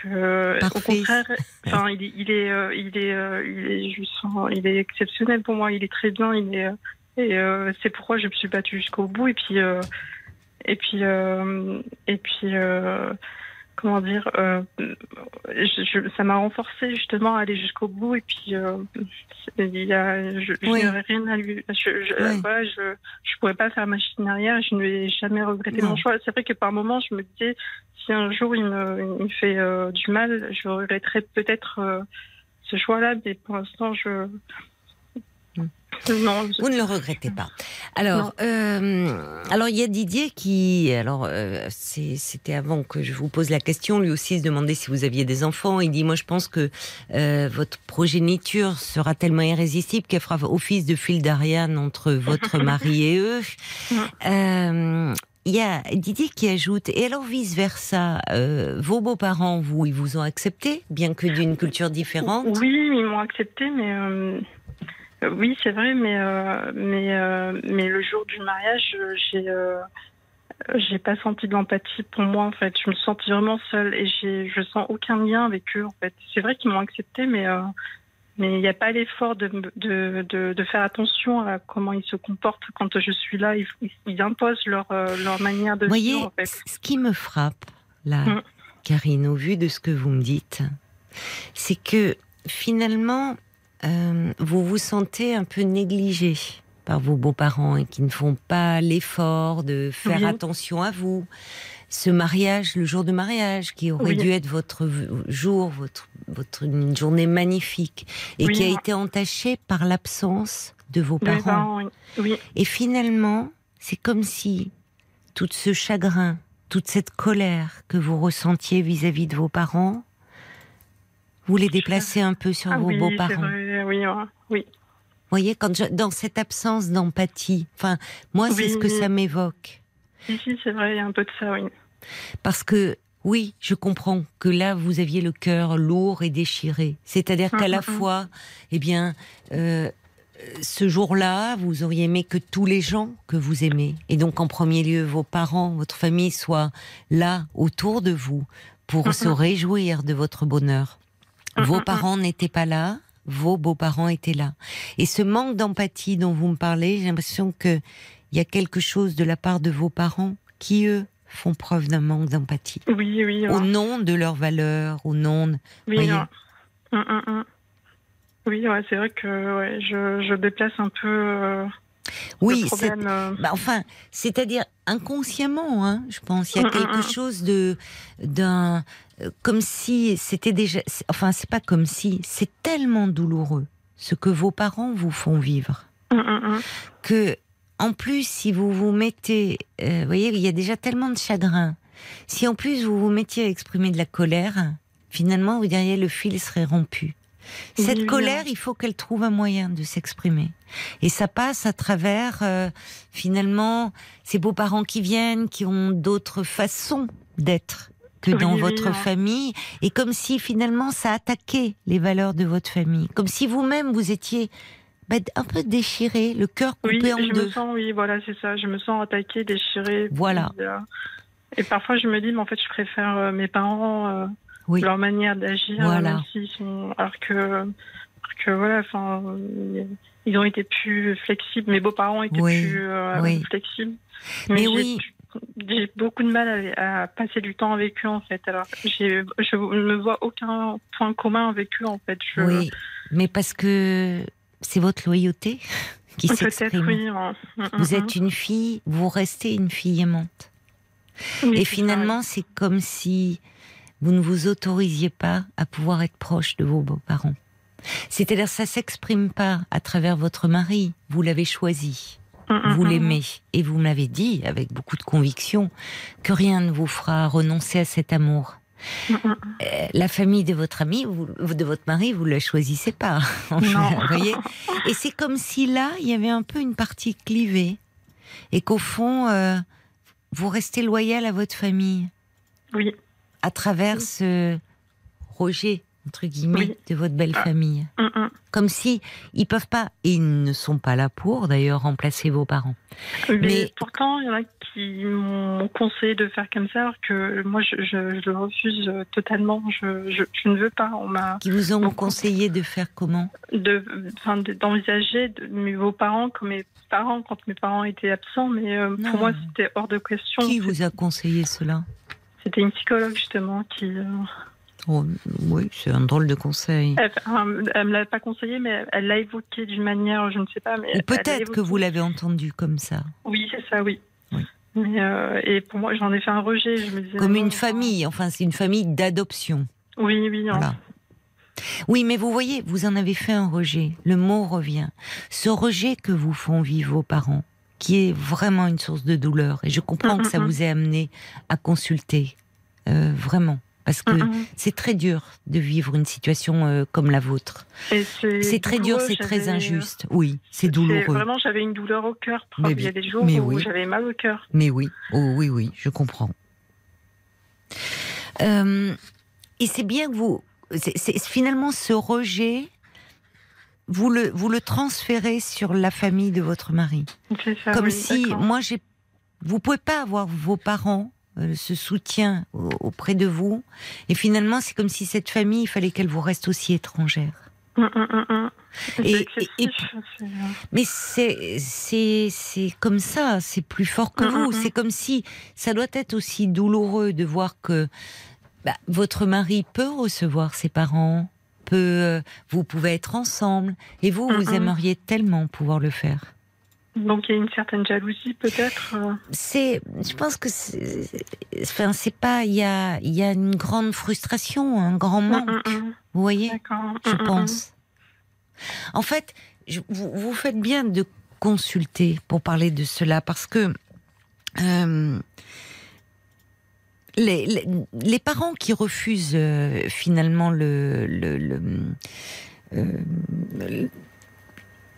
que au contraire, *laughs* enfin, il, il, est, il est, il est, il est exceptionnel pour moi. Il est très bien. Il est, et c'est pourquoi je me suis battue jusqu'au bout. Et puis, et puis, et puis comment dire, euh, je, ça m'a renforcé justement à aller jusqu'au bout et puis euh, il y a, je, rien à lui, je, je, voilà, je, je pourrais pas faire machine arrière, je ne vais jamais regretter mon choix. C'est vrai que par moments je me disais si un jour il me, il me fait euh, du mal, je regretterais peut-être ce choix-là, mais pour l'instant je *laughs* non, Vous ne le regrettez pas. *laughs* Alors, euh, alors il y a Didier qui, alors euh, c'était avant que je vous pose la question, lui aussi se demandait si vous aviez des enfants. Il dit, moi je pense que euh, votre progéniture sera tellement irrésistible qu'elle fera office de fil d'Ariane entre votre *laughs* mari et eux. il y a Didier qui ajoute, et alors vice versa, vos beaux-parents, vous, ils vous ont accepté, bien que d'une culture différente? Oui, ils m'ont accepté, mais euh, oui, c'est vrai, mais euh, mais euh, mais le jour du mariage, j'ai j'ai pas senti de l'empathie pour moi en fait. Je me sentais vraiment seule et je sens aucun lien avec eux en fait. C'est vrai qu'ils m'ont accepté, mais mais il n'y a pas l'effort de, de, de, faire attention à comment ils se comportent quand je suis là. Ils, ils imposent leur, leur manière de voyez, vivre. En fait. Ce qui me frappe, là, mm. Karine, au vu de ce que vous me dites, c'est que finalement, euh, vous vous sentez un peu négligé par vos beaux-parents et qui ne font pas l'effort de faire attention à vous. Ce mariage, le jour de mariage, qui aurait dû être votre jour, votre, votre une journée magnifique, et qui a été entaché par l'absence de vos parents. Et finalement, c'est comme si tout ce chagrin, toute cette colère que vous ressentiez vis-à-vis de vos parents, vous les déplacez un peu sur ah vos beaux-parents. Oui, oui. Vous voyez, quand dans cette absence d'empathie, enfin, moi, c'est ce que ça m'évoque. Si, c'est vrai, il y a un peu de ça, oui. Parce que, oui, je comprends que là, vous aviez le cœur lourd et déchiré. C'est-à-dire qu'à la *laughs* fois, eh bien, euh, ce jour-là, vous auriez aimé que tous les gens que vous aimez, et donc en premier lieu vos parents, votre famille, soient là autour de vous pour se réjouir de votre bonheur. Vos parents n'étaient pas là, vos beaux-parents étaient là. Et ce manque d'empathie dont vous me parlez, j'ai l'impression qu'il y a quelque chose de la part de vos parents qui, eux, font preuve d'un manque d'empathie. Oui, oui. Au nom de leurs valeurs, au nom de... Oui, hum, hum, hum. oui c'est vrai que je, déplace un peu... Euh, oui, euh. bah, enfin, c'est-à-dire inconsciemment, hein, je pense. Il y a quelque chose de d'un comme si c'était déjà. Enfin, c'est pas comme si. C'est tellement douloureux ce que vos parents vous font vivre que en plus, si vous vous mettez, euh, vous voyez, il y a déjà tellement de chagrin. Si en plus vous vous mettiez à exprimer de la colère, finalement, vous diriez le fil serait rompu. Cette colère, il faut qu'elle trouve un moyen de s'exprimer. Et ça passe à travers, euh, finalement, ces beaux-parents qui viennent, qui ont d'autres façons d'être que dans votre famille, et comme si finalement ça attaquait les valeurs de votre famille, comme si vous-même vous étiez bah, un peu déchiré, le cœur coupé en je deux. Me sens, oui, voilà, c'est ça. Je me sens attaquée, déchirée. Voilà. Euh, et parfois, je me dis, mais en fait, je préfère euh, mes parents, euh, leur manière d'agir, voilà. alors que, que voilà, enfin, ils ont été plus flexibles. Mes beaux-parents étaient plus flexibles. Mais, oui. J'ai beaucoup de mal à, passer du temps avec eux en fait. Alors, je ne vois aucun point commun avec eux en fait. Oui, mais parce que c'est votre loyauté *laughs* qui s'exprime. Oui, vous êtes une fille, vous restez une fille aimante. Et finalement, c'est comme si vous ne vous autorisiez pas à pouvoir être proche de vos beaux-parents. C'est-à-dire, ça s'exprime pas à travers votre mari. Vous l'avez choisi. Vous l'aimez. Et vous m'avez dit, avec beaucoup de conviction, que rien ne vous fera renoncer à cet amour. Euh, la famille de votre ami, de votre mari, vous ne la choisissez pas. *laughs* voyez et c'est comme si là, il y avait un peu une partie clivée. Et qu'au fond, euh, vous restez loyal à votre famille. Oui. À travers ce rejet entre guillemets, de votre belle ah. famille. Mm, mm. Comme si ils peuvent pas, et ils ne sont pas là pour d'ailleurs remplacer vos parents. Mais, pourtant, il y en a qui m'ont conseillé de faire comme ça, alors que moi, je, je, le refuse totalement. Je, je, ne veux pas. On m'a. Qui vous ont conseillé de faire comment? De, d'envisager de, vos parents comme mes parents quand mes parents étaient absents, mais euh, pour moi, c'était hors de question. Qui vous a conseillé cela? C'était une psychologue justement qui. Euh, Oh, oui, c'est un drôle de conseil. Elle, ne me l'a pas conseillé, mais elle l'a évoqué d'une manière, je ne sais pas. Mais Ou peut-être que vous l'avez entendu comme ça. Oui, c'est ça, oui. Euh, et pour moi, j'en ai fait un rejet. Je me disais, comme une famille, enfin, c'est une famille d'adoption. Oui, oui. Voilà. Oui, mais vous voyez, vous en avez fait un rejet. Le mot revient. Ce rejet que vous font vivre vos parents, qui est vraiment une source de douleur, et je comprends que ça vous ait amené à consulter, euh, vraiment. Parce que c'est très dur de vivre une situation euh, comme la vôtre. C'est très dur, c'est très injuste. Oui, c'est douloureux. Vraiment, j'avais une douleur au cœur. Il y a des jours où j'avais mal au cœur. Mais oui, oh, oui, oui, je comprends. Euh, et c'est bien que vous, finalement ce rejet, vous le vous le transférez sur la famille de votre mari. Ça, Comme si moi j'ai, vous pouvez pas avoir vos parents euh, ce soutien auprès de vous. Et finalement, c'est comme si cette famille, il fallait qu'elle vous reste aussi étrangère. Hum, hum, hum, et, mais c'est comme ça, c'est plus fort que vous. C'est comme si ça doit être aussi douloureux de voir que bah, votre mari peut recevoir ses parents, peut euh, vous pouvez être ensemble, et vous vous aimeriez tellement pouvoir le faire. Donc il y a une certaine jalousie peut-être. Euh. C'est, je pense que, c'est, enfin c'est pas, il y a, il y a une grande frustration, un grand mm, manque. Mm, mm. Vous voyez, je pense. En fait, vous, vous, faites bien de consulter pour parler de cela parce que euh, les, les, parents qui refusent euh, finalement le, le, le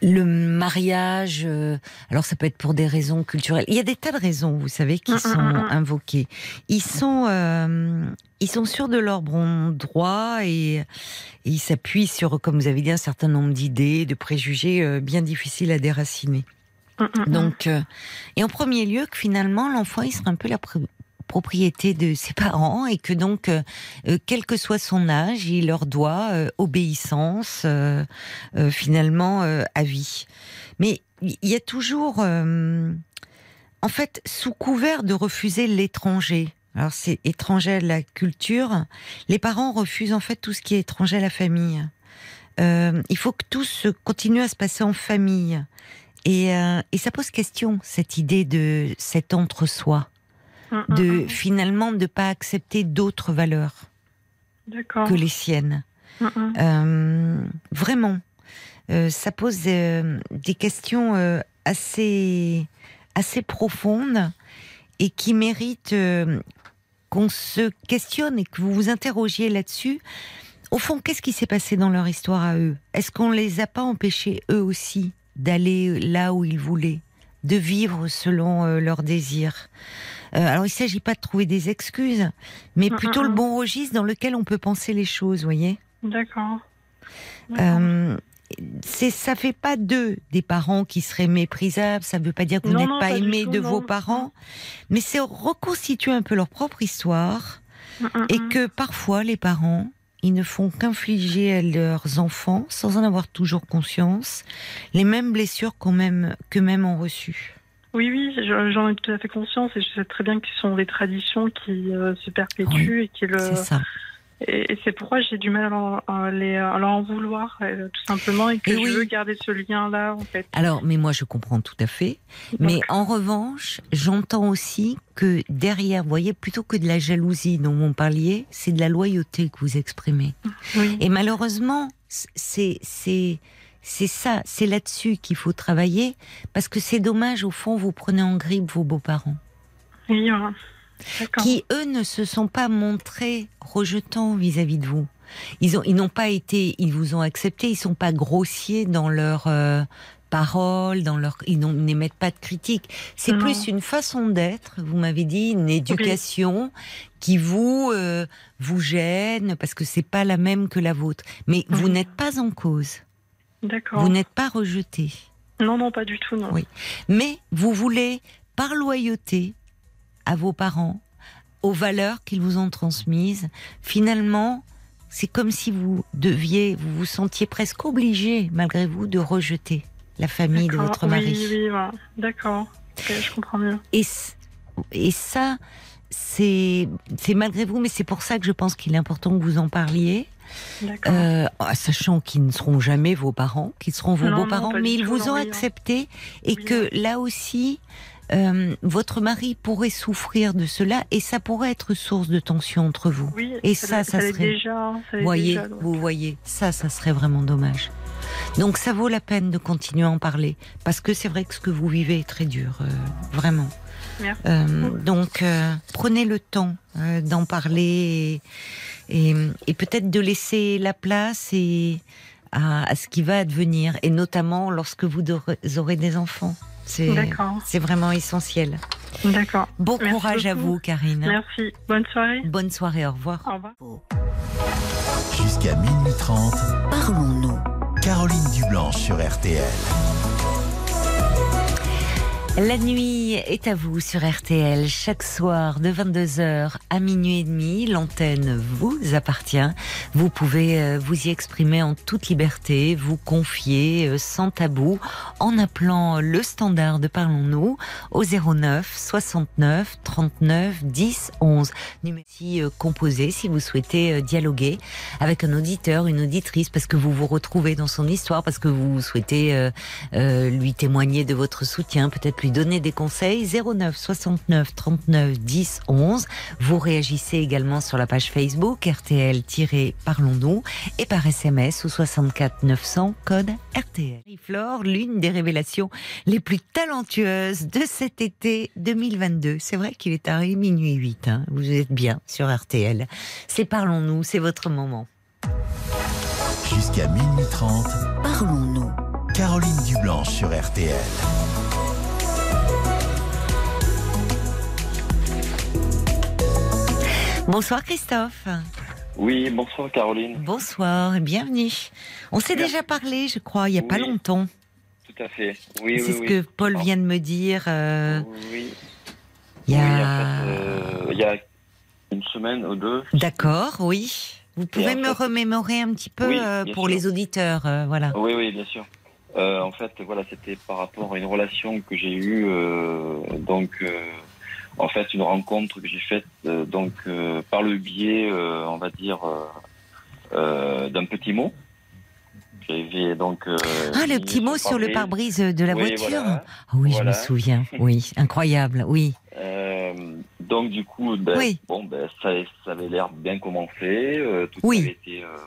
le mariage, euh, alors ça peut être pour des raisons culturelles. Il y a des tas de raisons, vous savez, qui mm, mm, sont mm, invoquées. Ils sont, euh, ils sont sûrs de leur bon droit et, ils s'appuient sur, comme vous avez dit, un certain nombre d'idées, de préjugés euh, bien difficiles à déraciner. Donc, et en premier lieu, que finalement, l'enfant, il sera un peu la, propriété de ses parents et que donc, euh, euh, quel que soit son âge, il leur doit euh, obéissance finalement à vie. Mais il y a toujours, en fait, sous couvert de refuser l'étranger, alors c'est étranger à la culture, les parents refusent en fait tout ce qui est étranger à la famille. Il faut que tout se continue à se passer en famille. Et, et ça pose question, cette idée de cet entre-soi, mm, mm, de mm. finalement de ne pas accepter d'autres valeurs que les siennes. Euh, vraiment, ça pose des questions assez, assez profondes et qui méritent qu'on se questionne et que vous vous interrogiez là-dessus. Au fond, qu'est-ce qui s'est passé dans leur histoire à eux? Est-ce qu'on ne les a pas empêchés, eux aussi, d'aller là où ils voulaient, de vivre selon euh, leurs désirs? euh, Alors, il ne s'agit pas de trouver des excuses, mais mm, plutôt mm, le mm. bon registre dans lequel on peut penser les choses, voyez D'accord. Euh, c'est ça fait pas d'eux des parents qui seraient méprisables. Ça ne veut pas dire que vous n'êtes pas, aimé de vos parents, mais c'est reconstituer un peu leur propre histoire et que parfois les parents ils ne font qu'infliger à leurs enfants, sans en avoir toujours conscience, les mêmes blessures qu'eux-mêmes ont reçues. Oui, oui, j'en ai tout à fait conscience et je sais très bien que ce sont des traditions qui euh, se perpétuent et qui le. C'est ça. Et, c'est pourquoi j'ai du mal à, les, leur en vouloir, euh, tout simplement, et que je veux garder ce lien-là, en fait. Alors, mais moi, je comprends tout à fait. Mais en revanche, j'entends aussi que derrière, vous voyez, plutôt que de la jalousie dont vous parliez, c'est de la loyauté que vous exprimez. Et malheureusement, c'est c'est c'est ça, c'est là-dessus qu'il faut travailler, parce que c'est dommage, au fond, vous prenez en grippe vos beaux-parents. Oui, qui eux ne se sont pas montrés rejetants vis-à-vis de vous. Ils ont, ils n'ont pas été, ils vous ont accepté, ils sont pas grossiers dans leurs euh, paroles, dans leur, ils n'émettent pas de critiques. C'est plus une façon d'être. Vous m'avez dit une éducation qui vous euh, vous gêne parce que c'est pas la même que la vôtre. Mais vous n'êtes pas en cause. D'accord. Vous n'êtes pas rejeté. Non, non, pas du tout, non. Oui. Mais vous voulez, par loyauté, à vos parents, aux valeurs qu'ils vous ont transmises, finalement, c'est comme si vous deviez, vous vous sentiez presque obligé, malgré vous, de rejeter la famille de votre mari. Oui, oui, d'accord. je comprends mieux. Et, et ça, c'est malgré vous, mais c'est pour ça que je pense qu'il est important que vous en parliez. Euh, sachant qu'ils ne seront jamais vos parents, qu'ils seront vos beaux-parents, mais ils vous ont accepté et que là aussi, euh, votre mari pourrait souffrir de cela et ça pourrait être source de tension entre vous. et ça, ça, serait. Déjà, voyez, vous voyez, ça, ça serait vraiment dommage. Donc ça vaut la peine de continuer à en parler parce que c'est vrai que ce que vous vivez est très dur, euh, vraiment. Euh, donc prenez le temps d'en parler et, peut-être de laisser la place et à, à, ce qui va advenir et notamment lorsque vous aurez des enfants. C'est vraiment essentiel. D'accord. Bon courage à vous, Karine. Merci. Bonne soirée. Bonne soirée, au revoir. Au revoir. Jusqu'à minuit 30, parlons-nous. Caroline Dublanche sur RTL. La nuit est à vous sur RTL. Chaque soir de 22h à minuit et demi, l'antenne vous appartient. Vous pouvez euh, vous y exprimer en toute liberté, vous confier euh, sans tabou en appelant le standard de Parlons-nous au 09 69 39 10 11. Numéro euh, composé si vous souhaitez dialoguer avec un auditeur, une auditrice parce que vous vous retrouvez dans son histoire, parce que vous souhaitez lui témoigner de votre soutien, peut-être donner des conseils 09 69 39 10 11. Vous réagissez également sur la page Facebook RTL-Parlons-nous et par SMS au 64 900 code RTL. Flore, l'une des révélations les plus talentueuses de cet été 2022. C'est vrai qu'il est arrivé minuit 8. Hein. Vous êtes bien sur RTL. C'est Parlons-nous, c'est votre moment. Jusqu'à minuit 30, parlons-nous. Caroline Dublanche sur RTL. Bonsoir Christophe. Oui, bonsoir Caroline. Bonsoir et bienvenue. On s'est déjà parlé, je crois, il n'y a pas longtemps. Tout à fait. Oui, C'est ce que Paul vient de me dire. Euh, oui. Il y, a... il y a une semaine ou deux. D'accord, oui. Vous pouvez me remémorer un petit peu euh, pour les auditeurs, euh, voilà. Oui, oui, bien sûr. En fait, voilà, c'était par rapport à une relation que j'ai eue, donc en fait une rencontre que j'ai faite donc par le biais, on va dire, d'un petit mot donc. Euh, ah, le petit mot sur le pare-brise de la voiture. Ah oui, je me souviens. Oui, incroyable. Oui. Euh, donc du coup, ben, bon, ben, ça, ça, avait l'air bien commencé. Euh, oui.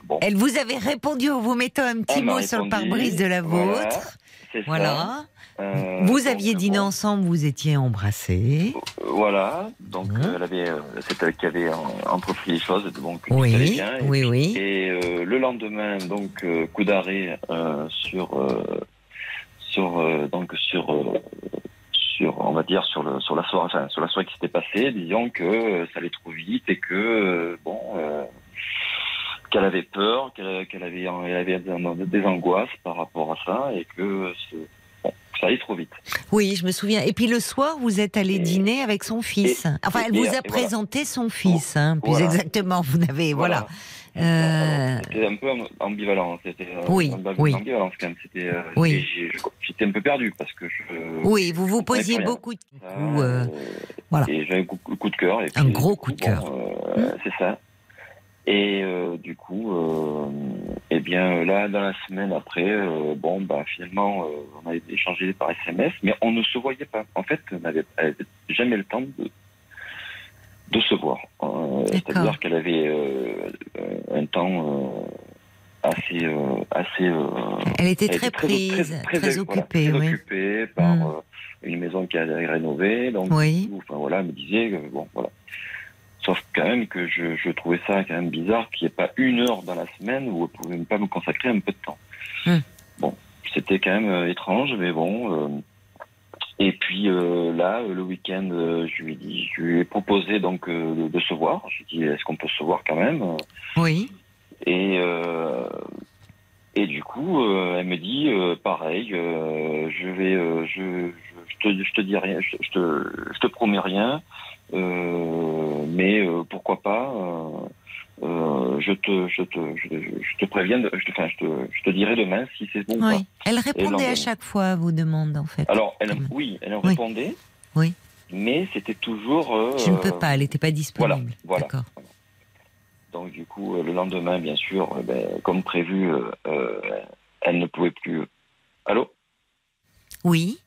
bon. Elle vous avait répondu en vous mettant un petit mot sur le pare-brise de la vôtre. Voilà. Euh, vous aviez dîné ensemble, vous étiez embrassés. Voilà, donc hein elle avait, euh, c'est elle qui avait entrepris les choses, donc oui, bien. Et, oui, oui. Et euh, le lendemain, donc coup d'arrêt sur sur donc sur sur on va dire sur le sur la soirée, enfin, sur la soirée qui s'était passée, disons que ça allait trop vite et que bon qu'elle avait peur, qu'elle avait, elle avait des angoisses par rapport à ça et que ça allait trop vite. Oui, je me souviens. Et puis le soir, vous êtes allé dîner avec son fils. enfin, elle vous a présenté son fils, hein, plus exactement. Vous n'avez, voilà. Euh, c'était un peu ambivalent. C'était euh, oui, oui. ambivalence quand même. C'était, euh, oui. J'étais un peu perdu parce que je. Oui, vous vous posiez beaucoup de. voilà. Et j'avais un coup, de cœur. un gros coup de cœur. C'est ça. Et euh, du coup, euh, eh bien là, dans la semaine après, euh, bon, bah finalement, on avait échangé par SMS, mais on ne se voyait pas. En fait, on n'avait jamais le temps de, de se voir. C'est-à-dire qu'elle avait un temps assez, assez. elle était très prise, très, occupée, très, occupée par mm. une maison qui allait rénover. Donc, oui. enfin voilà, elle me disait, bon, voilà. Sauf quand même que je, je trouvais ça quand même bizarre qu'il n'y ait pas une heure dans la semaine où vous pouvez pas me consacrer un peu de temps. Hmm. Bon, c'était quand même euh, étrange, mais bon. Euh, et puis euh, là, le week-end, je lui ai dit, je lui ai proposé donc de, se voir. Je lui ai dit, est-ce qu'on peut se voir quand même? Oui. Et et du coup, elle me dit, pareil, je vais, je, je, te, je te dis rien, je, je te, je te promets rien. Euh, mais euh, pourquoi pas euh, je te, je te, je, te préviens, je, te, enfin, je, te, je te dirai demain si c'est bon. Oui. Elle répondait à chaque fois à vos demandes, en fait. Alors, elle, oui, elle en répondait. Oui. Mais c'était toujours. je ne peux pas, elle n'était pas disponible. Voilà. voilà. Donc, du coup, le lendemain, bien sûr, ben, comme prévu, elle ne pouvait plus. Allô? Oui.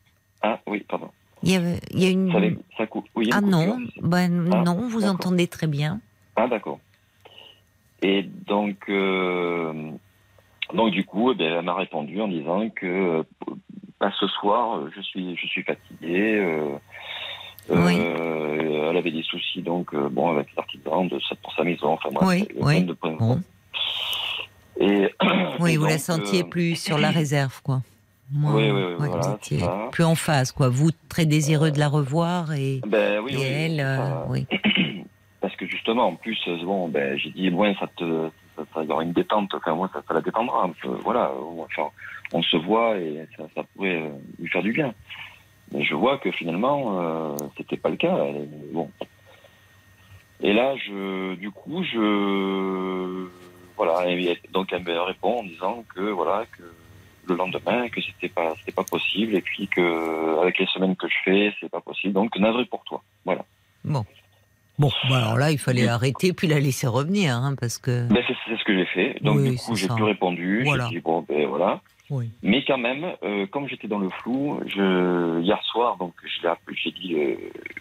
Ah, oui, pardon. Il y a, une. Ça, ah non, ben, ah, non, vous entendez très bien. Ah d'accord. Et donc, euh, donc du coup, eh elle m'a répondu en disant que bah, ce soir, je suis, je suis fatiguée. Euh, euh, elle avait des soucis donc bon avec les artisans de pour sa maison. Enfin moi, oui, oui. De *clears throat* Et oui, vous la sentiez plus sur la réserve, quoi oui, oui, oui, voilà, plus en phase, quoi. Vous très désireux de la revoir et, ben, oui, elle, euh, oui. *clears throat* Justement, en plus, euh, bon, ben, j'ai dit, moi, ça te, ça, aura une détente. Enfin, moi, ça, ça la détendra. Voilà, enfin, on se voit et ça, pourrait euh, lui faire du bien. Mais je vois que finalement, euh, c'était pas le cas. Bon. Et là, je, du coup, je, voilà, donc elle me répond en disant que voilà que le lendemain que c'était pas c'était pas possible et puis que avec les semaines que je fais c'est pas possible donc navré pour toi voilà bon bon bah alors là il fallait arrêter puis la laisser revenir hein, parce que ben, c'est ce que j'ai fait donc du coup j'ai plus répondu voilà. j'ai dit bon ben voilà oui. mais quand même euh, comme j'étais dans le flou je hier soir donc j'ai dit euh,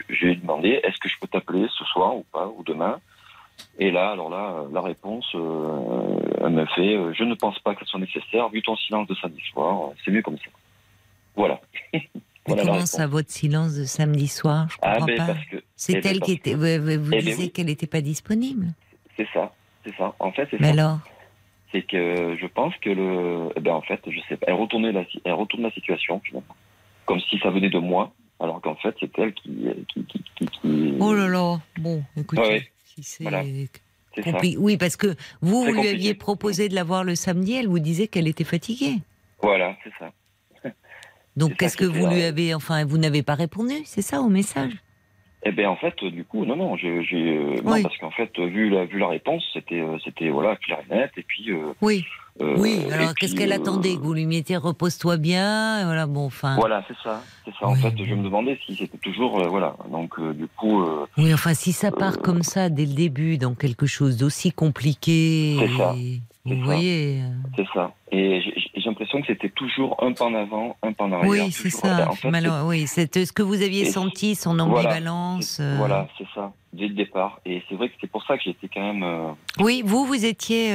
je lui ai demandé est-ce que je peux t'appeler ce soir ou pas ou demain? Et là, alors là, la réponse, euh, elle me fait euh, Je ne pense pas qu'elle soit nécessaire, vu ton silence de samedi soir, c'est mieux comme ça. Voilà. *laughs* comment ça, votre silence de samedi soir Je ah, comprends ben, pas. C'est eh ben, elle qui était. Vous, vous eh ben disiez qu'elle n'était pas disponible C'est ça, c'est ça. En fait, c'est Mais alors C'est que je pense que le. Eh ben, en fait, je sais pas. Elle retourne la, elle retourne la situation, finalement. Comme si ça venait de moi, alors qu'en fait, c'est elle qui, qui, qui, qui, Oh là là Bon, écoutez c'est Oui, parce que vous, vous lui aviez proposé de la voir le samedi, elle vous disait qu'elle était fatiguée. Voilà, c'est ça. Donc, qu'est-ce que vous lui avez. Enfin, vous n'avez pas répondu, c'est ça, au message? Eh bien, en fait, du coup, non, non, j'ai, non parce qu'en fait, vu la, vu la réponse, c'était, c'était voilà clair et net, et puis. oui. Euh, oui, alors qu'est-ce qu'elle attendait Vous lui mettiez repose-toi bien, voilà, bon, enfin. Voilà, c'est ça, c'est ça. En fait, je me demandais si c'était toujours, euh, voilà, donc euh, du coup. oui, enfin, si ça part comme ça dès le début, dans quelque chose d'aussi compliqué. C'est ça. Vous voyez. C'est ça. Et j'ai l'impression que c'était toujours un pas en avant, un pas en arrière. Oui, c'est ça. oui, c'est ce que vous aviez senti, son ambivalence. Voilà, c'est ça, dès le départ. Et c'est vrai que c'est pour ça que j'étais quand même. Oui, vous, vous étiez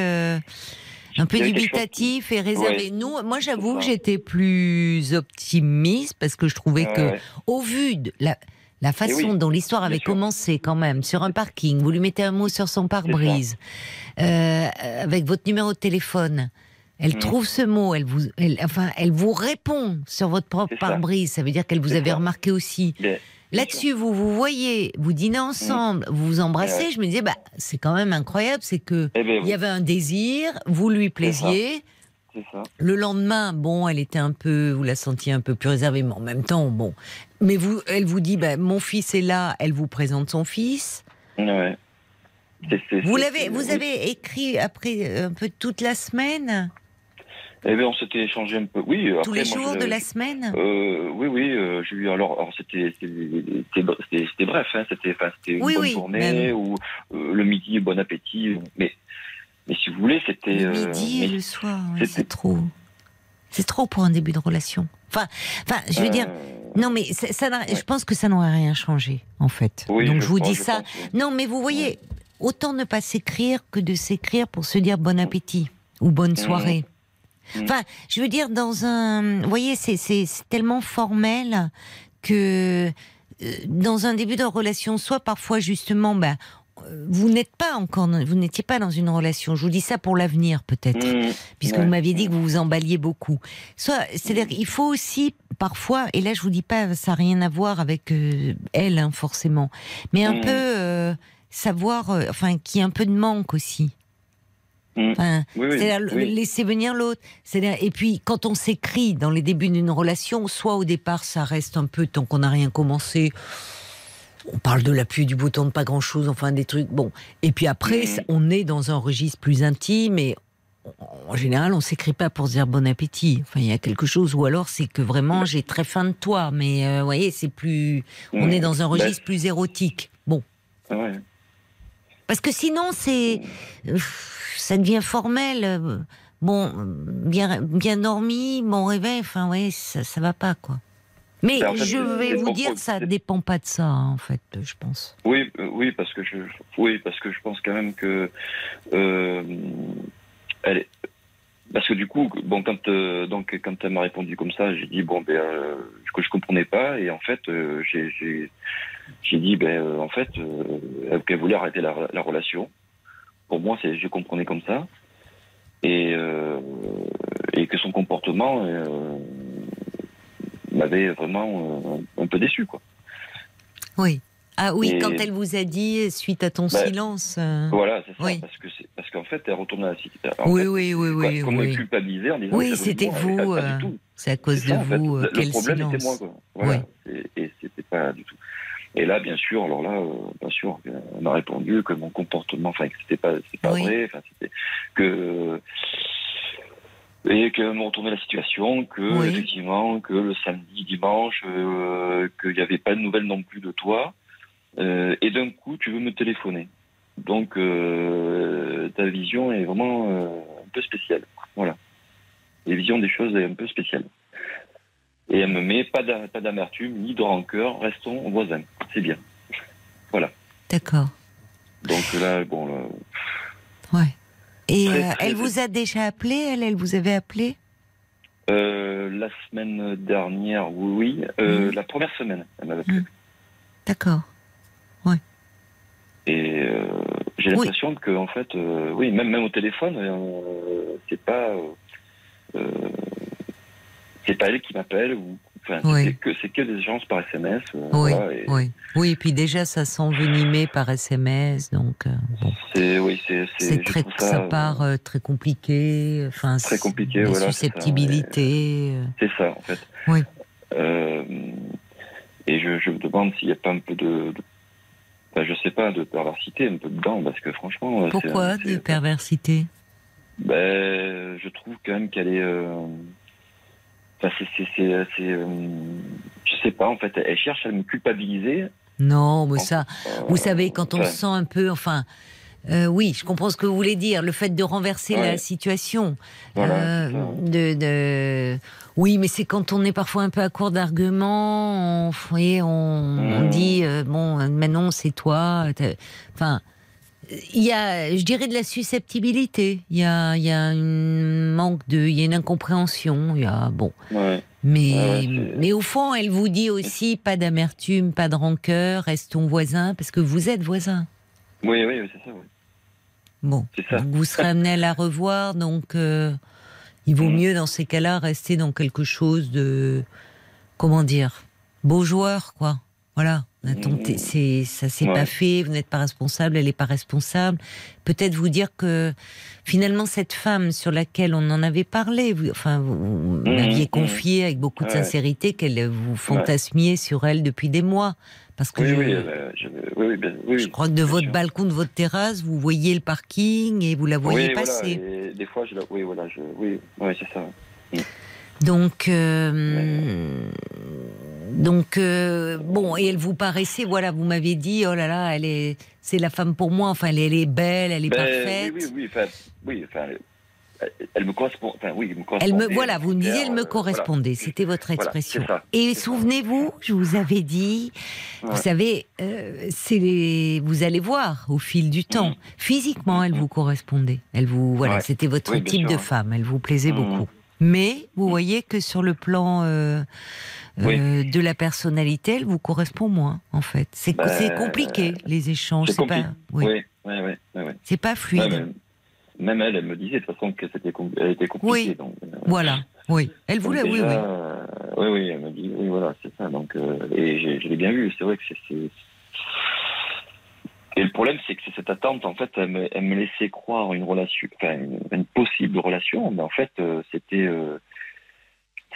un peu dubitatif et réservé. Nous, moi, j'avoue que j'étais plus optimiste parce que je trouvais que, au vu de la, la façon dont l'histoire avait commencé quand même, sur un parking, vous lui mettez un mot sur son pare-brise, euh, avec votre numéro de téléphone. Elle mm. trouve ce mot, elle vous, enfin, elle vous répond sur votre propre pare-brise. Ça veut dire qu'elle vous avait remarqué aussi. Là-dessus, vous vous voyez, vous dînez ensemble, vous vous embrassez. Je me disais, bah, c'est quand même incroyable, c'est que eh ben il y avait un désir, vous lui plaisiez. Ça. Le lendemain, bon, elle était un peu, vous la sentiez un peu plus réservée, mais en même temps, bon. Mais vous, elle vous dit, bah, mon fils est là, elle vous présente son fils. Ouais. vous l'avez, vous avez écrit après un peu toute la semaine? Eh bien, on s'était échangé un peu. Oui. Tous les jours de la semaine? Euh, oui, oui. Euh, j'ai eu alors, alors c'était c'était bref. Hein, c'était une bonne journée ou euh, le midi bon appétit. Mais mais si vous voulez, c'était le midi et le soir. c'est trop. C'est trop pour un début de relation. Enfin, enfin, je veux dire. Non, mais ça, je pense que ça n'aurait rien changé, en fait. Donc je, vous dis ça. Non, mais vous voyez, autant ne pas s'écrire que de s'écrire pour se dire bon appétit ou bonne mmh. soirée. Mm. Enfin, je veux dire, dans un. Vous voyez, c'est tellement formel que euh, dans un début de relation, soit parfois justement, ben, vous n'êtes pas encore, vous n'étiez pas dans une relation. Je vous dis ça pour l'avenir peut-être, mm. puisque vous m'aviez dit que vous vous emballiez beaucoup. Soit, c'est-à-dire, il faut aussi parfois, et là je vous dis pas, ça n'a rien à voir avec euh, elle hein, forcément, mais un mm. peu euh, savoir, enfin, qu'il y ait un peu de manque aussi. Mm. C'est-à-dire laisser venir l'autre. Et puis, quand on s'écrit dans les débuts d'une relation, soit au départ, ça reste un peu tant qu'on n'a rien commencé. On parle de l'appui du bouton de pas grand-chose, enfin des trucs. Bon. Et puis après, mm. on est dans un registre plus intime et en général, on s'écrit pas pour se dire bon appétit. Enfin, il y a quelque chose, ou alors c'est que vraiment j'ai très faim de toi. Mais euh, vous voyez, c'est plus. On mm. est dans un registre plus érotique. Bon. Parce que sinon, c'est ça devient formel. Bon, bien, bien dormi, bon réveil, enfin, oui, ça, ça va pas, quoi. Mais ben, je vais vous dire, ça dépend pas de ça, hein, en fait, je pense. Oui, euh, oui, parce que je, oui, parce que je pense quand même que, euh, elle est, parce que du coup, bon, quand donc quand elle m'a répondu comme ça, j'ai dit bon ben que je comprenais pas et en fait j'ai j'ai dit ben en fait qu'elle voulait arrêter la, la relation pour moi, c'est, je comprenais comme ça. Et, euh, et que son comportement euh, m'avait vraiment euh, un peu déçu, quoi. Oui. Ah oui, quand elle vous a dit suite à ton bah, silence. Voilà, c'est ça. Parce que parce qu'en fait, elle retourne à la cité. Oui, oui, oui, oui, Comme oui. culpabilisée en disant. Oui, c'était vous. c'est à cause de vous. En le problème était moi, quoi. Voilà. Et, et c'était pas du tout. Et là, bien sûr, alors là, euh, bien sûr, on m'a répondu que mon comportement, enfin, que c'était pas, pas vrai, enfin, c'était que et que m'ont retourné la situation, que effectivement, que le samedi, dimanche, euh, qu'il n'y avait pas de nouvelles non plus de toi, euh, et d'un coup, tu veux me téléphoner. Donc, ta vision est vraiment un peu spéciale. Voilà. Les visions des choses est un peu spéciale. Et elle me met pas d'amertume ni de rancœur, restons voisins. C'est bien. Voilà. D'accord. Donc là, bon. ouais. Et euh, elle vous a déjà appelé Elle, elle vous avait appelé? Euh, La semaine dernière, oui. oui. Euh, mmh. La première semaine, elle m'avait appelé. Mmh. D'accord. Et j'ai l'impression que, en fait, oui, même, même au téléphone, c'est pas c'est pas elle qui m'appelle ou enfin, c'est que c'est que des échanges par SMS. Euh, oui, et... oui, oui. Et puis déjà, ça s'envenimait par SMS, donc. Euh, c'est oui, très ça, part euh, très compliqué. Enfin, très compliqué, voilà. Susceptibilité. C'est ça, en fait. Oui. et je, je, me demande s'il n'y a pas un peu de, ben, je sais pas, de perversité un peu dedans, parce que franchement. Pourquoi de perversité ben, je trouve quand même qu'elle est. Enfin, c'est, je sais pas, en fait, elle cherche à me culpabiliser. Non, mais ça, vous savez, quand on se sent un peu, enfin, euh, oui, je comprends ce que vous voulez dire. Le fait de renverser la situation. Euh, de, Oui, mais c'est quand on est parfois un peu à court d'arguments. On, voyez, on, mmh. dit euh, bon, maintenant c'est toi. Enfin, il y a, je dirais, de la susceptibilité. Il y a, il y a un manque de, il y a une incompréhension. Il y a bon. Mais, mais au fond, elle vous dit aussi pas d'amertume, pas de rancœur, restons voisins, parce que vous êtes voisins. Oui, oui, c'est ça. Oui. Bon, vous serez amené à la revoir, donc euh, il vaut mm. mieux dans ces cas-là rester dans quelque chose de, comment dire, beau joueur, quoi. Voilà. Mm. c'est, ça s'est pas fait, vous n'êtes pas responsable, elle n'est pas responsable. Peut-être vous dire que finalement cette femme sur laquelle on en avait parlé, vous, enfin vous, mm, m'aviez confié avec beaucoup de sincérité qu'elle vous fantasmiez sur elle depuis des mois. Parce que je, crois que de votre balcon, de votre terrasse, vous voyez le parking et vous la voyez passer. des fois, je la... oui, voilà, oui, c'est ça. Mm. Donc, euh, donc euh, bon, et elle vous paraissait, voilà, vous m'avez dit, oh là là, elle est, c'est la femme pour moi. Enfin, elle, est belle, elle est ben, parfaite. Oui, oui, oui, oui, enfin, elle me correspond. Enfin, oui, me Elle me, voilà, vous me disiez, elle me correspondait. C'était votre expression. Et souvenez-vous, je vous avais dit, vous savez, euh, c'est vous allez voir au fil du temps. Mm. Physiquement, elle mm. vous correspondait. Elle vous, voilà, c'était votre type de femme. Elle vous plaisait mm. beaucoup. Mais vous voyez que sur le plan euh, euh, de la personnalité, elle vous correspond moins, en fait. C'est bah, compliqué les échanges. C'est pas, oui. Oui, c'est pas fluide même elle, elle me disait de toute façon que c'était était compliquée. Oui. Donc, euh, voilà. Oui. Elle voulait, oui, oui. Euh, oui, oui, elle m'a dit, oui, voilà, c'est ça. Donc, euh, et je l'ai bien vu. C'est vrai que c'est. Et le problème, c'est que cette attente, en fait, elle me, elle me, laissait croire une relation, enfin, une, possible relation, mais en fait, c'était,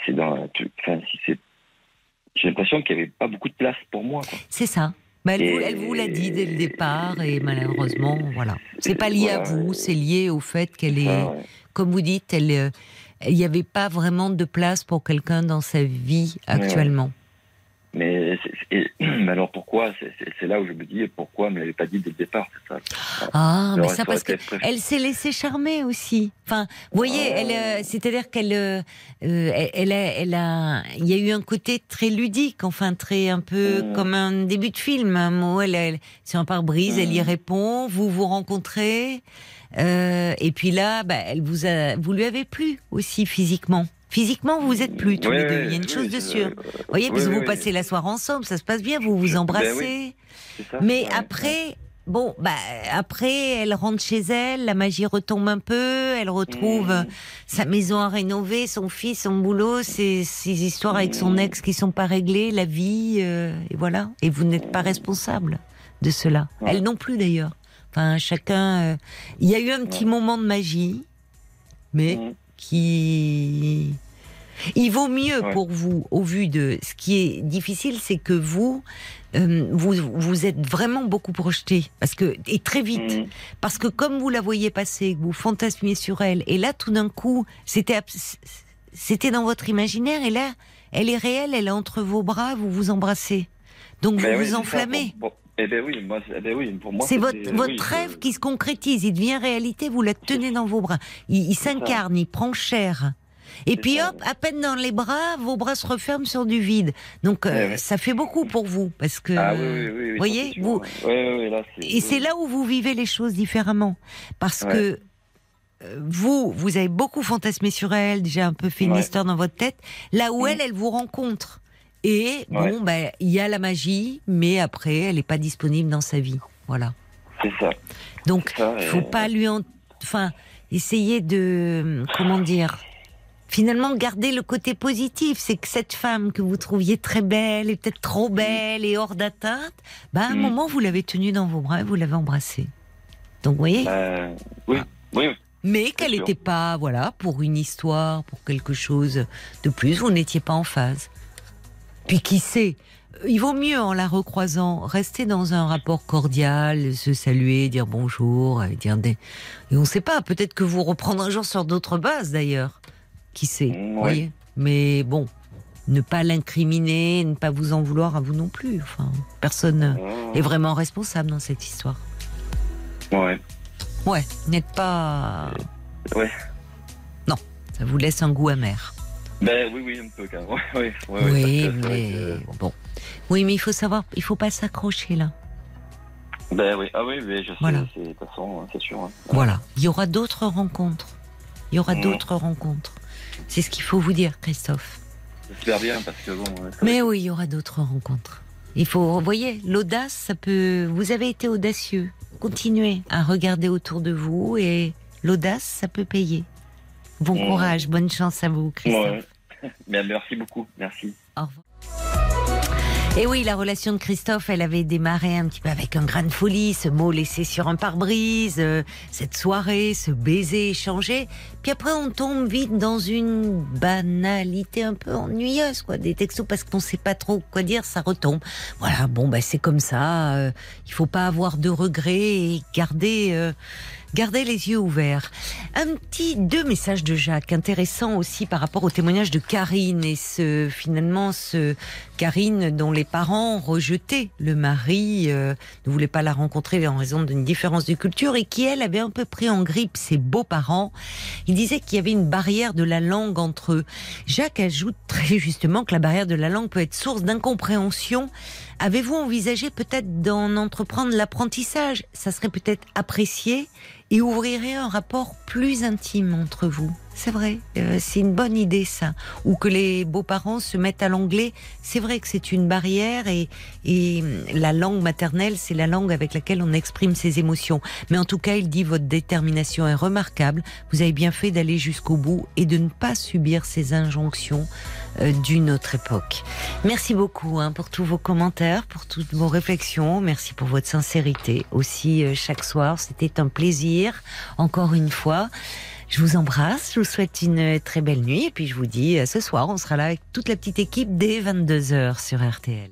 c'est dans, enfin, si c'est, j'ai l'impression qu'il n'y avait pas beaucoup de place pour moi. C'est ça. Mais elle, vous, l'a dit dès le départ et malheureusement, voilà. C'est pas lié à vous, c'est lié au fait qu'elle est, comme vous dites, elle, euh, il n'y avait pas vraiment de place pour quelqu'un dans sa vie actuellement. Mais, *clears throat* alors pourquoi C'est là où je me dis pourquoi elle ne l'avait pas dit dès le départ, ça. Ah, mais ça parce qu'elle s'est laissée charmer aussi. Enfin, vous voyez, elle, euh, c'est-à-dire qu'elle, euh, elle, elle, a, il y a eu un côté très ludique, enfin très un peu mmh. comme un début de film. Un mot, elle, elle sur un pare-brise, elle y mmh. répond, vous vous rencontrez, euh, et puis là, bah, elle vous a, vous lui avez plu aussi physiquement. Physiquement, vous êtes plus tous les deux. Il y a une chose de sûre. Vous voyez, parce que vous passez la soirée ensemble, ça se passe bien, vous vous ben embrassez. Mais après, bon, bah, après, elle rentre chez elle, la magie retombe un peu, elle retrouve mmh. sa maison à rénover, son fils, son boulot, ses, histoires avec son mmh. ex qui sont pas réglées, la vie, euh, et voilà. Et vous n'êtes pas responsable de cela. Elle non plus d'ailleurs. Enfin, chacun. Euh, il y a eu un petit moment de magie, mais mmh qui... Il vaut mieux pour vous, au vu de ce qui est difficile, c'est que vous, euh, vous, vous êtes vraiment beaucoup projeté, parce que et très vite, mm. parce que comme vous la voyez passer, vous fantasmiez sur elle, et là tout d'un coup, c'était c'était dans votre imaginaire, et là, elle est réelle, elle est entre vos bras, vous vous embrassez, donc ben vous vous enflammez. Eh ben oui, moi, eh ben oui, pour moi. C'est votre, votre rêve qui se concrétise, il devient réalité, vous la tenez dans vos bras. Il, s'incarne, il prend chair. Et puis hop, à peine dans les bras, vos bras se referment sur du vide. Donc euh, ça fait beaucoup pour vous, parce que, ah, oui, oui, voyez, vous. et c'est là où vous vivez les choses différemment, parce que euh, vous, vous avez beaucoup fantasmé sur elle, déjà un peu fait une histoire dans votre tête, là où mm. elle, elle vous rencontre. Et bon, ben, il y a la magie, mais après, elle n'est pas disponible dans sa vie. Voilà. C'est ça. Donc, il ne faut pas lui, enfin, essayer de, comment dire, finalement garder le côté positif. C'est que cette femme que vous trouviez très belle et peut-être trop mm. belle et hors d'atteinte, ben, à un mm. moment, vous l'avez tenue dans vos bras et vous l'avez embrassée. Donc, vous voyez? Ben, oui. oui. Mais qu'elle n'était pas, voilà, pour une histoire, pour quelque chose de plus, vous n'étiez pas en phase. Puis qui sait il vaut mieux en la recroisant rester dans un rapport cordial, se saluer, dire bonjour, dire des. Et on ne sait pas, peut-être que vous reprendrez un jour sur d'autres bases d'ailleurs. Qui sait, voyez Mais bon, ne pas l'incriminer, ne pas vous en vouloir à vous non plus. Enfin, personne n'est est vraiment responsable dans cette histoire. Ouais. Ouais, n'êtes pas. Ouais. Non, ça vous laisse un goût amer. Ben oui, oui, un peu quand même. *laughs* oui, mais bon. Oui, mais il faut savoir, il faut pas s'accrocher là. Ben oui, ah oui, mais je sais, de toute façon, c'est sûr. Hein. Voilà, il y aura d'autres rencontres. Il y aura d'autres rencontres. C'est ce qu'il faut vous dire, Christophe. J'espère bien, parce que bon. Mais oui, il y aura d'autres rencontres. Il faut, vous voyez, l'audace, ça peut. Vous avez été audacieux. Continuez à regarder autour de vous et l'audace, ça peut payer. Bon courage, bonne chance à vous, Christophe. *laughs* merci beaucoup, merci. Au revoir. Et oui, la relation de Christophe, elle avait démarré un petit peu avec un grain de folie, ce mot laissé sur un pare-brise, euh, cette soirée, ce baiser échangé. Puis après, on tombe vite dans une banalité un peu ennuyeuse, quoi. Des textos parce qu'on sait pas trop quoi dire, ça retombe. Voilà, bon, bah, c'est comme ça. Euh, il faut pas avoir de regrets et garder. Euh, Gardez les yeux ouverts. Un petit deux messages de Jacques intéressant aussi par rapport au témoignage de Karine et ce finalement ce Karine dont les parents rejetaient le mari, euh, ne voulaient pas la rencontrer en raison d'une différence de culture et qui elle avait un peu pris en grippe ses beaux-parents. Il disait qu'il y avait une barrière de la langue entre eux. Jacques ajoute très justement que la barrière de la langue peut être source d'incompréhension Avez-vous envisagé peut-être d'en entreprendre l'apprentissage? Ça serait peut-être apprécié et ouvrirait un rapport plus intime entre vous. C'est vrai, euh, c'est une bonne idée ça. Ou que les beaux-parents se mettent à l'anglais. C'est vrai que c'est une barrière et, et la langue maternelle, c'est la langue avec laquelle on exprime ses émotions. Mais en tout cas, il dit votre détermination est remarquable. Vous avez bien fait d'aller jusqu'au bout et de ne pas subir ces injonctions d'une autre époque. Merci beaucoup hein, pour tous vos commentaires, pour toutes vos réflexions. Merci pour votre sincérité aussi euh, chaque soir. C'était un plaisir, encore une fois. Je vous embrasse, je vous souhaite une très belle nuit et puis je vous dis ce soir, on sera là avec toute la petite équipe dès 22h sur RTL.